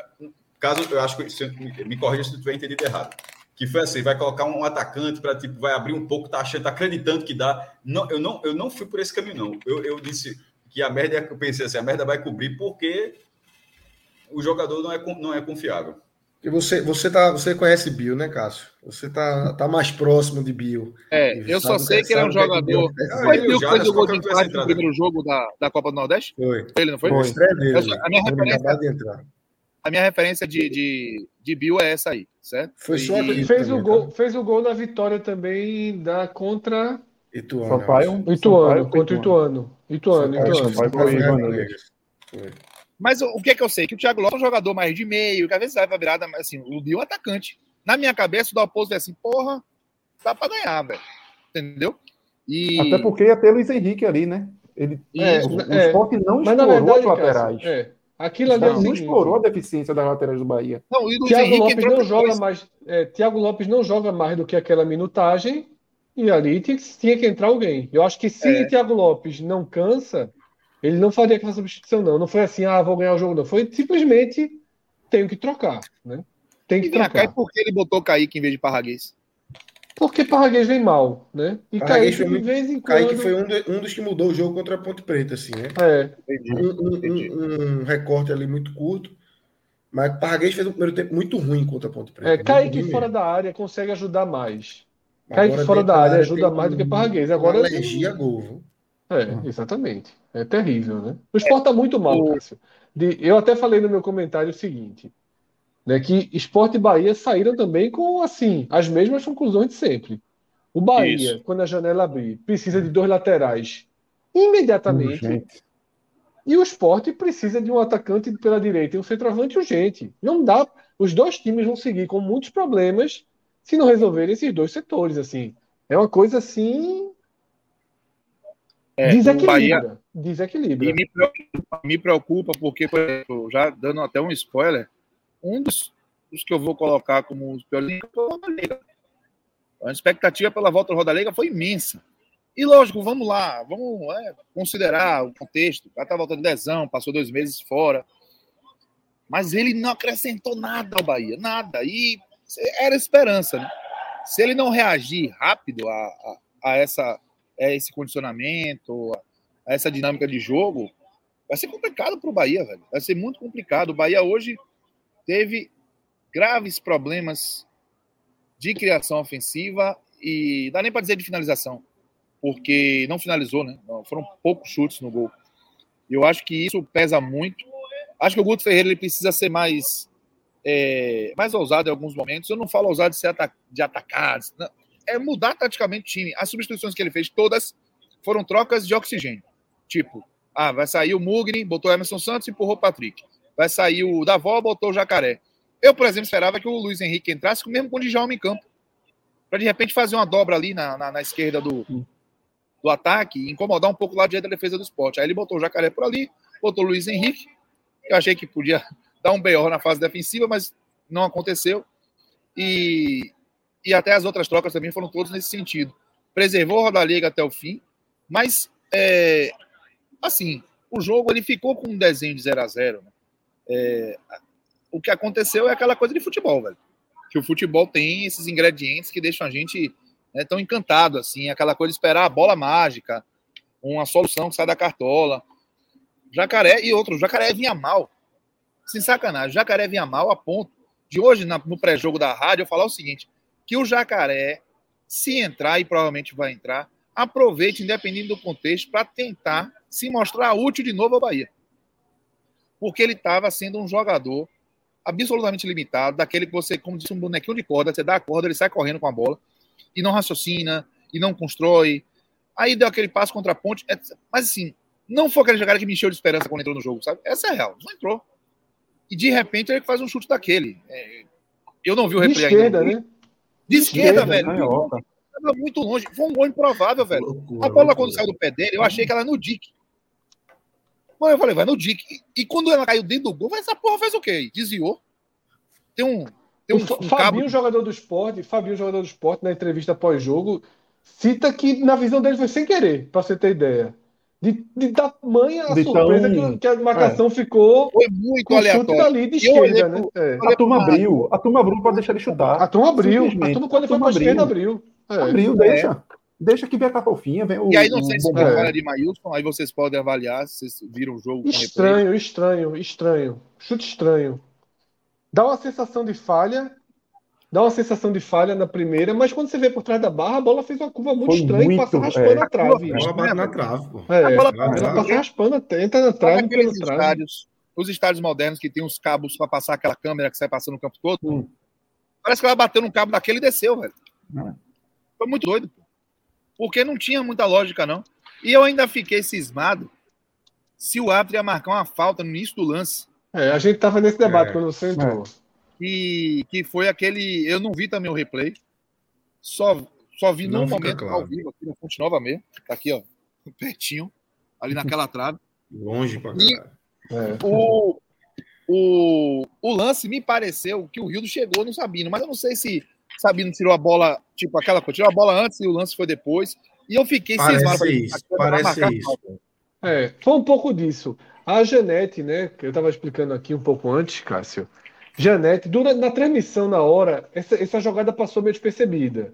caso eu acho que me corrija se tu tiver entendido errado. Que foi assim, vai colocar um atacante para tipo, vai abrir um pouco, tá achando, tá acreditando que dá. Não, eu não, eu não fui por esse caminho, não. Eu, eu disse que a merda, eu pensei assim, a merda vai cobrir porque o jogador não é, não é confiável. E você, você, tá, você conhece Bill, né, Cássio? Você tá, tá mais próximo de Bill. É, eu só sei que ele é um jogador. Ah, foi Bill que fez o gol de empate no primeiro jogo da, da Copa do Nordeste? Foi. Ele não foi? Foi, estreia dele. a minha referência, de entrar. A minha referência de, de, de Bill é essa aí, certo? Foi só e, fez, também, o gol, tá? fez o gol na vitória também da contra. Ituano. Ituano, Ituano contra Ituano. Ituano, Ituano. Ituano. Foi. Mas o, que é que eu sei? Que o Thiago Lopes é um jogador mais de meio, que às vezes vai pra virada, mas assim, o Bill é atacante. Na minha cabeça, o Dalpozo é assim, porra, dá pra ganhar, velho. Entendeu? E... Até porque ia ter Luiz Henrique ali, né? Ele, é, o, é, o esporte não explorou verdade, as laterais. É. Aquilo ali não, não explorou a deficiência das laterais do Bahia. Não, e Thiago Lopes não joga mais. É, Thiago Lopes não joga mais do que aquela minutagem e ali tinha, tinha que entrar alguém. Eu acho que se é. Thiago Lopes não cansa, ele não faria aquela substituição, não. Não foi assim, ah, vou ganhar o jogo, não. Foi simplesmente tenho que trocar, né? Tem que e trocar. E por que ele botou Kaique em vez de Parraguês? Porque Parraguês vem mal, né? E Kaique, foi, de vez em quando... Kaique foi um, de, um, dos que mudou o jogo contra a Ponte Preta, assim, né? É. Um, um, um recorte ali muito curto. Mas Parraguês fez um primeiro tempo muito ruim contra a Ponte Preta. É, Kaique fora mesmo. da área consegue ajudar mais. Kaique fora da área ajuda mais do que Parraguês. Agora, alergia a gol, viu? É, exatamente. É terrível, né? O esporte está muito mal, Cássio. De, eu até falei no meu comentário o seguinte: né, que esporte e Bahia saíram também com assim as mesmas conclusões de sempre. O Bahia, Isso. quando a janela abrir, precisa de dois laterais imediatamente. Urgente. E o esporte precisa de um atacante pela direita e um centroavante urgente. Não dá. Os dois times vão seguir com muitos problemas se não resolverem esses dois setores. assim. É uma coisa assim é, desequilibra. Bahia, desequilibra. E me preocupa, me preocupa porque, exemplo, já dando até um spoiler, um dos, dos que eu vou colocar como os piores foi o. A expectativa pela volta do Roda Liga foi imensa. E lógico, vamos lá, vamos é, considerar o contexto. O cara tá voltando de lesão, passou dois meses fora. Mas ele não acrescentou nada ao Bahia, nada. E era esperança, né? Se ele não reagir rápido a, a, a essa é, esse condicionamento, a essa dinâmica de jogo, vai ser complicado para o Bahia, velho. Vai ser muito complicado. O Bahia hoje teve graves problemas de criação ofensiva e dá nem para dizer de finalização, porque não finalizou, né? Foram poucos chutes no gol. Eu acho que isso pesa muito. Acho que o Guto Ferreira ele precisa ser mais é, mais ousado em alguns momentos. Eu não falo ousado de ser ata de atacar, não é mudar taticamente o time. As substituições que ele fez, todas foram trocas de oxigênio. Tipo, ah, vai sair o Mugni, botou Emerson Santos e empurrou o Patrick. Vai sair o Davó, botou o Jacaré. Eu, por exemplo, esperava que o Luiz Henrique entrasse mesmo com o Djalma em campo. Para de repente fazer uma dobra ali na, na, na esquerda do, do ataque e incomodar um pouco o lado direito da defesa do esporte. Aí ele botou o Jacaré por ali, botou o Luiz Henrique. Eu achei que podia dar um BO na fase defensiva, mas não aconteceu. E, e até as outras trocas também foram todas nesse sentido. Preservou a Liga até o fim, mas é, assim, o jogo ele ficou com um desenho de 0 a 0 né? É, O que aconteceu é aquela coisa de futebol, velho. Que o futebol tem esses ingredientes que deixam a gente né, tão encantado, assim, aquela coisa de esperar a bola mágica, uma solução que sai da cartola. Jacaré e outro, Jacaré vinha mal. Sem sacanagem, Jacaré vinha mal a ponto de hoje, no pré-jogo da rádio, eu falar o seguinte: que o Jacaré, se entrar, e provavelmente vai entrar, aproveite, independente do contexto, para tentar se mostrar útil de novo ao Bahia. Porque ele estava sendo um jogador absolutamente limitado, daquele que você, como disse, um bonequinho de corda, você dá a corda, ele sai correndo com a bola, e não raciocina, e não constrói. Aí deu aquele passo contra a ponte. Mas assim, não foi aquele jogada que me encheu de esperança quando entrou no jogo, sabe? Essa é a real, não entrou. E de repente ele faz um chute daquele. É... Eu não vi o replay de esquerda, ainda. Né? De, de esquerda, esquerda, velho. Estava muito longe. Foi um gol improvável, velho. Loucura, a bola, loucura. quando saiu do pé dele, eu achei que ela no Dick. Mas eu falei, vai no Dick. E, e, quando ela caiu dentro do gol, essa porra fez o quê? Desviou. Tem um. Tem um, um Fabinho, cabo... jogador do esporte, Fabinho, jogador do esporte, na entrevista pós-jogo, cita que na visão dele foi sem querer, para você ter ideia. De, de tamanha a de surpresa tão... que, que, a marcação é. ficou foi muito aleatório. dali de esquerda, né? É. A turma abriu, a turma abriu para deixar ele chutar. A turma abriu, a turma quando a foi para esquerda abriu. É. Abriu, deixa. Deixa que vem a capofinha, vem o. E aí, não sei se é. fala de Maílson, aí vocês podem avaliar se vocês viram o jogo. Estranho, estranho, estranho. Chute estranho. Dá uma sensação de falha, dá uma sensação de falha na primeira, mas quando você vê por trás da barra, a bola fez uma curva muito Foi estranha muito, e passa raspando é. a trave. A bola bate na trave, pô. É, a bola, ela passa raspando, entra na trave e trave. Estádios, os estádios modernos que tem os cabos para passar aquela câmera que sai passando o campo todo. Hum. Parece que ela bateu num cabo daquele e desceu, velho. Não. Foi muito doido, pô. Porque não tinha muita lógica, não. E eu ainda fiquei cismado se o árbitro ia marcar uma falta no início do lance. É, a gente tava nesse debate é. quando você entrou. É. E que foi aquele. Eu não vi também o replay. Só, só vi no momento claro. ao vivo aqui na Fonte Nova mesmo. Tá aqui, ó. Pertinho. Ali naquela trave. Longe pra é. o, o, o lance me pareceu que o Rio chegou no Sabino, mas eu não sei se Sabino tirou a bola, tipo aquela coisa, tirou a bola antes e o lance foi depois. E eu fiquei parece cismado. Isso, parece isso. É, foi um pouco disso. A Janete, né, que eu estava explicando aqui um pouco antes, Cássio. Janete, durante, na transmissão, na hora, essa, essa jogada passou meio despercebida.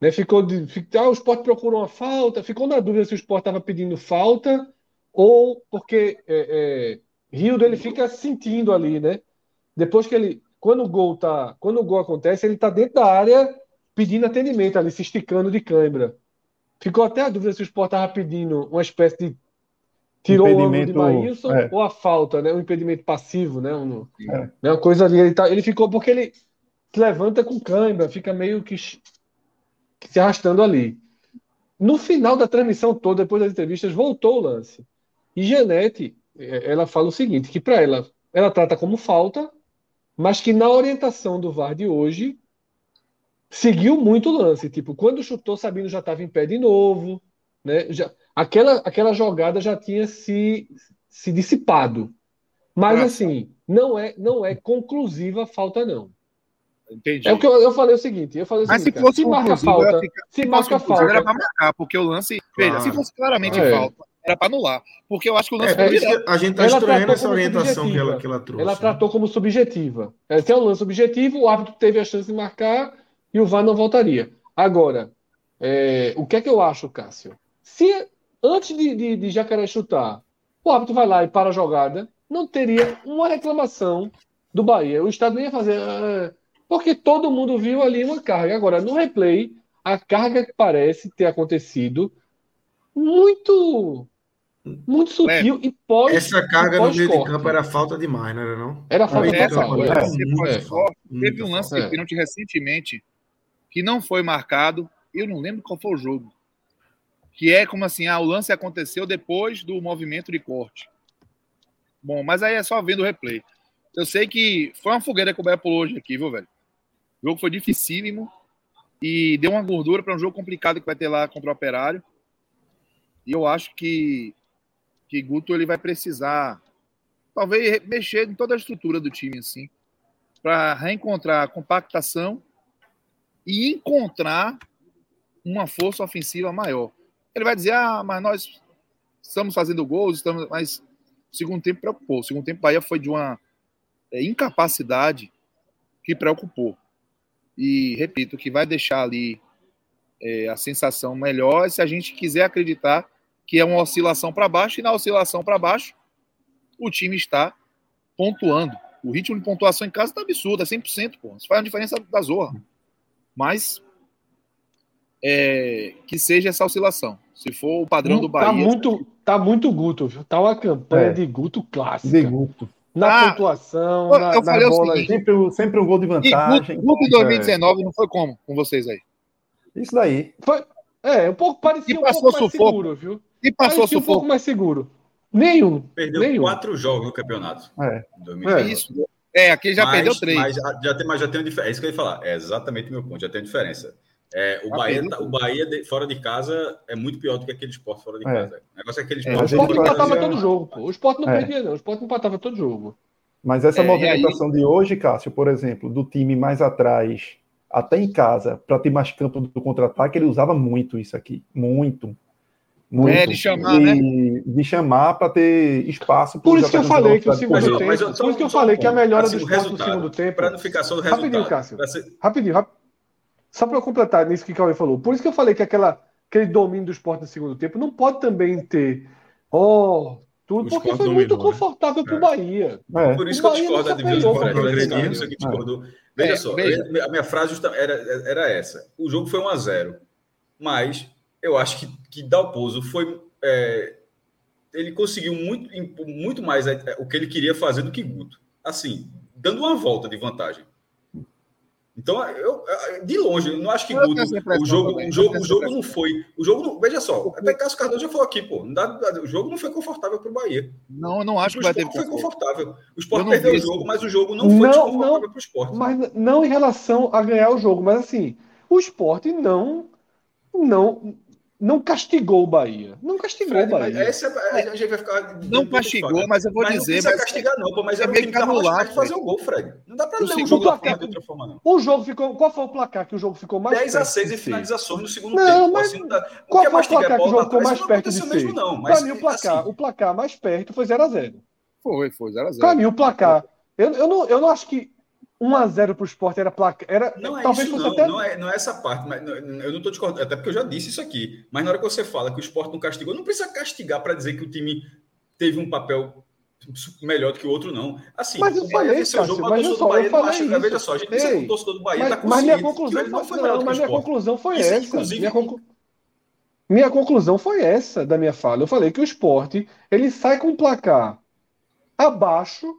Né, ficou de, ah, o esporte procurou uma falta, ficou na dúvida se o esporte estava pedindo falta ou porque é, é, Rio ele fica sentindo ali, né? Depois que ele quando o gol tá, quando o gol acontece, ele tá dentro da área pedindo atendimento ali, se esticando de câimbra. Ficou até a dúvida se o Sport tava pedindo uma espécie de tirou o ângulo de Maílson é. ou a falta, né? Um impedimento passivo, né? Um, é. né? Uma coisa ali, ele, tá, ele ficou porque ele se levanta com câimbra, fica meio que, que se arrastando ali. No final da transmissão toda, depois das entrevistas, voltou o lance. E Janete, é, ela fala o seguinte, que para ela, ela trata como falta, mas que na orientação do VAR de hoje seguiu muito o lance. Tipo, quando chutou, Sabino já estava em pé de novo, né? Já, aquela, aquela jogada já tinha se, se dissipado. Mas ah, assim, não é, não é conclusiva a falta, não. Entendi. É o que eu, eu falei o seguinte, eu falei o Mas seguinte, se fosse marca falta, se, se marca falta, era para marcar, porque o lance, claro. veja, se fosse claramente é. falta, era para anular. Porque eu acho que o lance é, foi é A gente está estranhando essa orientação que ela, que ela trouxe. Ela né? tratou como subjetiva. Se é um lance objetivo, o árbitro teve a chance de marcar e o VAR não voltaria. Agora, é, o que é que eu acho, Cássio? Se antes de, de, de Jacaré chutar, o árbitro vai lá e para a jogada, não teria uma reclamação do Bahia. O Estado não ia fazer. Ah, porque todo mundo viu ali uma carga. Agora, no replay, a carga que parece ter acontecido muito muito sutil é, e pós. Essa carga pós no meio de campo era falta demais, não era não? Era falta de campo. Era, Teve um lance é. recentemente que não foi marcado. Eu não lembro qual foi o jogo. que é como assim, ah, o lance aconteceu depois do movimento de corte. Bom, mas aí é só vendo o replay. Eu sei que foi uma fogueira que o Bahia pulou hoje aqui, viu, velho? O jogo foi dificílimo e deu uma gordura para um jogo complicado que vai ter lá contra o Operário. E eu acho que que Guto ele vai precisar talvez mexer em toda a estrutura do time assim, para reencontrar a compactação e encontrar uma força ofensiva maior. Ele vai dizer: "Ah, mas nós estamos fazendo gols, estamos, mas o segundo tempo preocupou. O segundo tempo Bahia foi de uma é, incapacidade que preocupou. E repito, que vai deixar ali é, a sensação melhor se a gente quiser acreditar que é uma oscilação para baixo, e na oscilação para baixo, o time está pontuando. O ritmo de pontuação em casa está absurdo, é 100%, pô. Isso faz uma diferença da zorra. Mas é, que seja essa oscilação. Se for o padrão do Bahia. Tá muito, tá muito Guto, viu? Tá uma campanha é. de Guto clássica. De Guto. Na ah, pontuação, eu, na, eu na bola, seguinte, sempre, sempre um gol de vantagem. Guto, Guto 2019 é. não foi como com vocês aí? Isso daí. Foi, é, um pouco parecia um pouco mais sufoco. seguro, viu? E passou sufoco. um pouco mais seguro. Nenhum. Perdeu nenhum. quatro jogos no campeonato. É. é isso. É, aqui já mas, perdeu três. Mas já tem, mas já tem uma diferença. É isso que eu ia falar. É exatamente o meu ponto. Já tem diferença. É, o, Bahia, tá, o Bahia de, fora de casa é muito pior do que aquele esporte fora de é. casa. O negócio é aquele esporte. É, o esporte empatava todo jogo, pô. O esporte não é. perdia, não. O esporte empatava todo jogo. Mas essa é, movimentação aí... de hoje, Cássio, por exemplo, do time mais atrás, até em casa, para ter mais campo do contra-ataque, ele usava muito isso aqui. Muito. Muito. É, de chamar, né? De chamar para ter espaço. Por isso que eu falei que o segundo tempo. Mas, por isso que eu falei que a melhora assim, do esporte no segundo tempo. Para não ficar só do resultado. Rapidinho, Cássio. Ser... Rapidinho, rap... Só para completar nisso que o Cauê falou. Por isso que eu falei que aquela, aquele domínio do esporte no segundo tempo não pode também ter. Oh, tudo, o porque foi dominou, muito né? confortável né? para o Bahia. É. Por isso o que eu discordo da divisão de Você que discordou. Veja é, só, veja. a minha frase era, era essa. O jogo foi 1 a 0 mas eu acho que, que Dalpozo foi. É, ele conseguiu muito, muito mais é, é, o que ele queria fazer do que Guto. Assim, dando uma volta de vantagem. Então, eu, de longe, não acho que Guto, o jogo, o jogo, o jogo não foi. O jogo não, veja só, até Cássio Cardoso já falou aqui, pô. Dá, o jogo não foi confortável para o Bahia. Não, eu não acho o que vai ter. O foi confortável. O Sport perdeu o jogo, mas o jogo não foi não, confortável para o esporte. Mas não em relação a ganhar o jogo, mas assim, o esporte não. Não, não castigou o Bahia. Não castigou Fred, o Bahia. Essa, é, a gente vai ficar. Não castigou, mas eu vou mas dizer. Não precisa mas castigar, não, pô, mas é, é meio que anular de fazer o gol, Fred. Não dá para ler o jogo placar, de outra forma, não. O jogo ficou. Qual foi o placar que o jogo ficou mais 10 a 6 em finalizações no segundo não, tempo. Mas, assim, dá, qual foi o placar que o jogo ficou mais perto de ser? Mesmo, não. Para mim, o placar, assim, o placar mais perto foi 0x0. Foi, foi 0x0. Para mim, o placar. Eu, eu, não, eu não acho que 1x0 para o esporte era placa. Era, não é talvez isso, não. Até... Não, é, não é essa parte, mas não, eu não estou discordando, até porque eu já disse isso aqui. Mas na hora que você fala que o esporte não castigou, não precisa castigar para dizer que o time teve um papel melhor do que o outro, não. Assim, mas eu falei, Cássio, jogo, mas eu, só, Bahia eu falei acha, Veja só, a gente o torcedor do Bahia mas, tá mas minha conclusão não foi, não, mas minha conclusão foi isso, essa. Inclusive, minha, conclu... minha conclusão foi essa da minha fala. Eu falei que o esporte ele sai com um placar abaixo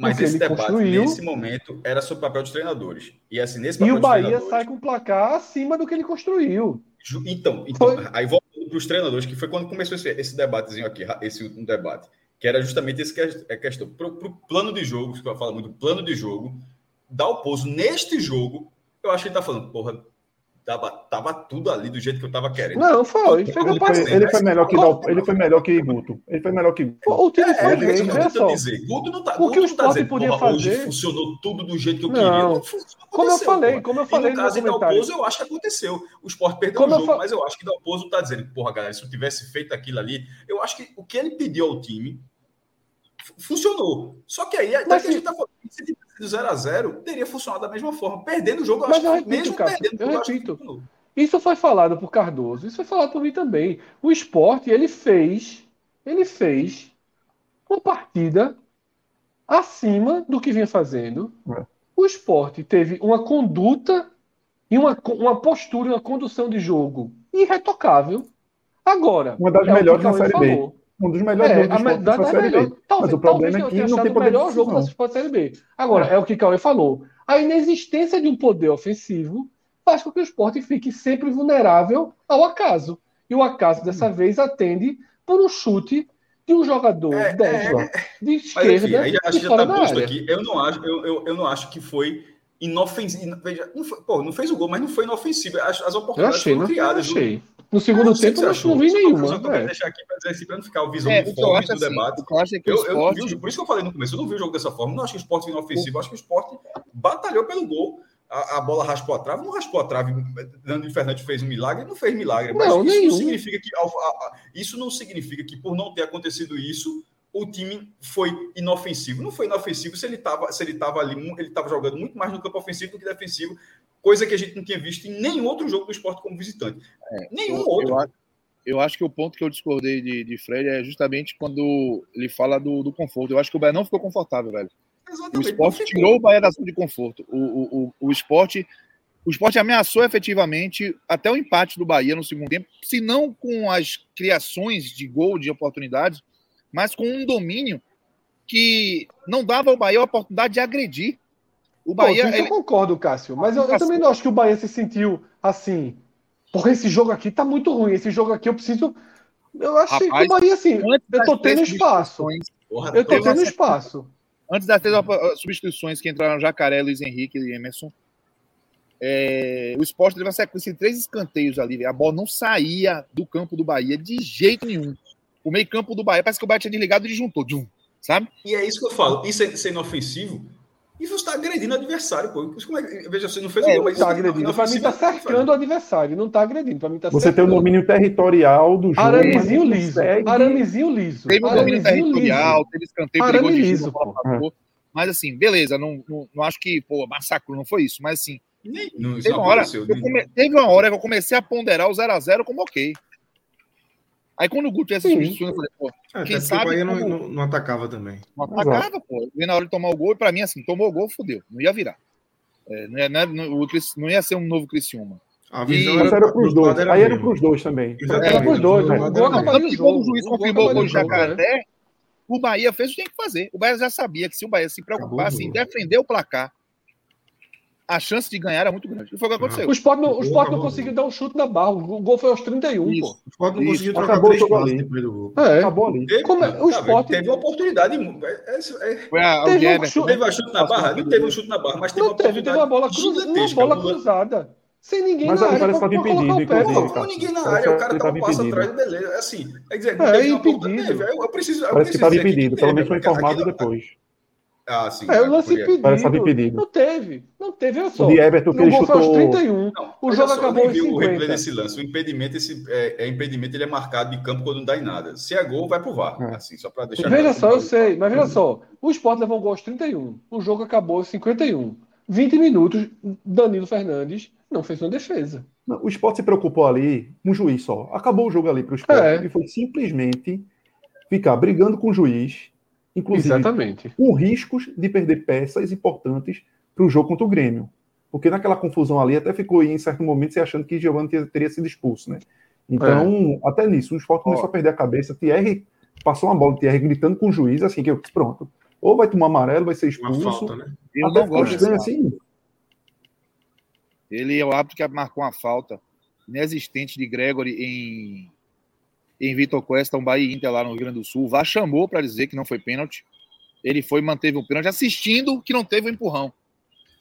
mas esse debate, construiu. nesse momento, era sobre o papel dos treinadores. E assim, nesse E o Bahia sai com placar acima do que ele construiu. Então, então aí voltando para os treinadores, que foi quando começou esse, esse debatezinho aqui, esse último debate, que era justamente esse que é questão. Para o plano de jogo, que eu falo muito, plano de jogo, dar o pouso neste jogo, eu acho que ele está falando, porra, Tava, tava tudo ali do jeito que eu tava querendo. Não, foi. Ele, ele, foi, ele foi melhor que ele foi melhor que Guto. Ele foi melhor que O time foi é, bem, é, só. Dizer. Guto não tá, o que o tá dizendo, podia fazer... hoje funcionou tudo do jeito que eu queria. Não, como eu falei, como eu falei e no caso de Dalpozo, eu acho que aconteceu. O Sport perdeu como o jogo, eu mas eu acho que Dalpozo tá dizendo, porra, galera, se eu tivesse feito aquilo ali, eu acho que o que ele pediu ao time funcionou. Só que aí, até que a gente tá falando, se tivesse 0 a 0 teria funcionado da mesma forma. Perdendo o jogo, eu mas acho eu repito, mesmo cara, perdendo, eu, eu repito. Isso foi falado por Cardoso, isso foi falado por mim também. O esporte, ele fez, ele fez uma partida acima do que vinha fazendo. É. O esporte teve uma conduta e uma, uma postura, uma condução de jogo irretocável. Agora, uma das é melhores na Série falou. Um dos melhores é, jogos da, da Série B. Talvez, Mas o problema é que não tem o melhor jogo da Série B. Agora, é. é o que Cauê falou. A inexistência de um poder ofensivo faz com que o esporte fique sempre vulnerável ao acaso. E o acaso dessa hum. vez atende por um chute de um jogador é, destro, é, de esquerda. Mas, enfim, aí acho que já está posto aqui. Eu não acho, eu, eu, eu não acho que foi inofensivo. Veja, não, foi, pô, não fez o gol, mas não foi inofensivo. As, as oportunidades achei, foram criadas. Eu achei. No segundo tempo, eu não vi nenhuma. Eu só é. deixar aqui para dizer assim, para não ficar o visão é, do forte do assim, debate. Eu acho que o esporte... eu, eu, por isso que eu falei no começo, eu não vi o jogo dessa forma. Não acho que o esporte foi inofensivo, eu acho que o esporte batalhou pelo gol. A, a, bola raspou a trave, não raspou a trave. Dani Fernandes fez um milagre, não fez milagre. Mas não, isso, não significa que, isso não significa que, por não ter acontecido isso, o time foi inofensivo. Não foi inofensivo se ele estava se ele tava ali, ele estava jogando muito mais no campo ofensivo do que defensivo, coisa que a gente não tinha visto em nenhum outro jogo do esporte como visitante. É, nenhum eu, outro. Eu, eu, acho que o ponto que eu discordei de, de Fred é justamente quando ele fala do, do conforto. Eu acho que o Bahia não ficou confortável, velho. Exatamente, o esporte tirou o Bahia da zona de conforto. O, o, o, o esporte. O esporte ameaçou efetivamente até o empate do Bahia no segundo tempo, se não com as criações de gol, de oportunidades, mas com um domínio que não dava ao Bahia a oportunidade de agredir. O Bahia. Pô, ele... Eu concordo, Cássio, mas eu, eu, também não acho que o Bahia se sentiu assim. Porra, esse jogo aqui tá muito ruim. Esse jogo aqui eu preciso. Eu achei Rapaz, que o Bahia, assim, eu tô tendo espaço. Porra, eu tô tendo espaço. Antes das três substituições que entraram Jacaré, Luiz Henrique e Emerson, é, o esporte teve uma sequência de três escanteios ali. A bola não saía do campo do Bahia de jeito nenhum. O meio-campo do Bahia parece que o Bahia tinha desligado e juntou, sabe? E é isso que eu falo. Isso é sendo ofensivo. E você está agredindo o adversário, pô. É, veja, você não fez é, o gol, mas. Tá agredindo. Para mim, está cercando o adversário, não está agredindo. Para mim, tá Você tem o domínio territorial do jogo. Aramezinho liso. Segue... Aramezinho liso. Teve o domínio territorial, teve escanteio, Arame liso, pô. Mas assim, beleza, não, não, não, acho que, pô, massacro, não foi isso. Mas assim, nem, não, teve, uma hora, come... teve uma hora que eu comecei a ponderar o 0x0 como ok. Aí quando o Guto ia essa substituição, eu falei, pô, é, quem sabe. O Bahia como... não, não, atacava também. Não atacava, Exato. pô. E na hora de tomar o gol, pra mim, assim, tomou o gol, fodeu. Não ia virar. É, não, ia, não, não, ia ser um novo Criciúma. A visão e... era, era pros dois. Era aí era pros dois também. Exatamente. Era pros dois. O gol acabaria o juiz confirmou o gol de Jacaré. O Bahia fez o que tinha que fazer. O Bahia já sabia que se o Bahia se preocupasse em defender o placar a chance de ganhar era muito grande. E foi o que aconteceu. O Sport não, o Sport não conseguiu dar um chute na barra. O gol foi aos 31, Isso. pô. O Sport não Isso. conseguiu trocar Acabou três passes depois do gol. É. Acabou ali. Teve, Como é? O Sport... Teve uma oportunidade. É, é, foi a, teve, um chute, teve um chute na barra? Não teve um chute na barra, mas teve não uma teve, teve uma bola, cruz, uma bola cruzada. Sem ninguém mas na área. Mas parece que estava impedido. Não, ninguém na área. O cara estava um passo atrás, beleza. É assim, é dizer, é, impedido. Eu preciso. Parece que estava impedido. Pelo menos foi informado depois. Ah, sim. É, o lance impedido. Impedido. Não teve. Não teve, olha só. O de Everton que ele chutou... aos 31. Não, o jogo só, acabou em 50. O replay desse lance. O impedimento, esse, é, é, impedimento, ele é marcado de campo quando não dá em nada. Se é gol, vai pro VAR. É. Assim, só para deixar... Veja só, eu sei. Mas veja só. O Sport levou um gol aos 31. O jogo acabou em 51. 20 minutos, Danilo Fernandes não fez uma defesa. Não, o Sport se preocupou ali, um juiz só. Acabou o jogo ali para o Sport. É. E foi simplesmente ficar brigando com o juiz inclusive Exatamente. com riscos de perder peças importantes para o jogo contra o Grêmio. Porque naquela confusão ali até ficou em certo momento se achando que Giovanni teria sido expulso, né? Então, é. até nisso, o esporte começou a perder a cabeça. Thierry passou uma bola, Thierry gritando com o juiz, assim, que eu disse, pronto. Ou vai tomar amarelo, vai ser expulso. Uma falta, né? Eu até ficou estranho assim. Ele é o árbitro que marcou uma falta inexistente de Gregory em em Vitor Cuesta, um Bahia Inter lá no Rio Grande do Sul. Vá chamou para dizer que não foi pênalti. Ele foi manteve o pênalti assistindo que não teve o um empurrão.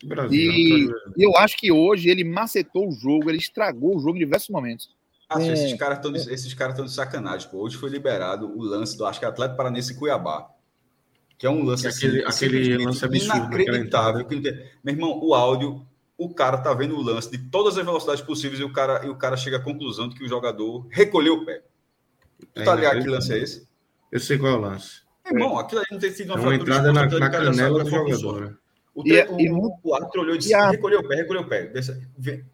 Brasil, e né? eu acho que hoje ele macetou o jogo, ele estragou o jogo em diversos momentos. Ah, é, esses caras estão de, esses caras de sacanagem. Pô. Hoje foi liberado o lance do acho que é Atlético Paranense Cuiabá. Que é um lance assim, aquele, aquele lance absurdo. Inacreditável. Meu irmão, o áudio, o cara tá vendo o lance de todas as velocidades possíveis e o cara, e o cara chega à conclusão de que o jogador recolheu o pé. Tu tá ligado que lance é esse? Eu sei qual é o lance. Irmão, aquilo aí não tem sido uma, é uma entrada na, na canela do jogador. Né? O, e, o, e, o, o árbitro olhou e disse: a... recolheu o pé, recolheu o pé. Dessa,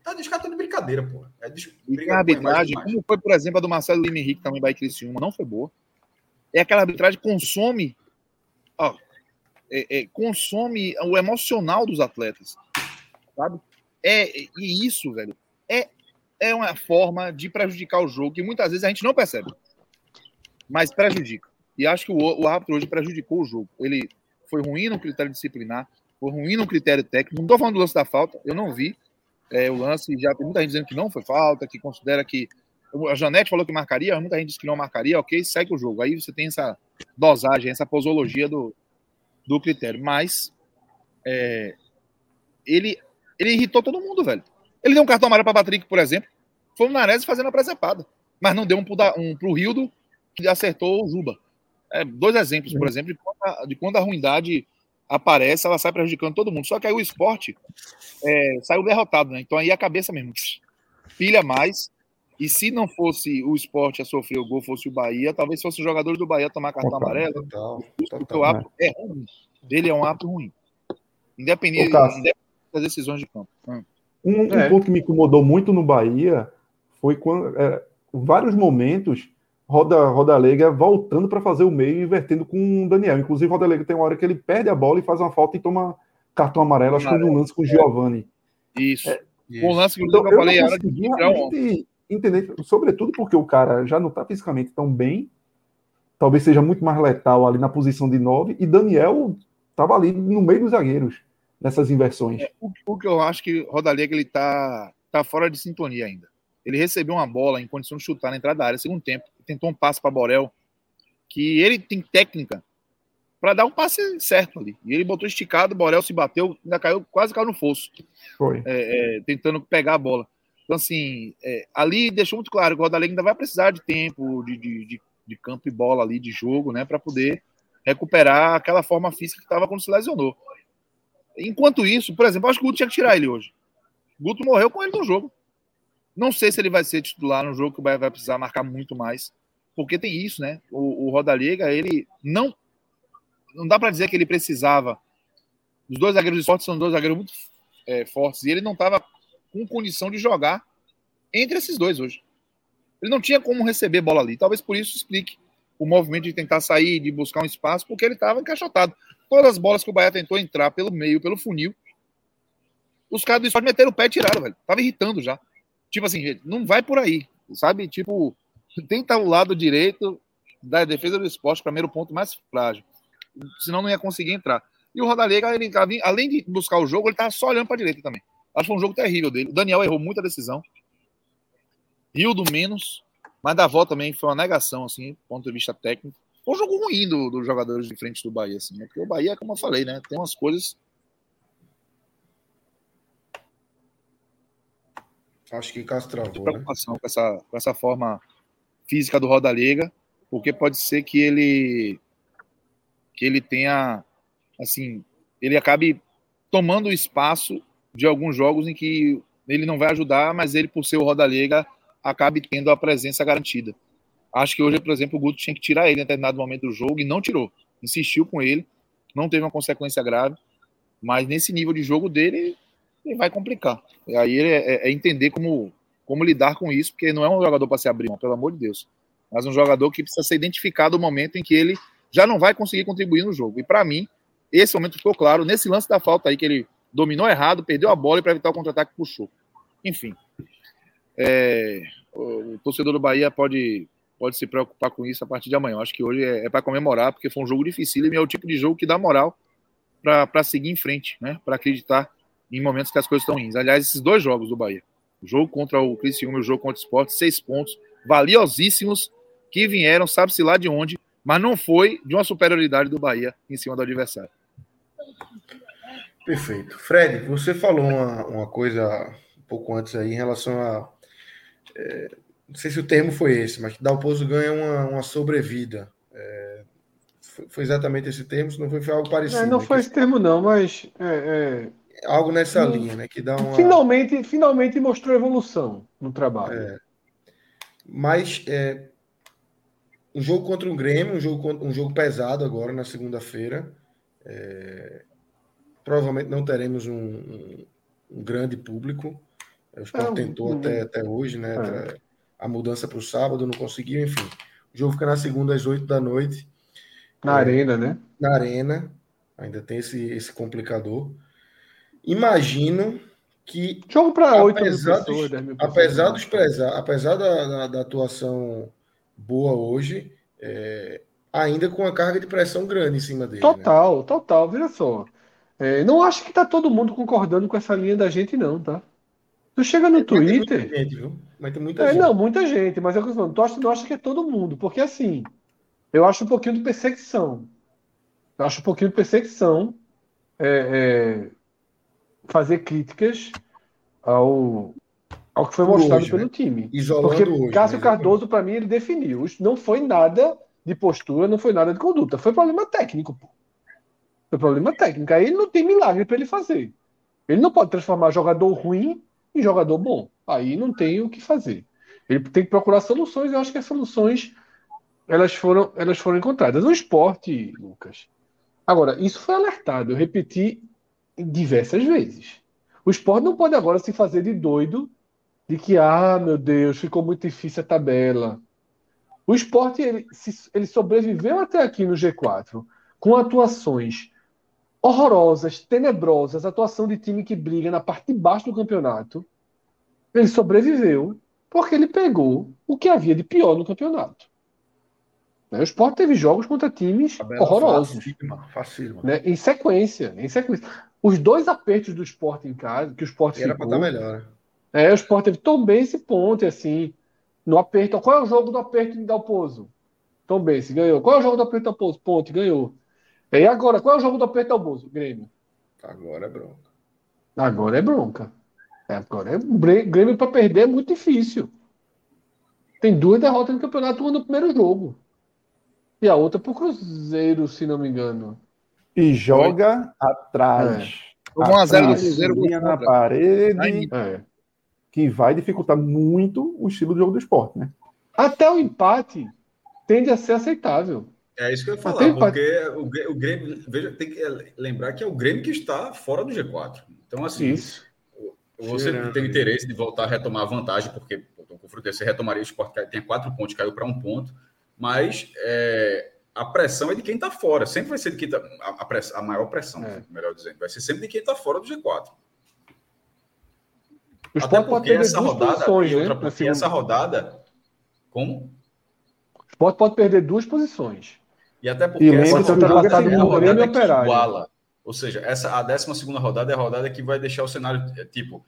tá, os caras de brincadeira, pô. É, e a arbitragem, como foi, por exemplo, a do Marcelo Lima Henrique também vai Criciúma, não foi boa. É aquela arbitragem que consome, ó, é, é, consome o emocional dos atletas, sabe? É, e isso, velho, é, é uma forma de prejudicar o jogo que muitas vezes a gente não percebe mas prejudica. E acho que o, o árbitro hoje prejudicou o jogo. Ele foi ruim no critério disciplinar, foi ruim no critério técnico. Não estou falando do lance da falta, eu não vi é, o lance. Já tem muita gente dizendo que não foi falta, que considera que A Janete falou que marcaria, muita gente disse que não marcaria, ok, segue o jogo. Aí você tem essa dosagem, essa posologia do, do critério. Mas é, ele, ele irritou todo mundo, velho. Ele deu um cartão amarelo para Patrick, por exemplo. Foi o Nares fazendo a presepada. Mas não deu um pro, um pro Rildo, que acertou o Juba. É, dois exemplos, por exemplo, de quando, a, de quando a ruindade aparece, ela sai prejudicando todo mundo. Só que aí o esporte é, saiu derrotado, né? Então aí a cabeça mesmo pilha mais. E se não fosse o esporte a sofrer o gol, fosse o Bahia, talvez fosse os jogadores do Bahia tomar cartão total, amarelo. Total, total, o hábito é ruim. Ele é um hábito ruim. Independente, independente das decisões de campo. Hum. Um, é. um, ponto que me incomodou muito no Bahia foi quando é, vários momentos Roda, Rodalega voltando para fazer o meio e invertendo com o Daniel. Inclusive, Rodalega tem uma hora que ele perde a bola e faz uma falta e toma cartão amarelo, acho que no lance com o Giovanni. Isso. É, isso. lance que então, eu falei, era de entender, sobretudo porque o cara já não está fisicamente tão bem, talvez seja muito mais letal ali na posição de nove, e Daniel estava ali no meio dos zagueiros nessas inversões. É, o, o, que eu acho que Rodalega ele tá, tá fora de sintonia ainda. Ele recebeu uma bola em condição de chutar na entrada da área, segundo tempo tentou um passe para Borel, que ele tem técnica para dar um passe certo ali. E ele botou esticado, Borel se bateu, ainda caiu, quase caiu no fosso. Foi. É, é, tentando pegar a bola. Então, assim, é, ali deixou muito claro que o Rodalega ainda vai precisar de tempo, de, de, de, de campo e bola ali, de jogo, né, para poder recuperar aquela forma física que estava quando se lesionou. Enquanto isso, por exemplo, acho que o Guto tinha que tirar ele hoje. O Guto morreu com ele no jogo. Não sei se ele vai ser titular no jogo que o Bahia vai precisar marcar muito mais, porque tem isso, né? O, o Rodallega, ele não. Não dá para dizer que ele precisava. Os dois zagueiros fortes são dois zagueiros muito é, fortes e ele não estava com condição de jogar entre esses dois hoje. Ele não tinha como receber bola ali. Talvez por isso explique o movimento de tentar sair, de buscar um espaço, porque ele estava encaixotado. Todas as bolas que o Bahia tentou entrar pelo meio, pelo funil, os caras do esporte meteram o pé e tiraram, velho. Tava irritando já. Tipo assim, não vai por aí, sabe? Tipo, tenta o lado direito da defesa do esporte, primeiro ponto mais frágil. Senão não ia conseguir entrar. E o Rodalega, ele, além de buscar o jogo, ele tava só olhando para direita também. Acho que foi um jogo terrível dele. O Daniel errou muita decisão. Rio do menos. Mas da volta também foi uma negação, assim, do ponto de vista técnico. Foi um jogo ruim dos do jogadores de frente do Bahia, assim, né? Porque o Bahia, como eu falei, né? Tem umas coisas Acho que Cássio travou. Né? preocupação né? com, essa, com essa forma física do Roda Liga, porque pode ser que ele que ele tenha assim, ele acabe tomando o espaço de alguns jogos em que ele não vai ajudar, mas ele por ser o Roda Liga acabe tendo a presença garantida. Acho que hoje, por exemplo, o Guto tinha que tirar ele em determinado momento do jogo e não tirou. Insistiu com ele, não teve uma consequência grave, mas nesse nível de jogo dele, e vai complicar. E aí é, é, é, entender como, como lidar com isso, porque não é um jogador para se abrir, pelo amor de Deus. Mas um jogador que precisa ser identificado no momento em que ele já não vai conseguir contribuir no jogo. E para mim, esse momento ficou claro nesse lance da falta aí, que ele dominou errado, perdeu a bola e para evitar o contra-ataque puxou. Enfim. É, o torcedor do Bahia pode, pode se preocupar com isso a partir de amanhã. Acho que hoje é, é para comemorar, porque foi um jogo difícil e é o tipo de jogo que dá moral para seguir em frente, né? para acreditar em momentos que as coisas estão ruins. Aliás, esses dois jogos do Bahia, o jogo contra o Criciúma e o jogo contra o Sport, seis pontos valiosíssimos que vieram, sabe-se lá de onde, mas não foi de uma superioridade do Bahia em cima do adversário. Perfeito. Fred, você falou uma, uma coisa um pouco antes aí em relação a. É, não sei se o termo foi esse, mas que Dalpozo ganha uma, uma sobrevida. É, foi, foi, exatamente esse termo, se não foi, foi algo parecido. É, não foi esse termo, não, mas é, é algo nessa linha, né? Que dá uma... Finalmente, finalmente mostrou evolução no trabalho. É. Mas é, um jogo contra um Grêmio, um jogo, um jogo pesado agora na segunda-feira. É, provavelmente não teremos um, um, um grande público. O Sport é, tentou até, até hoje, né? É. A mudança para o sábado, não conseguiu, enfim. O jogo fica na segunda às oito da noite. Na arena, né? Na arena. Ainda tem esse, esse complicador. Imagino que. Jogo para oito apesar, pessoas, apesar, dos preza, apesar da, da, da, atuação boa hoje, é, ainda com uma carga de pressão grande em cima dele. Né? Total, né? total. Veja só. É, não acho que está todo mundo concordando com essa linha da gente, não, tá? Tu chega no Twitter. Muita gente, viu? Mas tem muita é, gente. Não, muita gente, mas é o que eu falando. Tu acha, tu acha que é todo mundo, porque assim, eu acho um pouquinho de perseguição. Eu acho um pouquinho de perseguição é, é, fazer críticas ao, ao que foi mostrado hoje, pelo né? time. Isolando Porque hoje, Cássio né? Cardoso, para mim, ele definiu. Não foi nada de postura, não foi nada de conduta. Foi problema técnico, pô. Foi problema técnico. Aí ele não tem milagre para ele fazer. Ele não pode transformar jogador ruim em jogador bom. Aí não tem o que fazer. Ele tem que procurar soluções. Eu acho que as soluções elas foram, elas foram encontradas. No esporte, Lucas. Agora, isso foi alertado. Eu repeti diversas vezes. O esporte não pode agora se fazer de doido de que, ah, meu Deus, ficou muito difícil a tabela. O esporte ele, ele sobreviveu até aqui no G4 com atuações horrorosas, tenebrosas, atuação de time que briga na parte de baixo do campeonato. Ele sobreviveu porque ele pegou o que havia de pior no campeonato. Né? O esporte teve jogos contra times horrorosos Facílima, facílima. né? Em sequência, em sequência. Os dois apertos do esporte em casa, que o esporte era pra ficou, estar melhor, né? é, o esporte teve Tom Bense ponte, assim, no aperto. Qual é o jogo do aperto de Dalpozo? Tom Bense ganhou. Qual é o jogo do aperto Dalpozo? Ponte, ganhou. E agora, qual é o jogo do aperto Dalpozo? Grêmio. Agora é bronca. Agora é bronca. É, Agora é Grêmio para perder é muito difícil. Tem duas derrotas no campeonato, uma no primeiro jogo. E a outra pro Cruzeiro, se não me engano. E joga atrás. Tomou 1 a 0 do Atrás, Cruzeiro, gol linha na contra. parede, É. que vai dificultar muito o estilo de jogo do esporte, né? Até o empate tende a ser aceitável. É isso que eu ia falar, porque o, o Grêmio, veja, tem que lembrar que é o Grêmio que está fora do G4. Então, assim, Isso. você Cheirando. tem interesse de voltar a retomar a vantagem, porque com fruta, você retomaria o esporte, que tem quatro pontos, caiu para um ponto, mas é, a pressão é de quem está fora, sempre vai ser de quem está. A, a press- a maior pressão, É. melhor dizendo, vai ser sempre de quem está fora do G4. O Até porque essa rodada, posições, e né? outra, na porque essa rodada, como? O esporte pode perder duas posições. E até E porque lembra essa rodada é a rodada e que Operário. iguala. Ou seja, essa, a 12 segunda rodada é a rodada que vai deixar o cenário é, tipo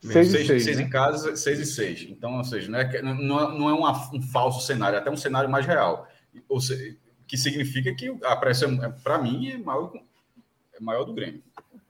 Seis e 6 seis, seis né? em casa, 6 e 6. Então, ou seja, não é, não é, não é uma- um falso cenário, é até um cenário mais real. Ou seja, que significa que a pressão, para mim, é maior, é maior do Grêmio.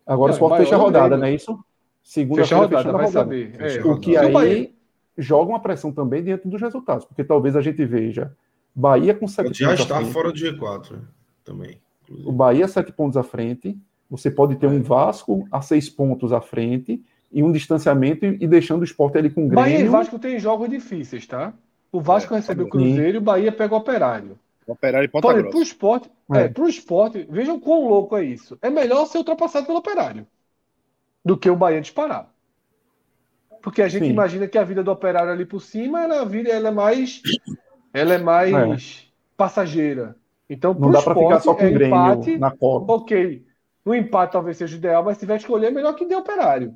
Agora o esporte maior fecha a rodada, Grêmio. não é isso? Fecha a rodada, fechando a vai rodada. saber. Fecha É. O que o aí Bahia- joga uma pressão também dentro dos resultados, porque talvez a gente veja Bahia com sete Já pontos à está frente, fora do G4 né? também. o inclusive. Bahia sete pontos à frente, você pode ter um Vasco a seis pontos à frente e um distanciamento e, e deixando o esporte ali com o Bahia e Grêmio. Vasco tem jogos difíceis, tá? O Vasco recebe o. Cruzeiro e o Bahia pega o Operário. Operário e Ponta Olha, Grossa. pro esporte, É. é, pro esporte, vejam quão louco é isso. É melhor ser ultrapassado pelo Operário do que o Bahia disparar. Porque a gente Sim. imagina que a vida do Operário ali por cima, ela, a vida, ela é mais ela é mais passageira. Então, Não dá para ficar esporte, só com é o Grêmio empate, na cola. ok. O empate talvez seja o ideal, mas se tiver que escolher, é melhor que dê Operário.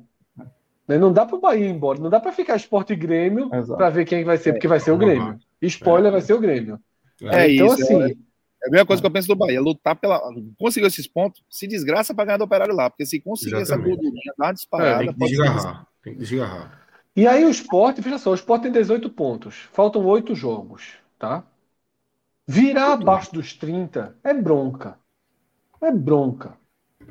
Né? Não dá para o Bahia ir embora, não dá para ficar esporte e Grêmio para ver quem vai ser, porque vai ser o Grêmio. Spoiler, vai ser o Grêmio. É então, isso, assim, É a mesma coisa que eu penso do Bahia, lutar pela. Conseguiu esses pontos, se desgraça para ganhar do operário lá, porque se conseguir essa Exatamente. gordurinha, dar uma disparada, Tem que desgarrar. Tem que desgarrar. E aí o esporte, veja só, o esporte tem 18 pontos. Faltam 8 jogos, tá? Virar abaixo dos 30 é bronca. É bronca.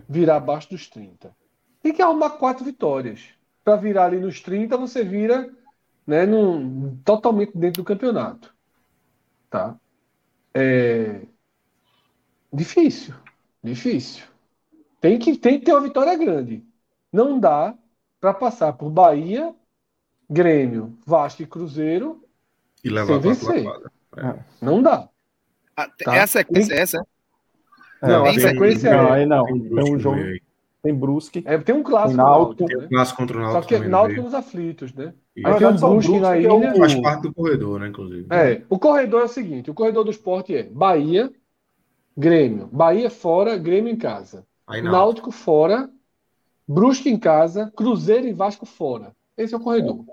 Virar abaixo dos 30. Tem que arrumar quatro vitórias. Para virar ali nos 30, você vira né, num, totalmente dentro do campeonato. Tá? É... Difícil. Difícil. Tem que, tem que ter uma vitória grande. Não dá para passar por Bahia, Grêmio, Vasco e Cruzeiro. E levar Sem vencer. lapada. Não dá. Ah, Tá. É a sequência, essa? é? Não, a tem- sequência Não, é. aí não. Tem Tem um jogo, aí. Tem Brusque. é tem um clássico Náutico, Náutico, Tem o né? clássico contra o Só Náutico que também no Náutico nos aflitos, né? Aí Na tem um verdade, são Brusque na que é o- ilha. Faz parte do corredor, né, inclusive. É, o corredor é o seguinte: o corredor do esporte é Bahia, Grêmio. Bahia fora, Grêmio em casa. Aí não. Náutico fora, Brusque em casa, Cruzeiro e Vasco fora. Esse é o corredor.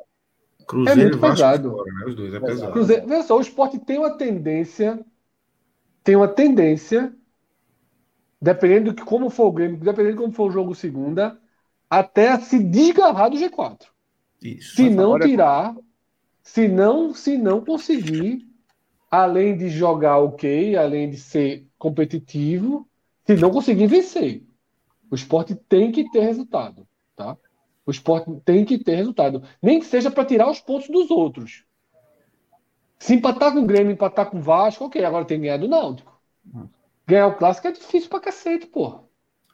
Cruzeiro é muito e Vasco pesado. fora, né? Os dois é pesado. Cruzeiro, veja só, o esporte tem uma tendência, tem uma tendência, dependendo de como for o Grêmio, dependendo de como for o jogo segunda, até se desgarrar do G4. Isso. Se não tirar, se não, se não conseguir, além de jogar ok, além de ser competitivo, se não conseguir vencer. O esporte tem que ter resultado, tá? O esporte tem que ter resultado. Nem que seja para tirar os pontos dos outros. Se empatar com o Grêmio, empatar com o Vasco, ok, agora tem que ganhar do Náutico. Ganhar o clássico é difícil pra cacete, pô.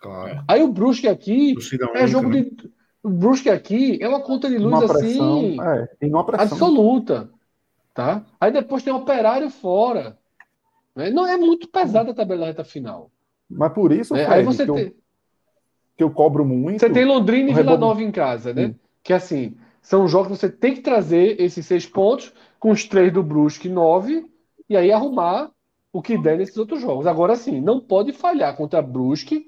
Claro. Aí o Brusque aqui é jogo né? de. O Brusque aqui é uma conta de luz pressão, assim. É, tem uma pressão. Absoluta. Tá? Aí depois tem o operário fora. Né? Não é muito pesada a tabela da reta final. Mas por isso, é, Fred, aí você que, tem... eu, que eu cobro muito. Você tem Londrina e Vila Nova em casa, né? Sim. Que assim, são jogos que você tem que trazer esses seis pontos com os três do Brusque, nove, e aí arrumar o que der nesses outros jogos. Agora sim, não pode falhar contra Brusque,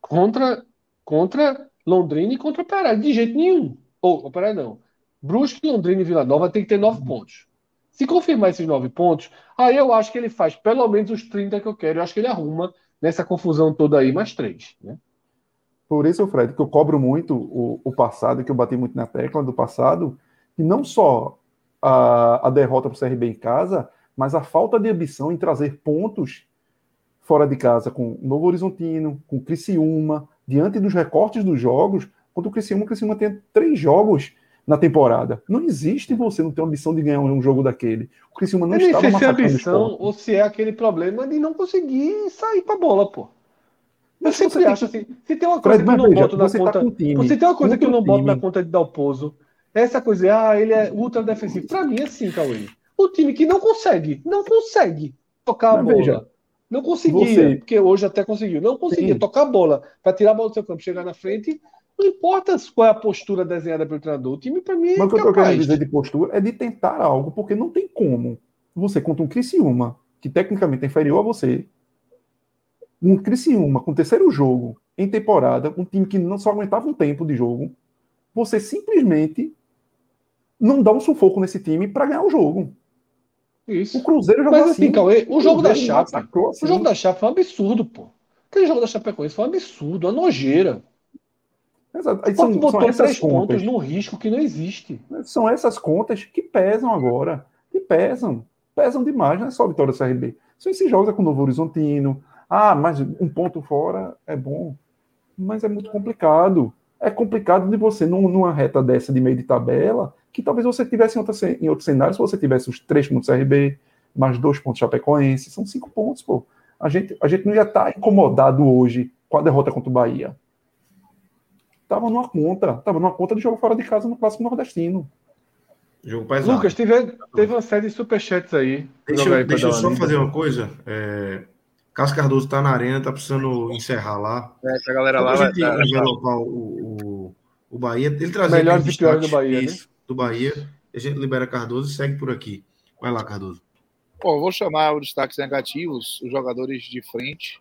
contra, contra Londrina e contra Operário, de jeito nenhum. Ou, Operário não. Brusque, Londrina e Vila Nova tem que ter nove pontos. Se confirmar esses nove pontos, aí eu acho que ele faz pelo menos os 30 que eu quero. Eu acho que ele arruma nessa confusão toda aí mais três. Né? Por isso, Fred, que eu cobro muito o, o passado, que eu bati muito na tecla do passado, e não só a, a derrota para o CRB em casa, mas a falta de ambição em trazer pontos fora de casa com Novo Horizontino, com Criciúma, diante dos recortes dos jogos, quando o Criciúma, o Criciúma tem três jogos na temporada. Não existe você não ter ambição de ganhar um jogo daquele. O Criciúma não Eu estava se é ambição ou se é aquele problema de não conseguir sair com a bola, pô. Eu sempre acho assim, se tem uma coisa Fred, que eu não veja, boto na tá conta, se tem uma coisa que eu não boto time. na conta de Dalpozo, essa coisa, ah, ele é ultra defensivo. Para mim é assim, Cauê. O time que não consegue, não consegue tocar a bola. Veja, não conseguia, você... porque hoje até conseguiu. Não conseguia Sim. tocar a bola para tirar a bola do seu campo, chegar na frente. Não importa qual é a postura desenhada pelo treinador. O time, para mim, é Mas o que eu quero dizer de postura é de tentar algo, porque não tem como você contra um Criciúma, que tecnicamente é inferior a você, um Criciúma com o terceiro jogo em temporada, um time que não só aguentava um tempo de jogo, você simplesmente não dá um sufoco nesse time para ganhar o jogo. Isso. O Cruzeiro jogou Mas, assim, assim Cauê, o, jogo da Chape, assim. o jogo da Chape foi um absurdo, pô. Aquele jogo da Chapecoense foi um absurdo, uma nojeira. Exato. Aí são, botou são três contas. pontos no risco que não existe. São essas contas que pesam agora. Que pesam. Pesam demais, não é só a vitória do CRB. São esses jogos é com o Novo Horizontino. Ah, mas um ponto fora é bom. Mas é muito complicado. É complicado de você, numa reta dessa de meio de tabela, que talvez você tivesse em, outra, em outro cenário, se você tivesse os três pontos RB, mais dois pontos Chapecoense, são cinco pontos, pô. A gente, a gente não ia estar tá incomodado hoje com a derrota contra o Bahia. Tava numa conta, tava numa conta de jogo fora de casa no clássico nordestino. Jogo pesado. Lucas, teve, teve uma série de superchats aí. Deixa, eu, deixa eu só fazer uma coisa. É, Cássio Cardoso tá na arena, tá precisando encerrar lá. É, essa galera lá vai envelopar o, o, o Bahia. Ele trazia Melhores e piores do Bahia, né? Do Bahia. A gente libera Cardoso e segue por aqui. Vai lá, Cardoso. Bom, vou chamar os destaques negativos, os jogadores de frente.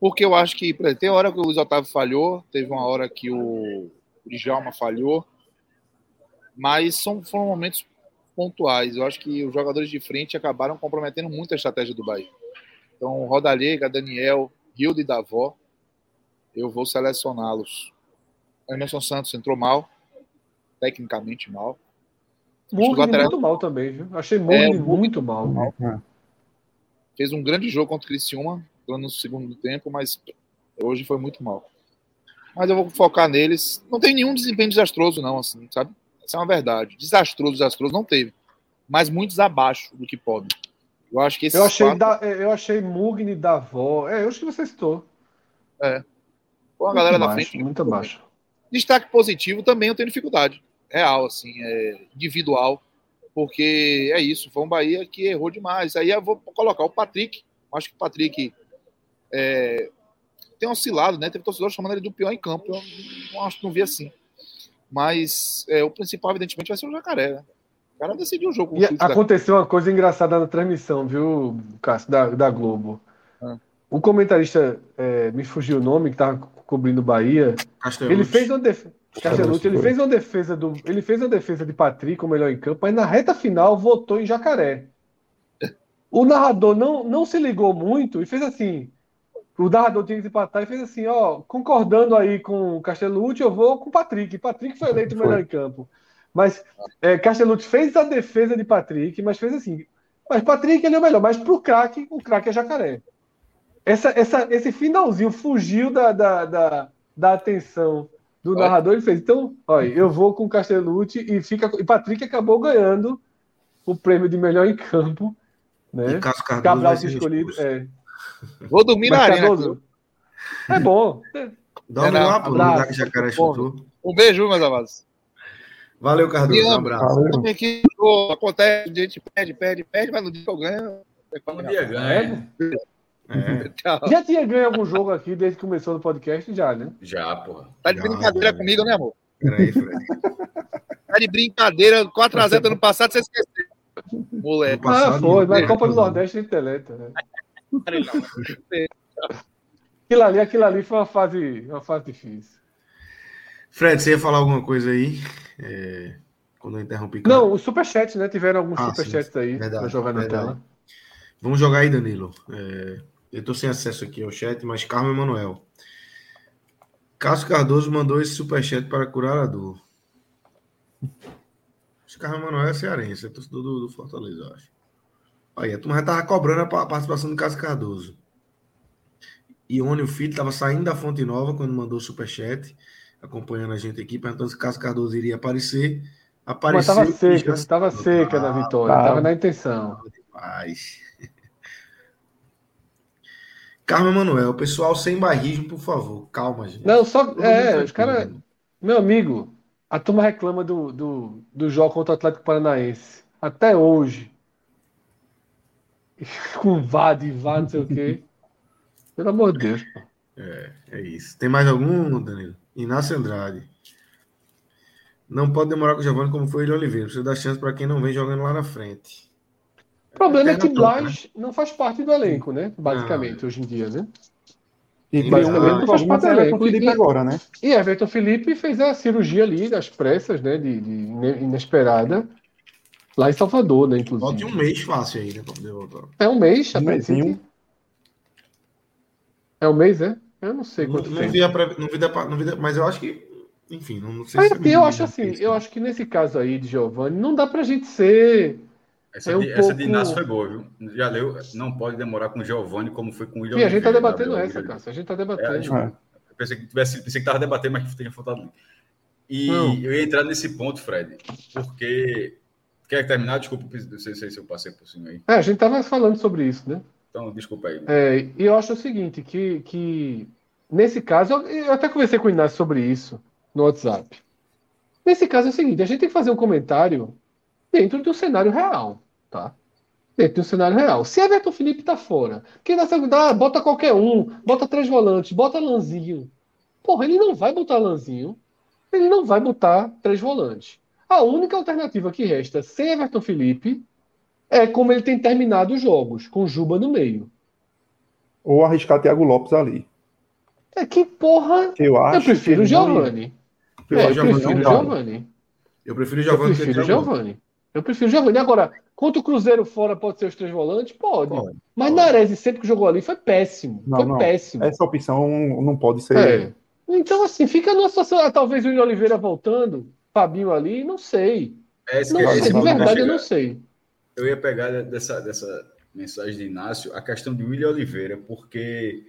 Porque eu acho que tem hora que o Luiz Otávio falhou, teve uma hora que o Djalma falhou, mas são, foram momentos pontuais. Eu acho que os jogadores de frente acabaram comprometendo muito a estratégia do Bahia. Então, Rodalega, Daniel, Hilde e Davó, eu vou selecioná-los. Emerson Santos entrou mal, tecnicamente mal. Mugni laterais... muito mal também, viu? Achei Mugni é, muito mal. mal. É. Fez um grande jogo contra o Criciúma no segundo tempo, mas hoje foi muito mal. Mas eu vou focar neles. Não tem nenhum desempenho desastroso, não, assim, sabe? Essa é uma verdade. Desastroso, desastroso não teve. Mas muitos abaixo do que pode. Eu acho que esse eu achei quatro... da, eu achei Mugni da avó. É, eu acho que você citou. É. Com a galera baixo, da frente. Muito abaixo. Destaque positivo também eu tenho dificuldade real, assim, é, individual, porque é isso, foi um Bahia que errou demais. Aí eu vou colocar o Patrick, acho que o Patrick é, tem oscilado, né? Teve torcedor chamando ele do pior em campo, eu não acho que não vi assim. Mas é, o principal, evidentemente, vai ser o Jacaré, né? O cara decidiu o jogo. E aconteceu da... uma coisa engraçada na transmissão, viu, Cássio, da, da Globo. Ah. O comentarista, é, me fugiu o nome, que estava cobrindo Bahia, ele fez uma defesa. Castelucci, ele fez uma defesa do, ele fez uma defesa de Patrick, o melhor em campo, mas na reta final votou em Jacaré. O narrador não, não se ligou muito e fez assim: o narrador tinha que empatar e fez assim, ó, concordando aí com o Castellucci, eu vou com o Patrick. Patrick foi eleito o melhor em campo. Mas é, Castellucci fez a defesa de Patrick, mas fez assim. Mas Patrick ele é o melhor, mas pro craque, o craque é jacaré. Essa, essa, esse finalzinho fugiu da, da, da, da atenção do olha. narrador. Ele fez, então, olha, eu vou com o Castellucci e fica. E Patrick acabou ganhando o prêmio de melhor em campo. Né? E Cássio Cardoso Cabral escolhido. É. Vou dormir na arena. Cardoso, é bom. Dorme É, lá, pô, no abraço. lugar que Jacaré chutou. Um beijo, meus amados. Valeu, Cardoso. Um abraço. Pô, acontece, a gente perde, perde, perde, mas no dia que eu ganho. é Um dia ganha. É. Tchau. Já tinha ganho algum jogo aqui desde que começou no podcast? Já, né? Já, porra. Tá de Já, brincadeira já. comigo, né, amor? Peraí, Fred. Tá de brincadeira. 4x0 ano passado, você esqueceu. Moleque. Passado, ah, foi. não. Mas a Copa do Nordeste é deleta. Né? Aquilo ali, aquilo ali foi uma fase, uma fase difícil. Fred, você ia falar alguma coisa aí? É, Quando eu interrompi. cara? Não, os superchats, né? Tiveram alguns Ah, superchats aí Verdade, pra jogar na verdade. tela. Vamos jogar aí, Danilo. É, eu tô sem acesso aqui ao chat, mas Carmen Emanuel. Cássio Cardoso mandou esse superchat para curar a dor. Esse Carmen Emanuel é cearense, é torcedor do, do Fortaleza, eu acho. Aí, a turma já tava cobrando a pa- participação do Cássio Cardoso. Ione, o filho, estava saindo da Fonte Nova quando mandou o superchat, acompanhando a gente aqui, perguntando se Cássio Cardoso iria aparecer. Mas Apareceu. tava e seca, já- tava seca Ah, vitória, tá. tava na intenção. Demais. Carmen Manuel, pessoal sem barrismo, por favor. Calma, gente. Não, só. Todo É, mundo os caras. Meu amigo, a turma reclama do, do, do jogo contra o Atlético Paranaense. Até hoje. Com VAD, VAD, não sei o quê. Pelo amor de Deus. pô. É isso. Tem mais algum, Danilo? Inácio Andrade. Não pode demorar com o Giovanni como foi ele Oliveira. Precisa dar chance para quem não vem jogando lá na frente. O problema é que Perna toda, Blas não faz parte do elenco, né? Basicamente, hoje em dia, né? E basicamente não faz parte do Mas- elenco Felipe e- agora, né? E Everton Felipe fez a cirurgia ali, das pressas, né? De, de ine- inesperada. Lá em Salvador, né? Falta Inclusive. um mês fácil aí, né? Pra poder voltar. É um mês, Um mêsinho. É um mês, é? Eu não sei Não, quanto não tempo. vi a pre- não vi da- não vi da- mas eu acho que. Enfim, não, não sei Mas se. assim, eu acho assim, eu acho que nesse caso aí de Giovanni, não dá pra gente ser. Essa, É um de, essa pouco- de Inácio foi boa, viu? Já leu? Não pode demorar com o Giovanni como foi com o William Sim, a gente tá Oliveira, debatendo Gabriel essa. Cássio. A gente tá É, debatendo. Eu pensei que tivesse, pensei que tava debatendo, mas que tinha faltado. E Não. eu ia entrar nesse ponto, Fred, porque quer terminar? Desculpa, não sei se eu passei por cima aí. É, a gente tava falando sobre isso, né? Então, desculpa aí. É, e eu acho o seguinte, que, que nesse caso, eu, eu até conversei com o Inácio sobre isso no WhatsApp. Nesse caso é o seguinte, a gente tem que fazer um comentário dentro do cenário real, tá? Dentro do cenário real. Se Everton Felipe tá fora, quem dá segunda, ah, bota qualquer um, bota três volantes, bota Lanzinho. Porra, ele não vai botar Lanzinho, ele não vai botar três volantes. A única alternativa que resta sem Everton Felipe é como ele tem terminado os jogos, com Juba no meio. Ou arriscar Thiago Lopes ali. É que porra. Eu acho. Eu prefiro o que não- Giovanni. Eu É, eu Giovanni prefiro o dá. Giovanni. Eu prefiro o Giovanni Eu prefiro o Giovanni. Agora, contra o Cruzeiro fora pode ser os três volantes? Pode. Pode, Mas pode. Nares sempre que jogou ali foi péssimo. Não, foi não. péssimo. Essa opção não pode ser. É. Então, assim, fica numa situação. ah, Talvez o William Oliveira voltando, Fabinho ali, não sei. É esse Não que sei, de verdade eu chegar. não sei. Eu ia pegar dessa, dessa mensagem de Inácio a questão de William Oliveira, porque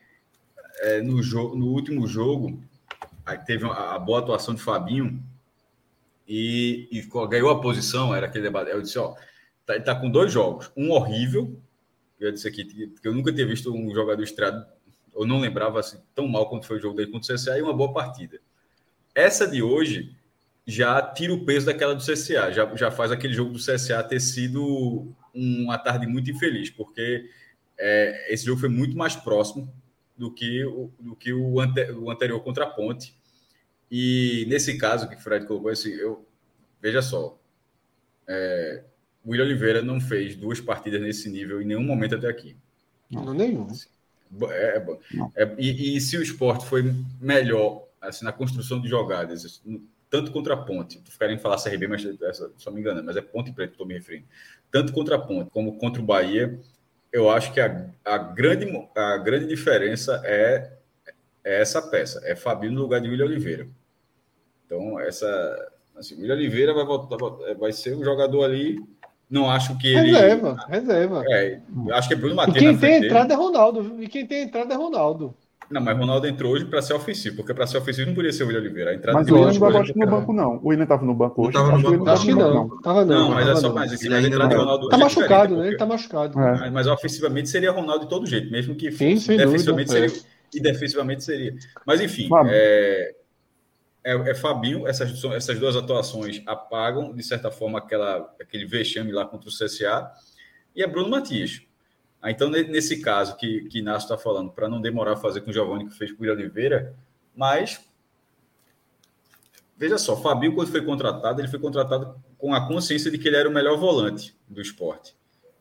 é, no, jogo, no último jogo aí teve a, a boa atuação de Fabinho e, e ganhou a posição, era aquele debate. Eu disse, ó, tá, ele tá com dois jogos, um horrível, eu disse aqui que eu nunca tinha visto um jogador estreado, eu não lembrava assim, tão mal quanto foi o jogo dele contra o CSA, e uma boa partida. Essa de hoje já tira o peso daquela do CSA, já, já faz aquele jogo do CSA ter sido uma tarde muito infeliz, porque é, esse jogo foi muito mais próximo do que o, do que o, ante, o anterior contra a Ponte. E nesse caso que o Fred colocou, assim, eu, veja só, é, o William Oliveira não fez duas partidas nesse nível em nenhum momento até aqui. Não, nenhum. É, é. Não. É, e, e se o esporte foi melhor assim, na construção de jogadas, assim, tanto contra a ponte, querendo falar CRB, mas essa, só me engano, mas é ponte preta que estou me referindo. Tanto contra a ponte como contra o Bahia, eu acho que a, a, grande, a grande diferença é, é essa peça, é Fabinho no lugar de William Oliveira. Então, essa. Assim, William Oliveira vai, voltar, vai ser um jogador ali. Não acho que ele. Reserva, reserva. É, acho que é Bruno Matias. E quem tem entrada dele. é Ronaldo. E quem tem entrada é Ronaldo. Não, mas Ronaldo entrou hoje para ser ofensivo, porque para ser ofensivo não podia ser o William Oliveira. A entrada mas o William não vai no banco, não. O William estava no banco hoje. Não no banco, acho que não. não. Tava não. Não, mas é só mais assim, a entrada de Ronaldo Tá é machucado, né? Ele tá machucado. É. Mas, mas, ofensivamente seria Ronaldo de todo jeito, mesmo que Sim, defensivamente dúvida, seria. É. E defensivamente seria. Mas enfim, é, é, é, Fabinho, essas, essas duas atuações apagam, de certa forma, aquela, aquele vexame lá contra o CSA. E é Bruno Matias. Ah, então, nesse caso que, que Inácio está falando, para não demorar a fazer com o Giovanni que fez com o Oliveira, mas veja só, Fabinho, quando foi contratado, ele foi contratado com a consciência de que ele era o melhor volante do esporte.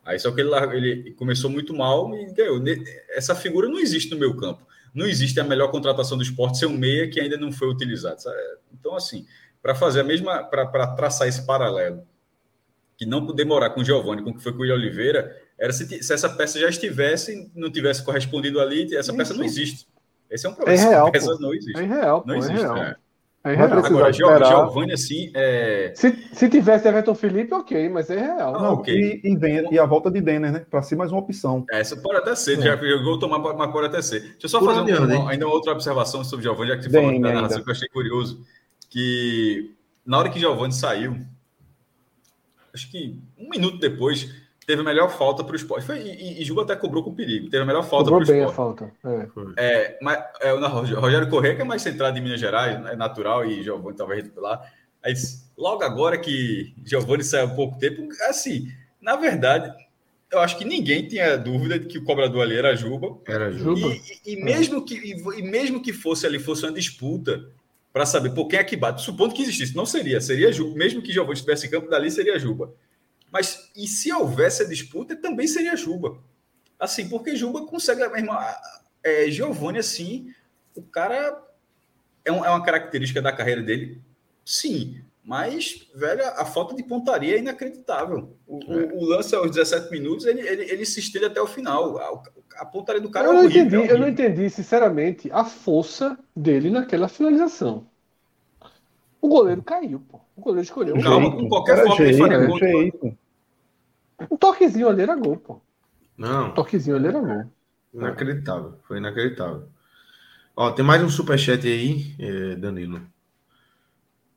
Aí só que ele, ele começou muito mal e ganhou. Essa figura não existe no meu campo. Não existe a melhor contratação do esporte ser um meia que ainda não foi utilizado. Sabe? Então, assim, para fazer a mesma, para traçar esse paralelo, que não demorar com o Giovanni, com o que foi com o Oliveira, era se, se, essa peça já estivesse, não tivesse correspondido ali, essa peça não existe. Esse é um problema. É real, essa peça não existe. É real, não existe. É real. É. É real. Agora, Giovanni, assim. É... Se, se tivesse Everton Felipe, ok, mas é real. Ah, okay. e, e, e, a volta de Denner, né? Para si, mais uma opção. É, essa pode até ser, é. já vou tomar, mas pode até ser. Deixa eu só Por fazer um, uma, ainda outra observação sobre o Giovanni, já que você falou da narração, que eu achei curioso. Que na hora que Giovanni saiu, acho que um minuto depois, teve a melhor falta para o esporte. Foi, e, e Juba até cobrou com perigo. Teve a melhor falta para o esporte. bem a falta. É. É, mas, é, o Rogério Corrêa, que é mais centrado em Minas Gerais, é natural, e Giovanni talvez lá. Aí, logo agora que Giovanni saiu há pouco tempo, assim, na verdade, eu acho que ninguém tinha dúvida de que o cobrador ali era Juba. Era Juba. E, e, e mesmo, que, e, mesmo que fosse ali, fosse uma disputa para saber por quem é que bate, supondo que existisse, não seria, seria Juba. Mesmo que Giovanni estivesse em campo, dali seria Juba. Mas e se houvesse a disputa, também seria Juba. Assim, porque Juba consegue. Irmã, é, Giovanni, assim, o cara é, um, é uma característica da carreira dele, sim. Mas, velho, a falta de pontaria é inacreditável. O, é. o, o lance aos 17 minutos, ele, ele, ele se estende até o final. A, a pontaria do cara eu é horrível, entendi, é Eu não entendi, sinceramente, a força dele naquela finalização. O goleiro caiu, pô. O goleiro escolheu. Calma, com qualquer forma jeito, ele faria gol. Jeito. Um toquezinho ali era gol, pô. Não. Um toquezinho ali era gol. Inacreditável. Foi inacreditável. Ó, tem mais um superchat aí, é, Danilo.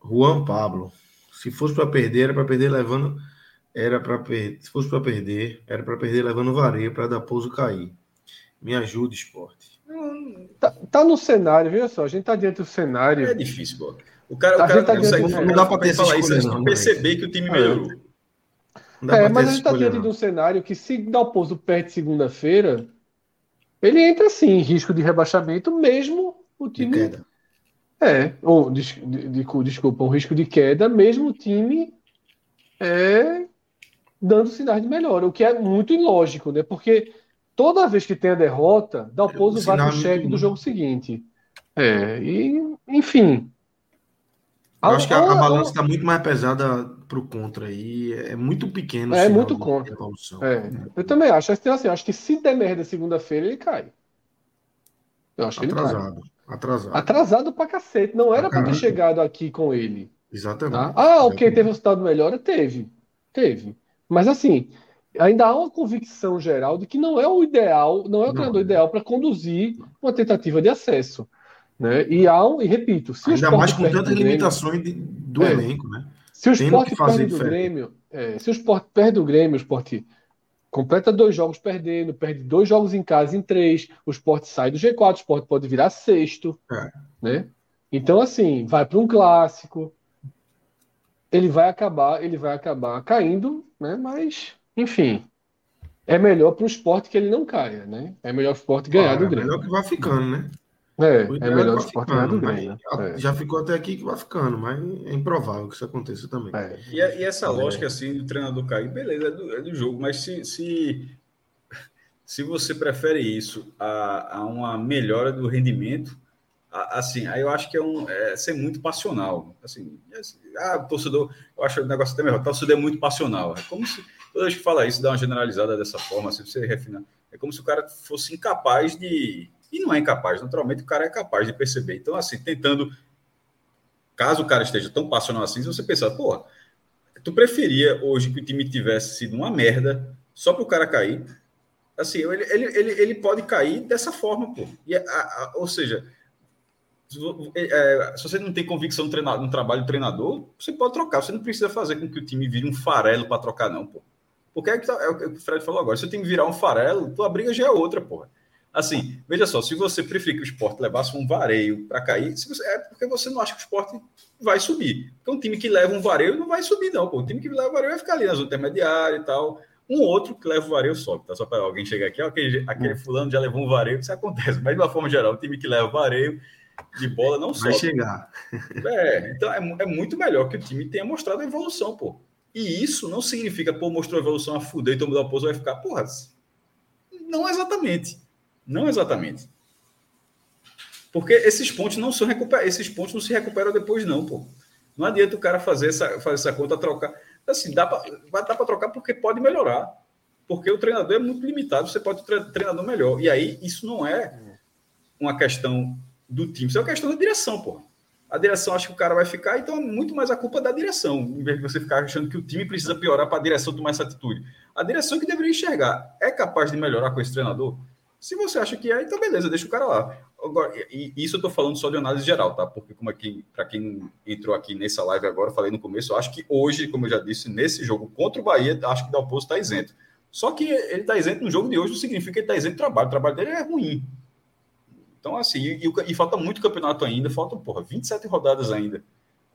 Juan Pablo. Se fosse para perder, era para perder levando. Era para perder. Se fosse para perder, era para perder levando vareio para dar pouso cair. Me ajude, esporte. Tá, tá, no cenário, viu só? A gente tá dentro do cenário. É difícil, pô. O cara, o cara tá consegue, não, não dá para ter falar isso, não, perceber que o time melhorou. É, mas a gente tá dentro de um cenário que se Dalpozo perde segunda-feira, ele entra sim em risco de rebaixamento, mesmo o time. De queda. É, ou de, de, de, desculpa, um risco de queda, mesmo o time é, dando sinais de melhora, o que é muito ilógico, né? Porque toda vez que tem a derrota, Dalpozo é, vai pro cheque do jogo seguinte. É, e, enfim, eu acho que a, a balança está muito mais pesada para o contra aí. É muito pequeno. É muito contra. É. Eu também acho. Assim, assim, acho que se der merda segunda-feira, ele cai. Eu acho atrasado, que ele cai. Atrasado. Atrasado pra cacete. Não era para ter chegado aqui com ele. Exatamente. Tá? Ah, ok, teve um resultado melhor? Teve. Teve. Mas assim, ainda há uma convicção geral de que não é o ideal, não é o treinador ideal para conduzir uma tentativa de acesso. Né? E, há um, e repito, se Ainda mais com tantas limitações de, do é, elenco, né? Se o esporte perde do Grêmio, é, se o esporte perde o Grêmio, o esporte completa dois jogos perdendo, perde dois jogos em casa em três, o esporte sai do G4, o esporte pode virar sexto. É. Né? Então, assim, vai para um clássico. Ele vai acabar, ele vai acabar caindo, né? Mas, enfim, é melhor para o esporte que ele não caia, né? É melhor o esporte ganhar ah, do Grêmio. É melhor que vai ficando, né? É, é melhor o esporte ganhar do Grêmio. É. Já ficou até aqui que vai ficando, mas é improvável que isso aconteça também. É. E, e, essa lógica assim do treinador cair, beleza, é do, é do, jogo, mas se, se, se você prefere isso a, a uma melhora do rendimento, a, assim, aí eu acho que é, um, é ser muito passional. Assim, assim, ah, o torcedor, eu acho o negócio até melhor, o torcedor é muito passional. É como se toda vez que fala isso, dá uma generalizada dessa forma, assim, você refina. É como se o cara fosse incapaz de. E não é incapaz, naturalmente o cara é capaz de perceber. Então, assim, tentando. Caso o cara esteja tão passional assim, você pensar, pô, tu preferia hoje que o time tivesse sido uma merda só para o cara cair? Assim, ele, ele, ele, ele pode cair dessa forma, pô. E, a, a, ou seja, é, se você não tem convicção no, treinador, no trabalho do treinador, você pode trocar. Você não precisa fazer com que o time vire um farelo para trocar, não, pô. Porque é, que tá, é, o que o Fred falou agora. Se o time virar um farelo, tua briga já é outra, pô. Assim, veja só, se você preferir que o esporte levasse um vareio para cair, você, é porque você não acha que o esporte vai subir. Porque um time que leva um vareio não vai subir, não. Pô. O time que leva vareio vai ficar ali nas intermediárias e tal. Um outro que leva o vareio sobe, tá? Só para alguém chegar aqui, ó, aquele, aquele fulano já levou um vareio, isso acontece. Mas de uma forma geral, o time que leva o vareio de bola não sobe. Vai chegar. É, então é, é, muito melhor que o time tenha mostrado a evolução, pô. E isso não significa, pô, mostrou a evolução a fuder, então mudar o pouso vai ficar, porra. Não exatamente. Não exatamente. Porque esses pontos não são esses pontos não se recuperam depois, não, pô. Não adianta o cara fazer essa, fazer essa conta, trocar. Assim, dá para trocar porque pode melhorar. Porque o treinador é muito limitado, você pode ter treinador melhor. E aí, isso não é uma questão do time. Isso é uma questão da direção, pô. A direção acha que o cara vai ficar, então é muito mais a culpa da direção, em vez de você ficar achando que o time precisa piorar para a direção tomar essa atitude. A direção que deveria enxergar é capaz de melhorar com esse treinador? Se você acha que é, então beleza, deixa o cara lá. Agora, e isso eu estou falando só de análise geral, tá? Porque como aqui, para quem entrou aqui nessa live agora, falei no começo, eu acho que hoje, como eu já disse, nesse jogo contra o Bahia, acho que o Dalpozo está isento. Só que ele está isento no jogo de hoje não significa que ele está isento do trabalho. O trabalho dele é ruim. Então, assim, e, e, e, falta muito campeonato ainda, faltam, porra, 27 rodadas ainda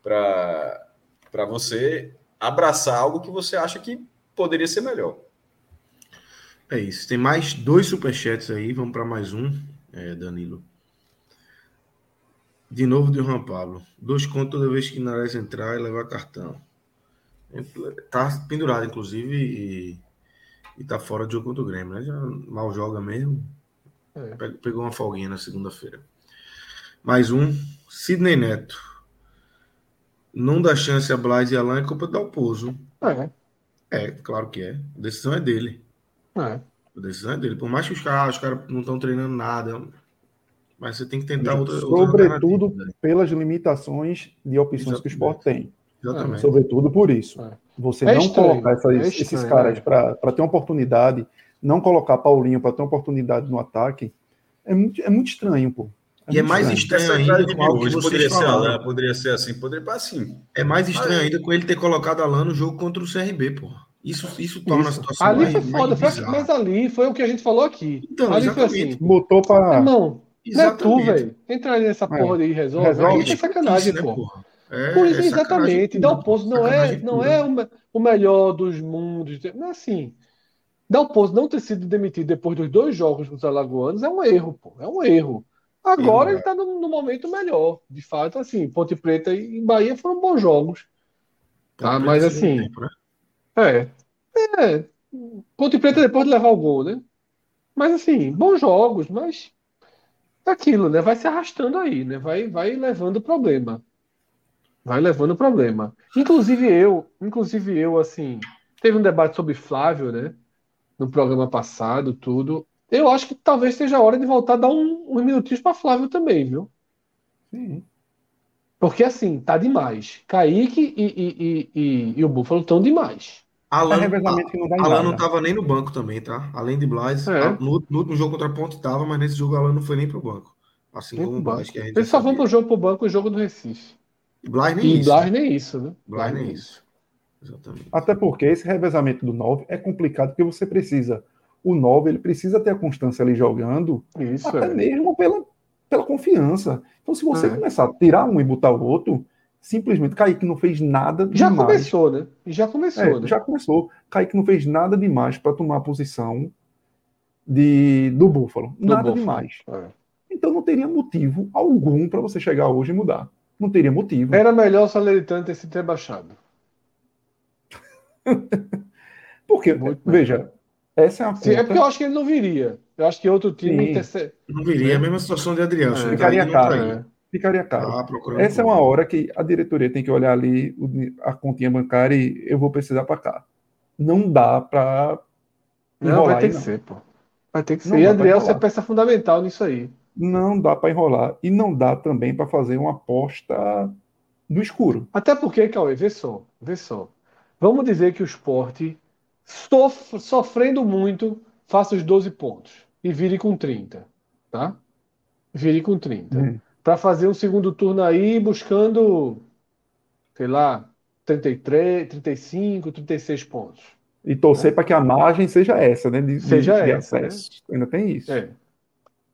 para você abraçar algo que você acha que poderia ser melhor. É isso. Tem mais dois superchats aí, vamos para mais um, é, Danilo. De novo de Juan Pablo. Dois contos toda vez que Nares entrar e levar cartão. Tá pendurado, inclusive, e, e tá fora de jogo contra o Grêmio, né? Já mal joga mesmo. É. Pegou uma folguinha na segunda-feira. Mais um. Sidney Neto. Não dá chance a Blas e Alain é culpa do Dalpozo. É. É, claro que é. A decisão é dele. É. A decisão é dele. Por mais que os caras, os caras não estão treinando nada, mas você tem que tentar outra. Sobretudo outra pelas limitações de opções Exatamente. que o esporte tem. Exatamente. Sobretudo por isso. É. Você é não estranho. colocar essas, é esses caras para ter uma oportunidade não colocar Paulinho para ter uma oportunidade no ataque é muito, é muito estranho, pô. É e é mais estranho, estranho ainda com algo que poderia ser Alain, poderia ser assim, poderia assim. É mais estranho ainda com ele ter colocado Alain no jogo contra o CRB, pô. Isso, isso torna isso. a situação ali mais, foi foda, mais mas ali foi o que a gente falou aqui. Então, ali exatamente. foi assim. Botou para. Não, não é tu, velho. Entra ali nessa é. porra é. e resolve. resolve. Isso é sacanagem, isso, né, pô. É, Por isso, é exatamente. Dá o posto não é, não é o melhor dos mundos. Não é assim. Dalpozo não ter sido demitido depois dos dois jogos com os alagoanos é um erro, pô. É um erro. Agora ele está no, no, momento melhor. De fato, assim, Ponte Preta e Bahia foram bons jogos. Tá, mas assim. Tempo, né? É. É. Ponte Preta depois de levar o gol, né? Mas assim, bons jogos, mas é aquilo, né? Vai se arrastando aí, né? Vai, vai levando problema. Vai levando problema. Inclusive eu, inclusive eu, assim, teve um debate sobre Flávio, né? no programa passado, tudo. Eu acho que talvez seja a hora de voltar a dar um, uns minutinhos para Flávio também, viu? Sim. Porque assim, tá demais. Kaique e, e, e, e o Búfalo estão demais. Alan, é não, Alan não tava nem no banco também, tá? Além de Blas, é. no, no, último jogo contra a Ponte tava, mas nesse jogo Alan não foi nem pro banco. Assim nem como o Blas, que a gente Eles só vão pro jogo pro banco o jogo do Recife. Blas nem e isso. Blas nem isso, né? Blas nem isso. isso. Exatamente. Até porque esse revezamento do 9 é complicado, porque você precisa. O 9 ele precisa ter a constância ali jogando, Isso, até é. mesmo pela, pela confiança. Então, se você é. começar a tirar um e botar o outro, simplesmente Kaique não fez nada Já demais. começou, né? Já começou, é, né? Já começou. Kaique não fez nada demais para tomar a posição de, do Búfalo. Do nada Búfalo. demais. É. Então não teria motivo algum para você chegar hoje e mudar. Não teria motivo. Era melhor o Salernitano ter se ter baixado. porque, Muito veja, essa é a Sim, é porque eu acho que ele não viria. Eu acho que outro time não viria. É a mesma situação de Adriano. É, ficaria caro. Né? Ficaria caro. Ah, essa é uma hora que a diretoria tem que olhar ali a continha bancária e eu vou precisar para cá. não dá para. Não, vai ter que ser, pô. Vai ter que ser. Não e Adriel, você é peça fundamental nisso aí. Não dá para enrolar. E não dá também para fazer uma aposta no escuro. Até porque, Cauê, vê só, vê só. Vamos dizer que o esporte, sof sofrendo muito, faça os 12 pontos e vire com 30. Tá? Vire com 30. Hum. Para fazer um segundo turno aí buscando, sei lá, 33, 35, 36 pontos. E torcer é. para que a margem seja essa, né? De, seja de essa. Né? Ainda tem isso. É.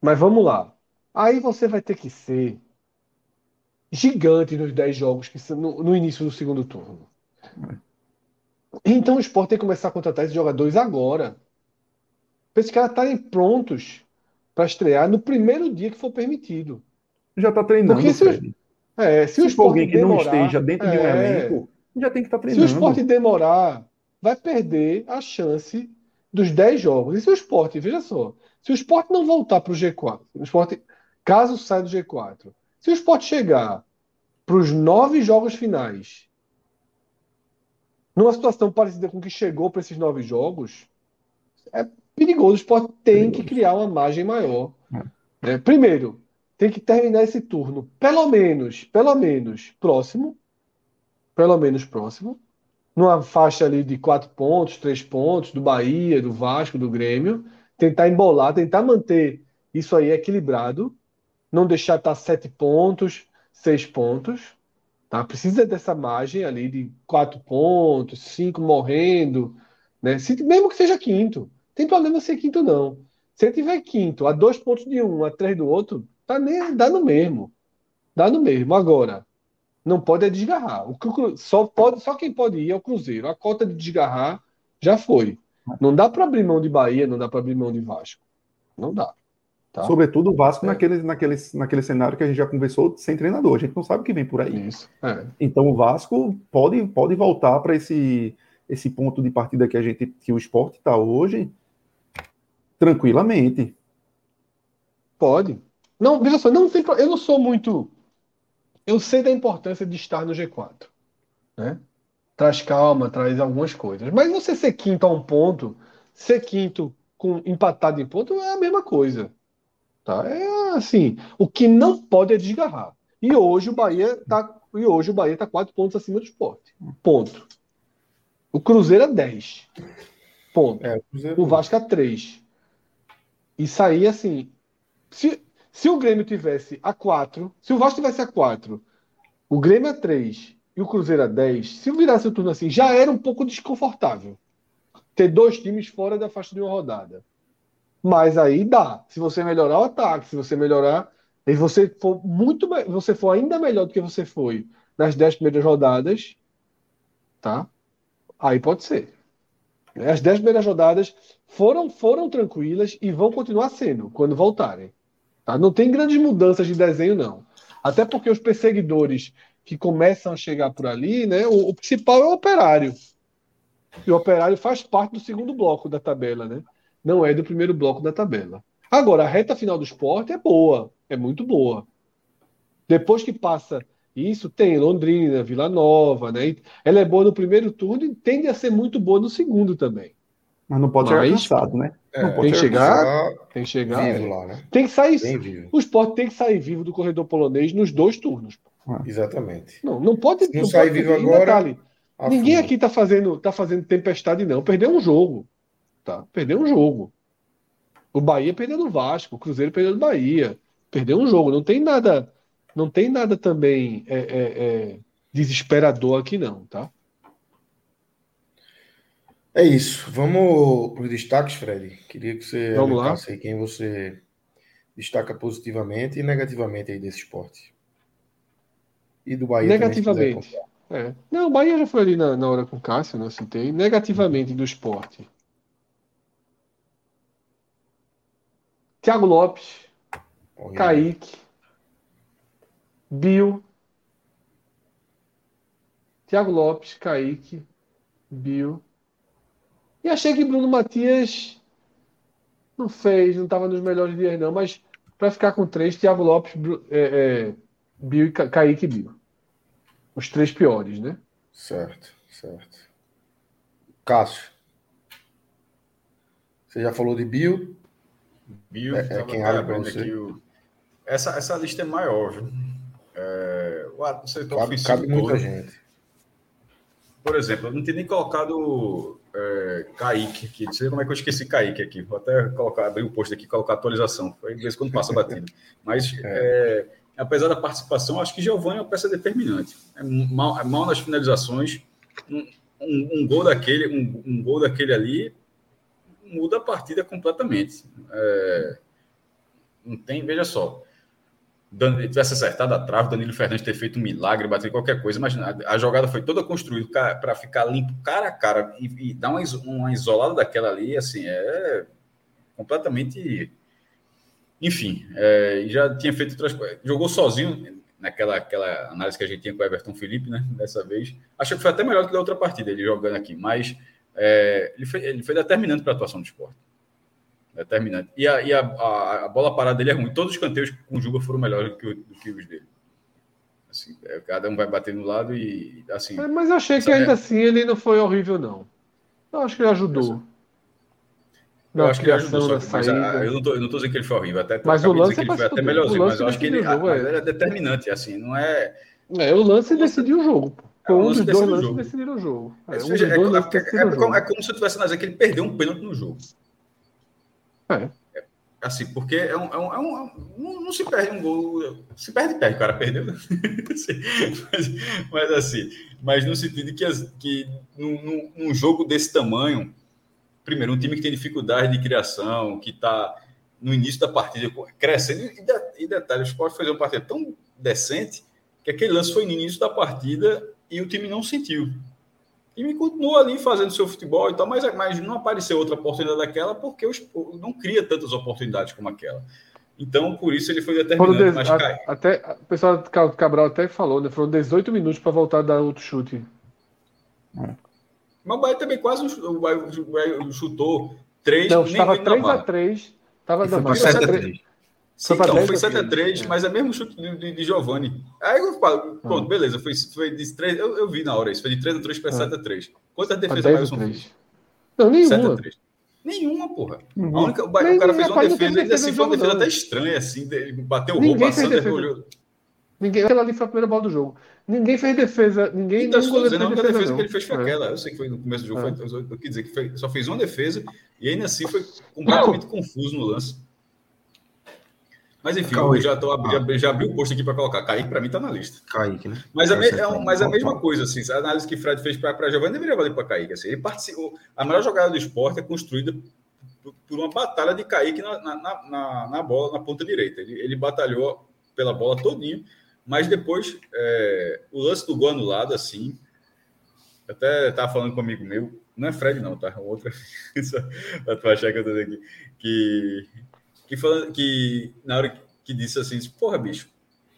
Mas vamos lá. Aí você vai ter que ser gigante nos 10 jogos que no, no início do segundo turno. É. Então o esporte tem que começar a contratar esses jogadores agora. Para esses caras estarem prontos para estrear no primeiro dia que for permitido. Já está treinando. Porque se, é, se, se o esporte alguém que demorar, não esteja dentro é, de um é. elenco, já tem que estar tá treinando. Se o esporte demorar, vai perder a chance dos 10 jogos. E se o esporte, veja só, se o esporte não voltar para o G4, o esporte, caso saia do G4, se o esporte chegar para os nove jogos finais, numa situação parecida com que chegou para esses nove jogos, é perigoso. O esporte tem que criar uma margem maior. É. primeiro, tem que terminar esse turno, pelo menos, pelo menos próximo, pelo menos próximo, numa faixa ali de quatro pontos, três pontos, do Bahia, do Vasco, do Grêmio, tentar embolar, tentar manter isso aí equilibrado, não deixar estar sete pontos, seis pontos, tá? Precisa dessa margem ali de quatro pontos, cinco morrendo, né? Se, mesmo que seja quinto, tem problema ser quinto não. Se ele tiver quinto, a dois pontos de um, a três do outro, tá nem, dá no mesmo, dá no mesmo. Agora, não pode é desgarrar. O, só, pode, só quem pode ir é o Cruzeiro. A cota de desgarrar já foi. Não dá para abrir mão de Bahia, não dá para abrir mão de Vasco. Não dá. Tá? Sobretudo o Vasco é. naquele, naquele, naquele cenário que a gente já conversou sem treinador. A gente não sabe o que vem por aí. Isso. É. Então o Vasco pode, pode voltar para esse, esse ponto de partida que a gente que o esporte está hoje tranquilamente. Pode. Não, veja só, não tem, eu não sou muito eu sei da importância de estar no G4. Né? Traz calma, traz algumas coisas. Mas você ser quinto a um ponto, ser quinto com empatado em ponto é a mesma coisa. Tá? É assim. O que não pode é desgarrar. E hoje o Bahia está e hoje o Bahia tá quatro pontos acima do esporte. Ponto. O Cruzeiro é 10. Ponto. É, o, o Vasco é 3. Isso aí, assim. Se, se o Grêmio tivesse a 4, se o Vasco tivesse a 4, o Grêmio a 3 e o Cruzeiro a 10, se virasse o turno assim, já era um pouco desconfortável ter dois times fora da faixa de uma rodada. Mas aí dá. Se você melhorar o ataque, se você melhorar. E você for muito você for ainda melhor do que você foi nas 10 primeiras rodadas, tá? Aí pode ser. As 10 primeiras rodadas foram, foram tranquilas e vão continuar sendo quando voltarem. Tá? Não tem grandes mudanças de desenho, não. Até porque os perseguidores que começam a chegar por ali, né, o, o principal é o operário. E o operário faz parte do segundo bloco da tabela, né? Não é do primeiro bloco da tabela. Agora, a reta final do esporte é boa, é muito boa. Depois que passa isso, tem Londrina, Vila Nova, né? Ela é boa no primeiro turno e tende a ser muito boa no segundo também. Mas não pode Mas, ser alcançado, né? É, tem que chegar, tem que chegar. Vivo é. lá, né? Tem que sair. O esporte tem que sair vivo do corredor polonês nos dois turnos. Ah. Exatamente. Não, não pode. Se não, não sair vivo agora. Ninguém aqui está fazendo, tá fazendo tempestade, não. Perdeu um jogo. Tá? Perdeu um jogo. O Bahia perdeu do Vasco, o Cruzeiro perdeu do Bahia. Perdeu um jogo. Não tem nada. Não tem nada também é, é, é desesperador aqui, não, tá? É isso. Vamos para os destaques, Fred. Queria que você Vamos lá. quem você destaca positivamente e negativamente aí desse esporte. E do Bahia Negativamente. É. Não, o Bahia já foi ali na, na hora com o Cássio, né? Citei. Negativamente do esporte. Thiago Lopes, Olha. Kaique, Bill. Thiago Lopes, Kaique, Bill. E achei que Bruno Matias não fez, não estava nos melhores dias, não, mas para ficar com três, Thiago Lopes, é, é, Bill e Kaique Bill. Os três piores, né? Certo, certo. Cássio. Você já falou de Bill? Bill, é, é quem abre aqui o... essa, essa lista é maior, viu? É, o setor cabe, cabe muita gente. Por exemplo, eu não tinha nem colocado é, Kaique aqui. Não sei como é que eu esqueci Kaique aqui. Vou até colocar, abrir o post aqui colocar atualização. Foi de vez quando passa batido. Mas, é. É, apesar da participação, acho que Giovanni é uma peça determinante. É mal, é mal nas finalizações. Um, um, um, gol daquele, um, um, gol daquele ali muda a partida completamente. É, não tem, veja só tivesse acertado a trave, Danilo Fernandes ter feito um milagre, bater qualquer coisa, mas a, jogada foi toda construída para ficar limpo cara a cara e, e dar uma, uma, isolada daquela ali, assim, é completamente. Enfim, é, já tinha feito. Jogou sozinho naquela aquela análise que a gente tinha com o Everton Felipe, né? Dessa vez. Acho que foi até melhor do que da outra partida, ele jogando aqui, mas é, ele, foi, ele foi determinante para a atuação do esporte. Determinante. E, a, e a, a, a, bola parada dele é ruim. Todos os canteiros com o Juba foram melhores do que, do que os dele. Assim, é, cada um vai bater no lado e assim. É, mas eu achei que ainda é... assim ele não foi horrível, não. Eu acho que ele ajudou. Eu acho que ele ajudou, só, mas, a, eu, não tô, eu não tô dizendo que ele foi horrível. Até, mas o lance que ele foi até melhorzinho, mas eu acho que ele, jogo, é. ele é determinante, assim, não é. É, o lance decidiu o jogo. Foi um dos dois lances decidiram o jogo. É, um é, é, como, é, como se eu tivesse analisando que ele perdeu um pênalti no jogo. É. Assim, porque é um, é um, é um, não, não, se perde um gol. Se perde, perde. O cara perdeu. Mas, mas, assim, mas no sentido que, que num, num, jogo desse tamanho, primeiro, um time que tem dificuldade de criação, que está no início da partida crescendo, e, de, e detalhe, o Sport fez uma partida tão decente que aquele lance foi no início da partida e o time não sentiu. E me continua ali fazendo seu futebol e tal, mas, mas não apareceu outra oportunidade daquela porque os, não cria tantas oportunidades como aquela. Então, por isso ele foi determinante, mas cai. Até, o pessoal do Cabral até falou, né? Foram 18 minutos para voltar a dar outro chute. É. Mas o Bahia também quase o Bahia chutou 3 Não, estava 3 a 3 Estava dando 7 a 3 Sim, então, foi 7x3, mas é mesmo chute de, de, Giovanni. Aí eu falo, pronto, ah. beleza, foi, foi de 3, eu, eu vi na hora isso, foi de 3x3 para 7x3. Quantas defesas o Mailson fez? Não, nenhuma. 7x3. Nenhuma, porra. Uhum. A única, o, o cara fez uma defesa, ele assim, foi uma defesa até estranha, assim, ele bateu o gol passando e olhou. Ninguém, aquela ali foi a primeira bola do jogo. Ninguém fez defesa. Ninguém então, estou dizendo, a única defesa, defesa que ele fez foi é. aquela. Eu sei que foi no começo do jogo, é. foi, eu quis dizer que foi, só fez uma defesa e ainda assim foi completamente confuso no lance. Mas enfim, eu já, tô, ah. já, já abri o post aqui para colocar. Kaique, para mim, está na lista. Kaique, né? Mas, a, me, é, mas a mesma coisa, assim, a análise que Fred fez para Giovanni deveria valer para Kaique. Assim, ele participou. A melhor jogada do esporte é construída por uma batalha de Kaique na, na, na, na bola, na ponta direita. Ele, ele, batalhou pela bola todinho, mas depois é, o lance do gol anulado, assim. Até estava falando com um amigo meu, não é Fred, não, tá? Outra. para tu achar que eu tô aqui. Que que, falando, que na hora que disse assim, porra, bicho,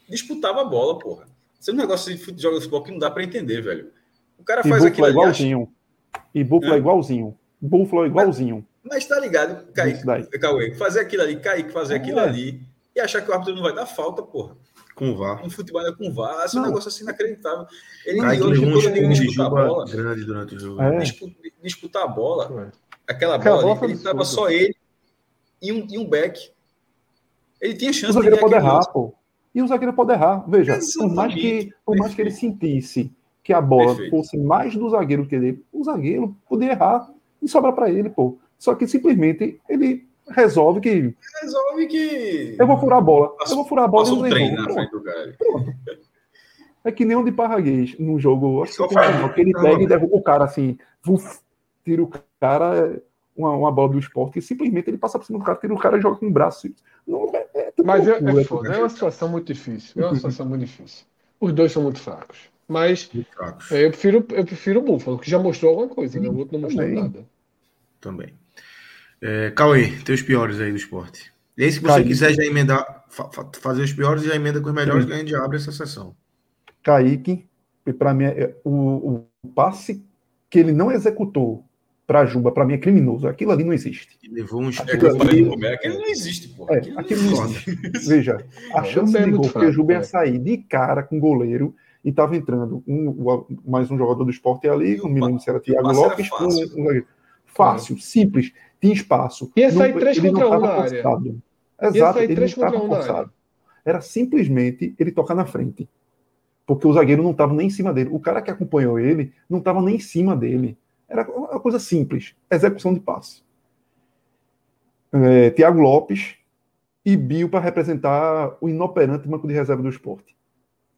disputava a bola, porra. Isso é um negócio de jogo de futebol que não dá para entender, velho. O cara faz aquilo igualzinho. Acha... E Buffalo é igualzinho. Buffalo é igualzinho. Mas, mas tá ligado, Kaique, Cauê, fazer aquilo ali, Kaique fazer é. aquilo ali e achar que o árbitro não vai dar falta, porra. Com o VAR. Um futebol é com o VAR, assim, um negócio assim inacreditável. Ele Kaique hoje ele disputar a bola. Grande durante o jogo. É. Disputar a bola, aquela bola, ali, ele tava só ele e um, e um back. Ele tinha chance o zagueiro de pode errar, pô. E o zagueiro pode errar. Veja, por mais, que, por mais que ele sentisse que a bola Perfeito. fosse mais do zagueiro que ele, o zagueiro podia errar e sobra para ele, pô. Só que simplesmente ele resolve que. Resolve que. Eu vou furar a bola. eu vou furar a bola e não um na frente do cara. É que nem um de Parraguês no jogo. Acho que, que ele pega e derruba o cara assim. Uf, tira o cara uma, uma bola do esporte e simplesmente ele passa por cima do cara, tira o cara e joga com o braço. Não, é, é Mas é, é, foda, é uma situação muito difícil. É uma situação muito difícil. Os dois são muito fracos. Mas fracos. É, eu, prefiro, eu prefiro o Buffalo, que já mostrou alguma coisa, né? O outro não mostrou Também. nada. Também. É, Cauê, teus piores aí do esporte. E aí, se você Kaique. quiser já emendar, fa fazer os piores, já emenda com os melhores, Sim. que a gente abre essa sessão. Kaique, para mim, é, o, o passe que ele não executou para Juba, para mim é criminoso. Aquilo ali não existe. Levou um aquilo, ali... aquilo não existe, pô. É, aquilo, aquilo não existe. Veja, a é, chance de gol que o Juba ia é. sair de cara com o goleiro e estava entrando um, mais um jogador do esporte ali, não me lembro se era Thiago Lopes, um, um, Fácil, simples, tinha espaço. Ia sair três contra um na área. Exato, ele não estava forçado. Era simplesmente ele tocar na frente. Porque o zagueiro não estava nem em cima dele. O cara que acompanhou ele não estava nem em cima dele. Era uma coisa simples. Execução de passe. É, Tiago Lopes e Bio para representar o inoperante banco de reserva do esporte.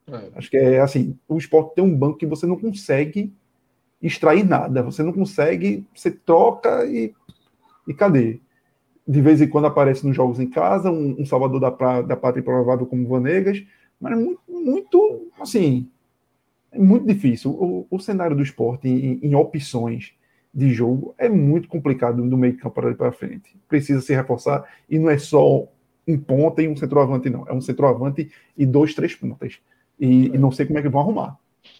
É. Acho que é assim: o esporte tem um banco que você não consegue extrair nada. Você não consegue, você troca e, e cadê? De vez em quando aparece nos jogos em casa, um, um salvador da, pra, da pátria provável como Vanegas, mas muito, muito assim, é muito difícil. O, o cenário do esporte em, em, opções de jogo é muito complicado do meio campo para para frente. Precisa se reforçar e não é só um ponta e um centroavante, não. É um centroavante e dois, três pontas. E, e não sei como é que vão arrumar.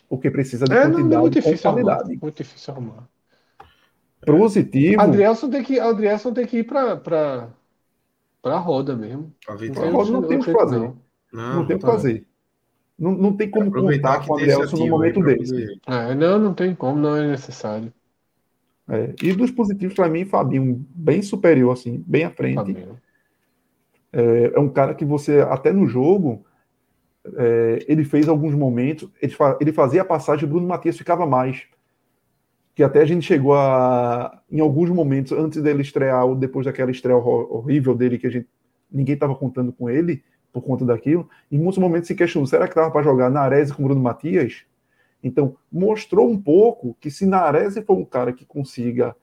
Porque precisa de é, quantidade não, é muito difícil qualidade. Arrumar, muito difícil arrumar. Positivo. Adrielson tem que, Adrielson tem que ir para para a roda mesmo. A roda não tem o que fazer. Não, não, não tem o que tá fazer. Não, não tem como contar com o Adrielson no momento desse. É, não, não tem como, não é necessário. É, e dos positivos, para mim, Fabinho, bem superior, assim, bem à frente. É, é, um cara que você, até no jogo, é, ele fez alguns momentos, ele, fa ele fazia a passagem, Bruno Matias ficava mais. Que até a gente chegou a, em alguns momentos, antes dele estrear, ou depois daquela estreia horrível dele, que a gente, ninguém estava contando com ele, por conta daquilo, em muitos momentos se questionou, será que estava para jogar Nares com Bruno Matias? Então, mostrou um pouco que se Nares for um cara que consiga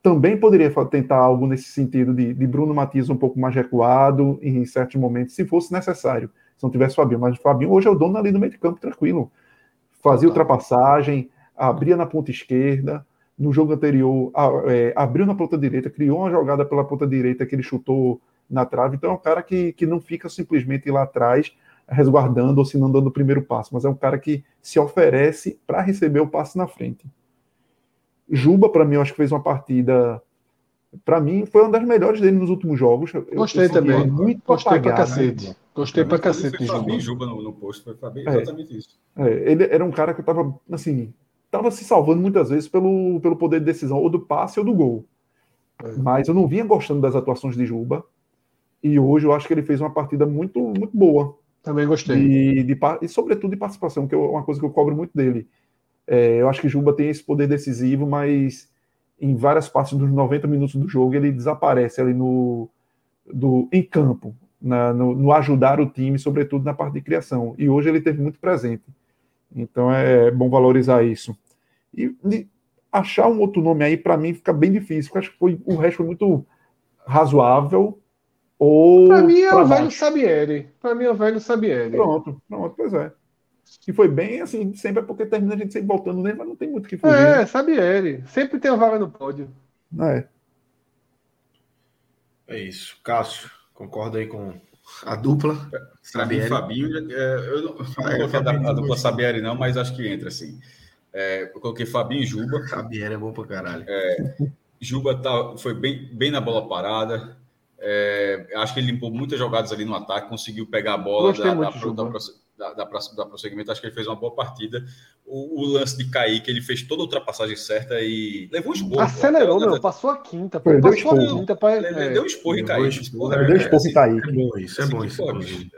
também poderia tentar algo nesse sentido de, de, Bruno Matias um pouco mais recuado em certos momentos, se fosse necessário, se não tivesse Fabinho. Mas o Fabinho hoje é o dono ali no meio de campo, tranquilo. Fazia ultrapassagem, abria na ponta esquerda, no jogo anterior é, abriu na ponta direita, criou uma jogada pela ponta direita que ele chutou na trave. Então é um cara que, que não fica simplesmente lá atrás resguardando ou se não dando o primeiro passo, mas é um cara que se oferece para receber o passe na frente. Juba, para mim, eu acho que fez uma partida. Para mim, foi uma das melhores dele nos últimos jogos. Gostei eu, também. Muito Gostei apagado, pra cacete. Né? Gostei pra cacete de Juba. Juba no, no posto, foi Fabinho, é, exatamente isso. É, ele era um cara que tava, assim, tava se salvando muitas vezes pelo, pelo poder de decisão, ou do passe ou do gol. É. Mas eu não vinha gostando das atuações de Juba. E hoje eu acho que ele fez uma partida muito, muito boa. Também gostei. E, de, e sobretudo de participação, que é uma coisa que eu cobro muito dele. É, eu acho que Juba tem esse poder decisivo, mas em várias partes dos 90 minutos do jogo ele desaparece ali no, do, em campo, na, no, no, ajudar o time, sobretudo na parte de criação. E hoje ele teve muito presente. Então é bom valorizar isso. E, e achar um outro nome aí, para mim, fica bem difícil, porque acho que foi, o resto foi muito razoável ou para mim é o velho Sabieri. Para mim é o velho Sabieri. Pronto, pronto, pois é. E foi bem assim, sempre é porque termina a gente sempre voltando nele, mas não tem muito o que fugir. É, né? Sabieri. Sempre tem uma vaga no pódio. É. É isso. Cássio, concorda aí com a dupla? Mim, Fabinho, é, eu não, não é, coloquei a, a dupla Sabieri não, mas acho que entra assim. É, eu coloquei Fabinho e Juba. Sabieri é bom pra caralho. É, Juba tá, foi bem, bem na bola parada. É, acho que ele limpou muitas jogadas ali no ataque, conseguiu pegar a bola da, da, da, da, da, prosseguimento. Acho que ele fez uma boa partida. O, o, lance de cair, que ele fez toda a ultrapassagem certa e levou um esporro. Acelerou, meu, passou a quinta. Pô, passou a quinta. Pra, ele é, deu um esporro e caiu. Deu um esporro e caiu. É bom isso, é bom isso.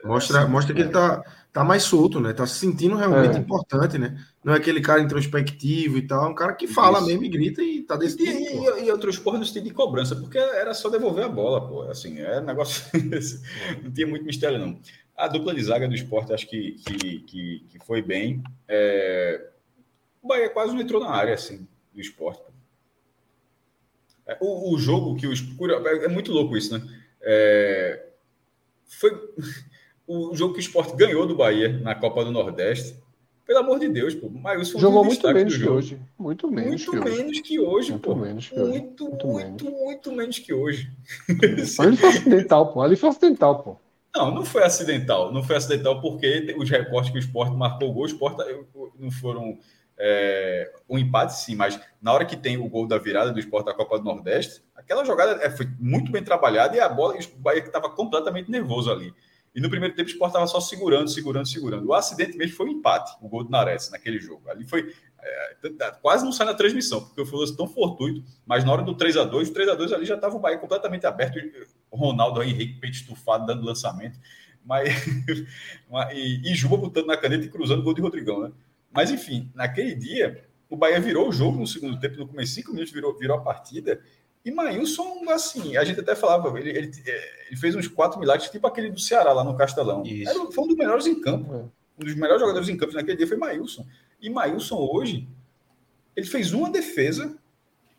Mostra, mostra que ele tá, tá mais solto, né? Tá se sentindo realmente é. importante, né? Não é aquele cara introspectivo e tal, é um cara que fala Isso. mesmo e grita e tá decidindo. E, e, e outros porra no sentido de cobrança, porque era só devolver a bola, pô. Assim, é negócio. não tinha muito mistério, não. A dupla de zaga do esporte acho que, que, que, que foi bem. É... O Bahia quase não entrou na área, assim, do esporte. É, o, o jogo que o. É muito louco isso, né? É... Foi o jogo que o esporte ganhou do Bahia na Copa do Nordeste pelo amor de Deus, pô. Mas Jogou muito menos que hoje. Muito menos muito que menos hoje. que hoje, muito pô. Menos que muito, hoje. muito, muito, menos. muito menos que hoje. Ali foi acidental, pô. Ali foi acidental, pô. Não, não foi acidental. Não foi acidental porque os recortes que o esporte marcou o gol, o esporte não foram é, um empate, sim, mas na hora que tem o gol da virada do esporte da Copa do Nordeste, aquela jogada é, foi muito bem trabalhada e a bola, o Bahia estava completamente nervoso ali. E no primeiro tempo o Sport estava só segurando, segurando, segurando. O acidente mesmo foi um empate, o gol do Nares naquele jogo. Ali foi. É, quase não sai na transmissão, porque foi tão fortuito, mas na hora do 3 a 2 o 3 a 2 ali já estava o Bahia completamente aberto, Ronaldo Henrique peito estufado, dando lançamento, mas, e, e Juba botando na caneta e cruzando o gol de Rodrigão, né? Mas enfim, naquele dia, o Bahia virou o jogo no segundo tempo, no começo, cinco minutos virou, virou a partida, e Maílson, assim, a gente até falava, ele, ele, ele, fez uns quatro milagres, tipo aquele do Ceará lá no Castelão. Era, foi um dos melhores em campo. É. Um dos melhores jogadores em campo naquele dia foi Maílson. E Maílson hoje, ele fez uma defesa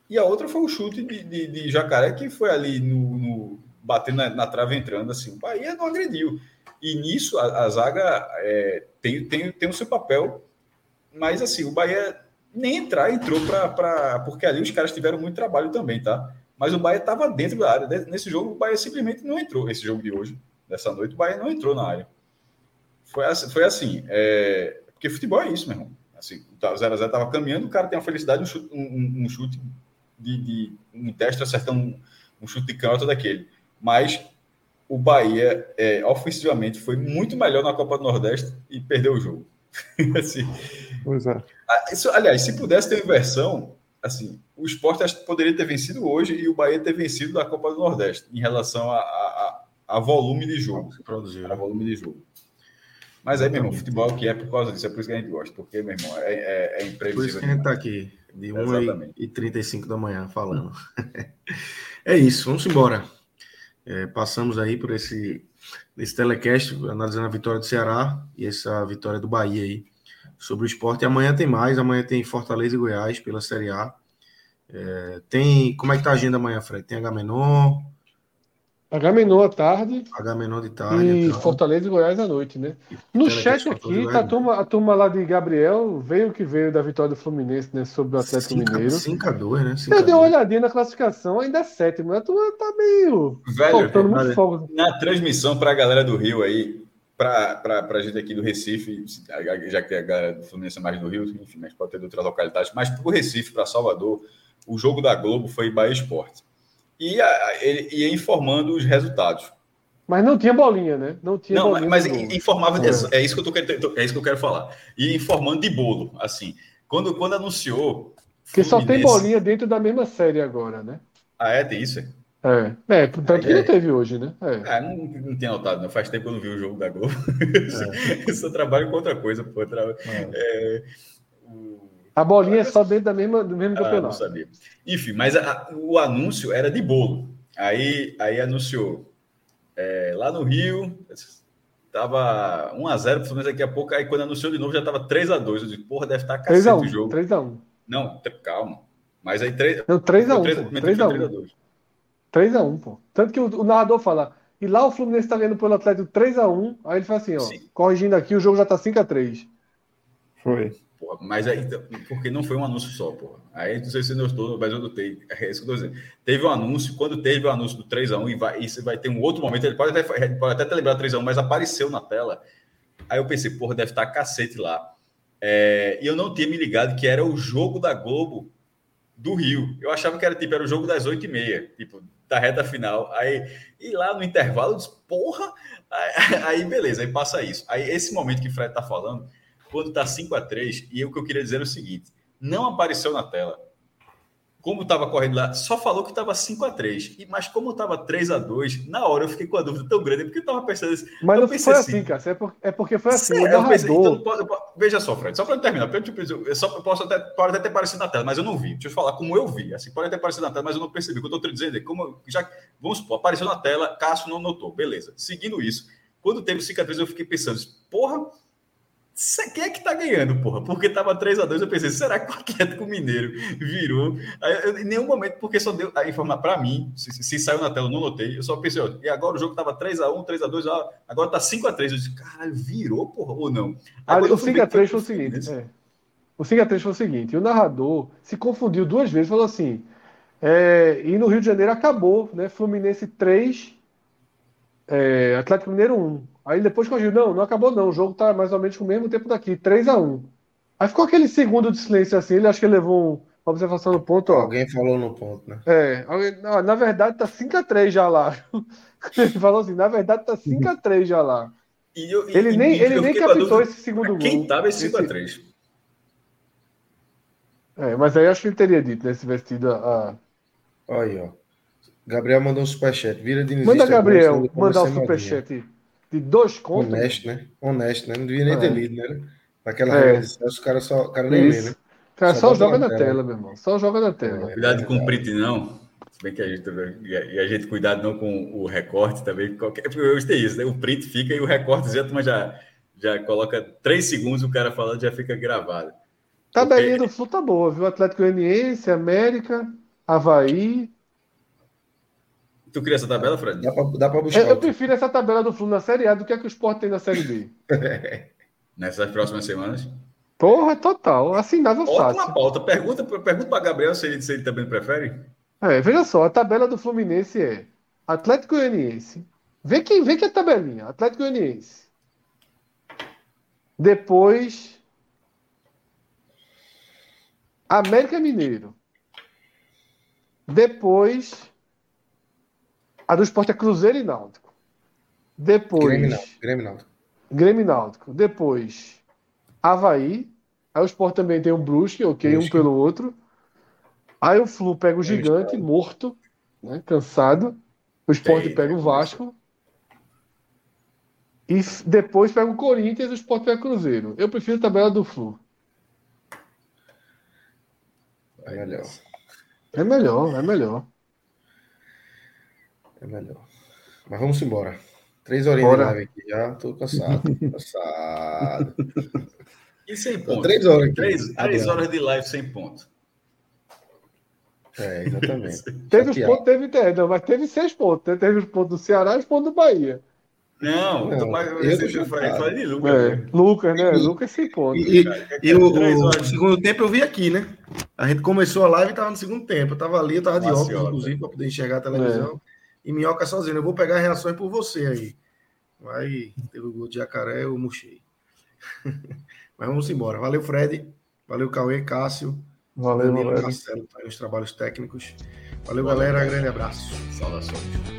e a outra foi o chute de, de, de Jacaré, que foi ali no, no batendo na, na, trave entrando. Assim, o Bahia não agrediu. E nisso a, a zaga é, tem, tem, tem o seu papel, mas assim, o Bahia nem entrar, entrou para. Porque ali os caras tiveram muito trabalho também, tá? Mas o Bahia estava dentro da área. Nesse jogo, o Bahia simplesmente não entrou. Esse jogo de hoje, dessa noite, o Bahia não entrou na área. Foi assim. Foi assim é... Porque futebol é isso, meu irmão. Assim, o 0x0 estava caminhando, o cara tem a felicidade, um chute, um, um chute de, de, um teste acertando um, um chute de canto daquele. Mas o Bahia, é, ofensivamente, foi muito melhor na Copa do Nordeste e perdeu o jogo. assim, pois é. Isso, aliás, se pudesse ter inversão, assim, o esporte acho que poderia ter vencido hoje e o Bahia ter vencido da Copa do Nordeste, em relação a, a, a volume de jogo. Produzir, a volume de jogo. Mas aí, meu irmão, futebol que é por causa disso, é por isso que a gente gosta, porque, meu irmão, é, é, é imprevisível. Por isso que a gente está aqui, de 1h35 da manhã, falando. é isso, vamos embora. É, passamos aí por esse, esse telecast, analisando a vitória do Ceará e essa vitória do Bahia aí sobre o esporte. E amanhã tem mais, amanhã tem Fortaleza e Goiás pela Série A. É, tem. Como é que tá a agenda amanhã, Fred? Tem H menor. H menor à tarde. H menor de tarde. E então. Fortaleza e Goiás à noite, né? No chat aqui, tá a, turma, a turma lá de Gabriel veio que veio da vitória do Fluminense, né? Sobre o Atlético cinco, Mineiro. 5x2, né? Eu dei uma olhadinha na classificação, ainda é sétimo. A turma tá meio. Velho, faltando muito fogo. Na transmissão pra galera do Rio aí, para a gente aqui do Recife, já que a galera do Fluminense é mais do Rio, enfim, mas pode ter de outras localidades, mas para o Recife, para Salvador, o jogo da Globo foi Bahia Esporte. E a, ele ia informando os resultados. Mas não tinha bolinha, né? Não tinha Não, mas informava. É. é. isso que eu tô, é isso que eu quero falar. E informando de bolo, assim. Quando, quando anunciou. Porque Fluminense... só tem bolinha dentro da mesma série agora, né? Ah, é? Tem isso? É, é tanto que não teve hoje, né? É. Ah, não, não tinha notado, não. Faz tempo que eu não vi o jogo da Globo. É. eu só trabalho com outra coisa, pô. Tra... É. é a bolinha é só dentro da mesma, do mesmo ah, campeonato. Não sabia. Enfim, mas a, o anúncio era de bolo. Aí, aí anunciou é, lá no Rio, tava 1x0 pro Fluminense daqui a pouco. Aí quando anunciou de novo já tava 3x2. Eu disse, porra, deve estar cacete 3 o jogo. 3x1. Não, calma. Mas aí 3 Não, 3x1. 3x1. 3x1, pô. Tanto que o, o, narrador fala, e lá o Fluminense tá ganhando pelo Atlético 3x1, aí ele fala assim, ó, Sim. corrigindo aqui, o jogo já tá 5x3. Foi. Porra, mas aí, porque não foi um anúncio só, pô. Aí não sei se estou, mas eu notei. É isso que eu dizendo. Teve um anúncio, quando teve o anúncio do 3x1, e vai, vai ter um outro momento, ele pode até, pode até ter lembrado 3x1, mas apareceu na tela. Aí eu pensei, porra, deve estar cacete lá. É, e eu não tinha me ligado que era o jogo da Globo do Rio. Eu achava que era tipo, era o jogo das 8h30. Tipo, da reta final. Aí, e lá no intervalo, eu disse, porra! Aí, aí, beleza, aí passa isso. Aí esse momento que o Fred tá falando, quando tá 5 a 3 e o que eu queria dizer é o seguinte: não apareceu na tela como estava correndo lá, só falou que estava 5 a 3 e Mas como estava 3 a 2 na hora eu fiquei com a dúvida tão grande, porque eu estava pensando assim. Mas não foi assim, assim cara. É, é porque foi assim. É, eu pensei, então, veja só, Fred, só para terminar, porque eu, só, eu posso até, pode até ter aparecido na tela, mas eu não vi. Deixa eu falar como eu vi. Assim, pode até aparecer na tela, mas eu não percebi. O que eu estou dizendo é como já, vamos supor, apareceu na tela, Cássio não notou, beleza. Seguindo isso, quando teve 5 a 3 eu fiquei pensando, porra quem é que tá ganhando, porra? Porque tava 3 a 2 eu pensei, será que o Atlético Mineiro virou? Aí, eu, em nenhum momento, porque só deu a informar para mim, se, se, saiu na tela, eu não notei, eu só pensei, ó, e agora o jogo tava 3 a 1 3 a 2 agora tá 5 a 3 Eu disse, caralho, virou, porra, ou não? Aí, o 5 a 3 foi o seguinte, é. O 5 a 3 foi o seguinte, o narrador se confundiu duas vezes, falou assim, é, e no Rio de Janeiro acabou, né? Fluminense 3, é, Atlético Mineiro 1. Aí depois corrigiu, não, não acabou não, o jogo tá mais ou menos com o mesmo tempo daqui, 3 a 1 Aí ficou aquele segundo de silêncio assim, ele acho que ele levou uma observação no ponto. Ó. Alguém falou no ponto, né? É, na verdade tá 5 a 3 já lá. ele falou assim, na verdade tá 5 a 3 já lá. E eu, ele e, nem, ele nem captou esse segundo gol. Quem tava esse 5 a 3 É, mas aí acho que ele teria dito, né? Se tivesse tido a. Olha aí, ó. Gabriel mandou um superchat. Vira de Manda Gabriel mandar o um superchat de dois contos. Honesto, né? Honesto, né? Não devia nem é. ter lido, né? Naquela é. regra os caras só. O cara nem lê, né? Cara, só, só joga na tela. tela, meu irmão. Só joga na tela. É, cuidado com o print, não. Se bem que a gente. E a gente, cuidado não com o recorte também. Qualquer, porque hoje tem isso, né? O print fica e o recorte já, já, já coloca três segundos o cara falando já fica gravado. Tabelinha porque... do Flu tá boa, viu? Atlético Goianiense, América, Havaí. Tu queria essa tabela, Fred? Dá pra, dá pra buscar. Eu, eu prefiro essa tabela do Flu na Série A do que a que o Sport tem na Série B. Nessas próximas semanas? Porra, total. Assinava Ótima fácil. Ótima pauta. Pergunta, pergunta para Gabriel se ele, se ele também prefere. É, veja só, a tabela do Fluminense é Atlético Goianiense. Vê quem vê que é a tabelinha. Atlético Goianiense. Depois América Mineiro. Depois a do esporte é Cruzeiro e Náutico. Depois Grêmio Náutico. Grêmio Náutico. Grêmio Náutico. Depois Havaí. Aí o Sport também tem o Brusque, ok, Brusque. um pelo outro. Aí o Flu pega o gigante, é morto, né, cansado. O Sport tem, pega o Vasco. E depois pega o Corinthians e o Sport pega o Cruzeiro. Eu prefiro a tabela do Flu. É melhor. É melhor, é melhor. É melhor. Mas vamos embora. Três horinhas Bora. de live aqui já. Tô cansado. cansado. E sem ponto. Três horas. Três, três horas de live sem ponto. É, exatamente. teve os pontos, teve, é, não, mas teve seis pontos. Né? Teve os pontos do Ceará e os pontos do Bahia. Não, não mais, eu, eu falei de Lucas. É, né? Lucas, né? E, Lucas sem pontos. E, e, e o, o, segundo tempo eu vi aqui, né? A gente começou a live e tava no segundo tempo. Eu tava ali, eu tava de Nossa, óculos, inclusive, para poder enxergar a televisão. É. E minhoca sozinho. Eu vou pegar reações por você aí. Vai, teve o gol de jacaré, eu murchei. Mas vamos embora. Valeu, Fred. Valeu, Cauê, Cássio. Valeu, Danilo, Marcelo, os trabalhos técnicos. Valeu, Valeu galera. Grande abraço. Saudações.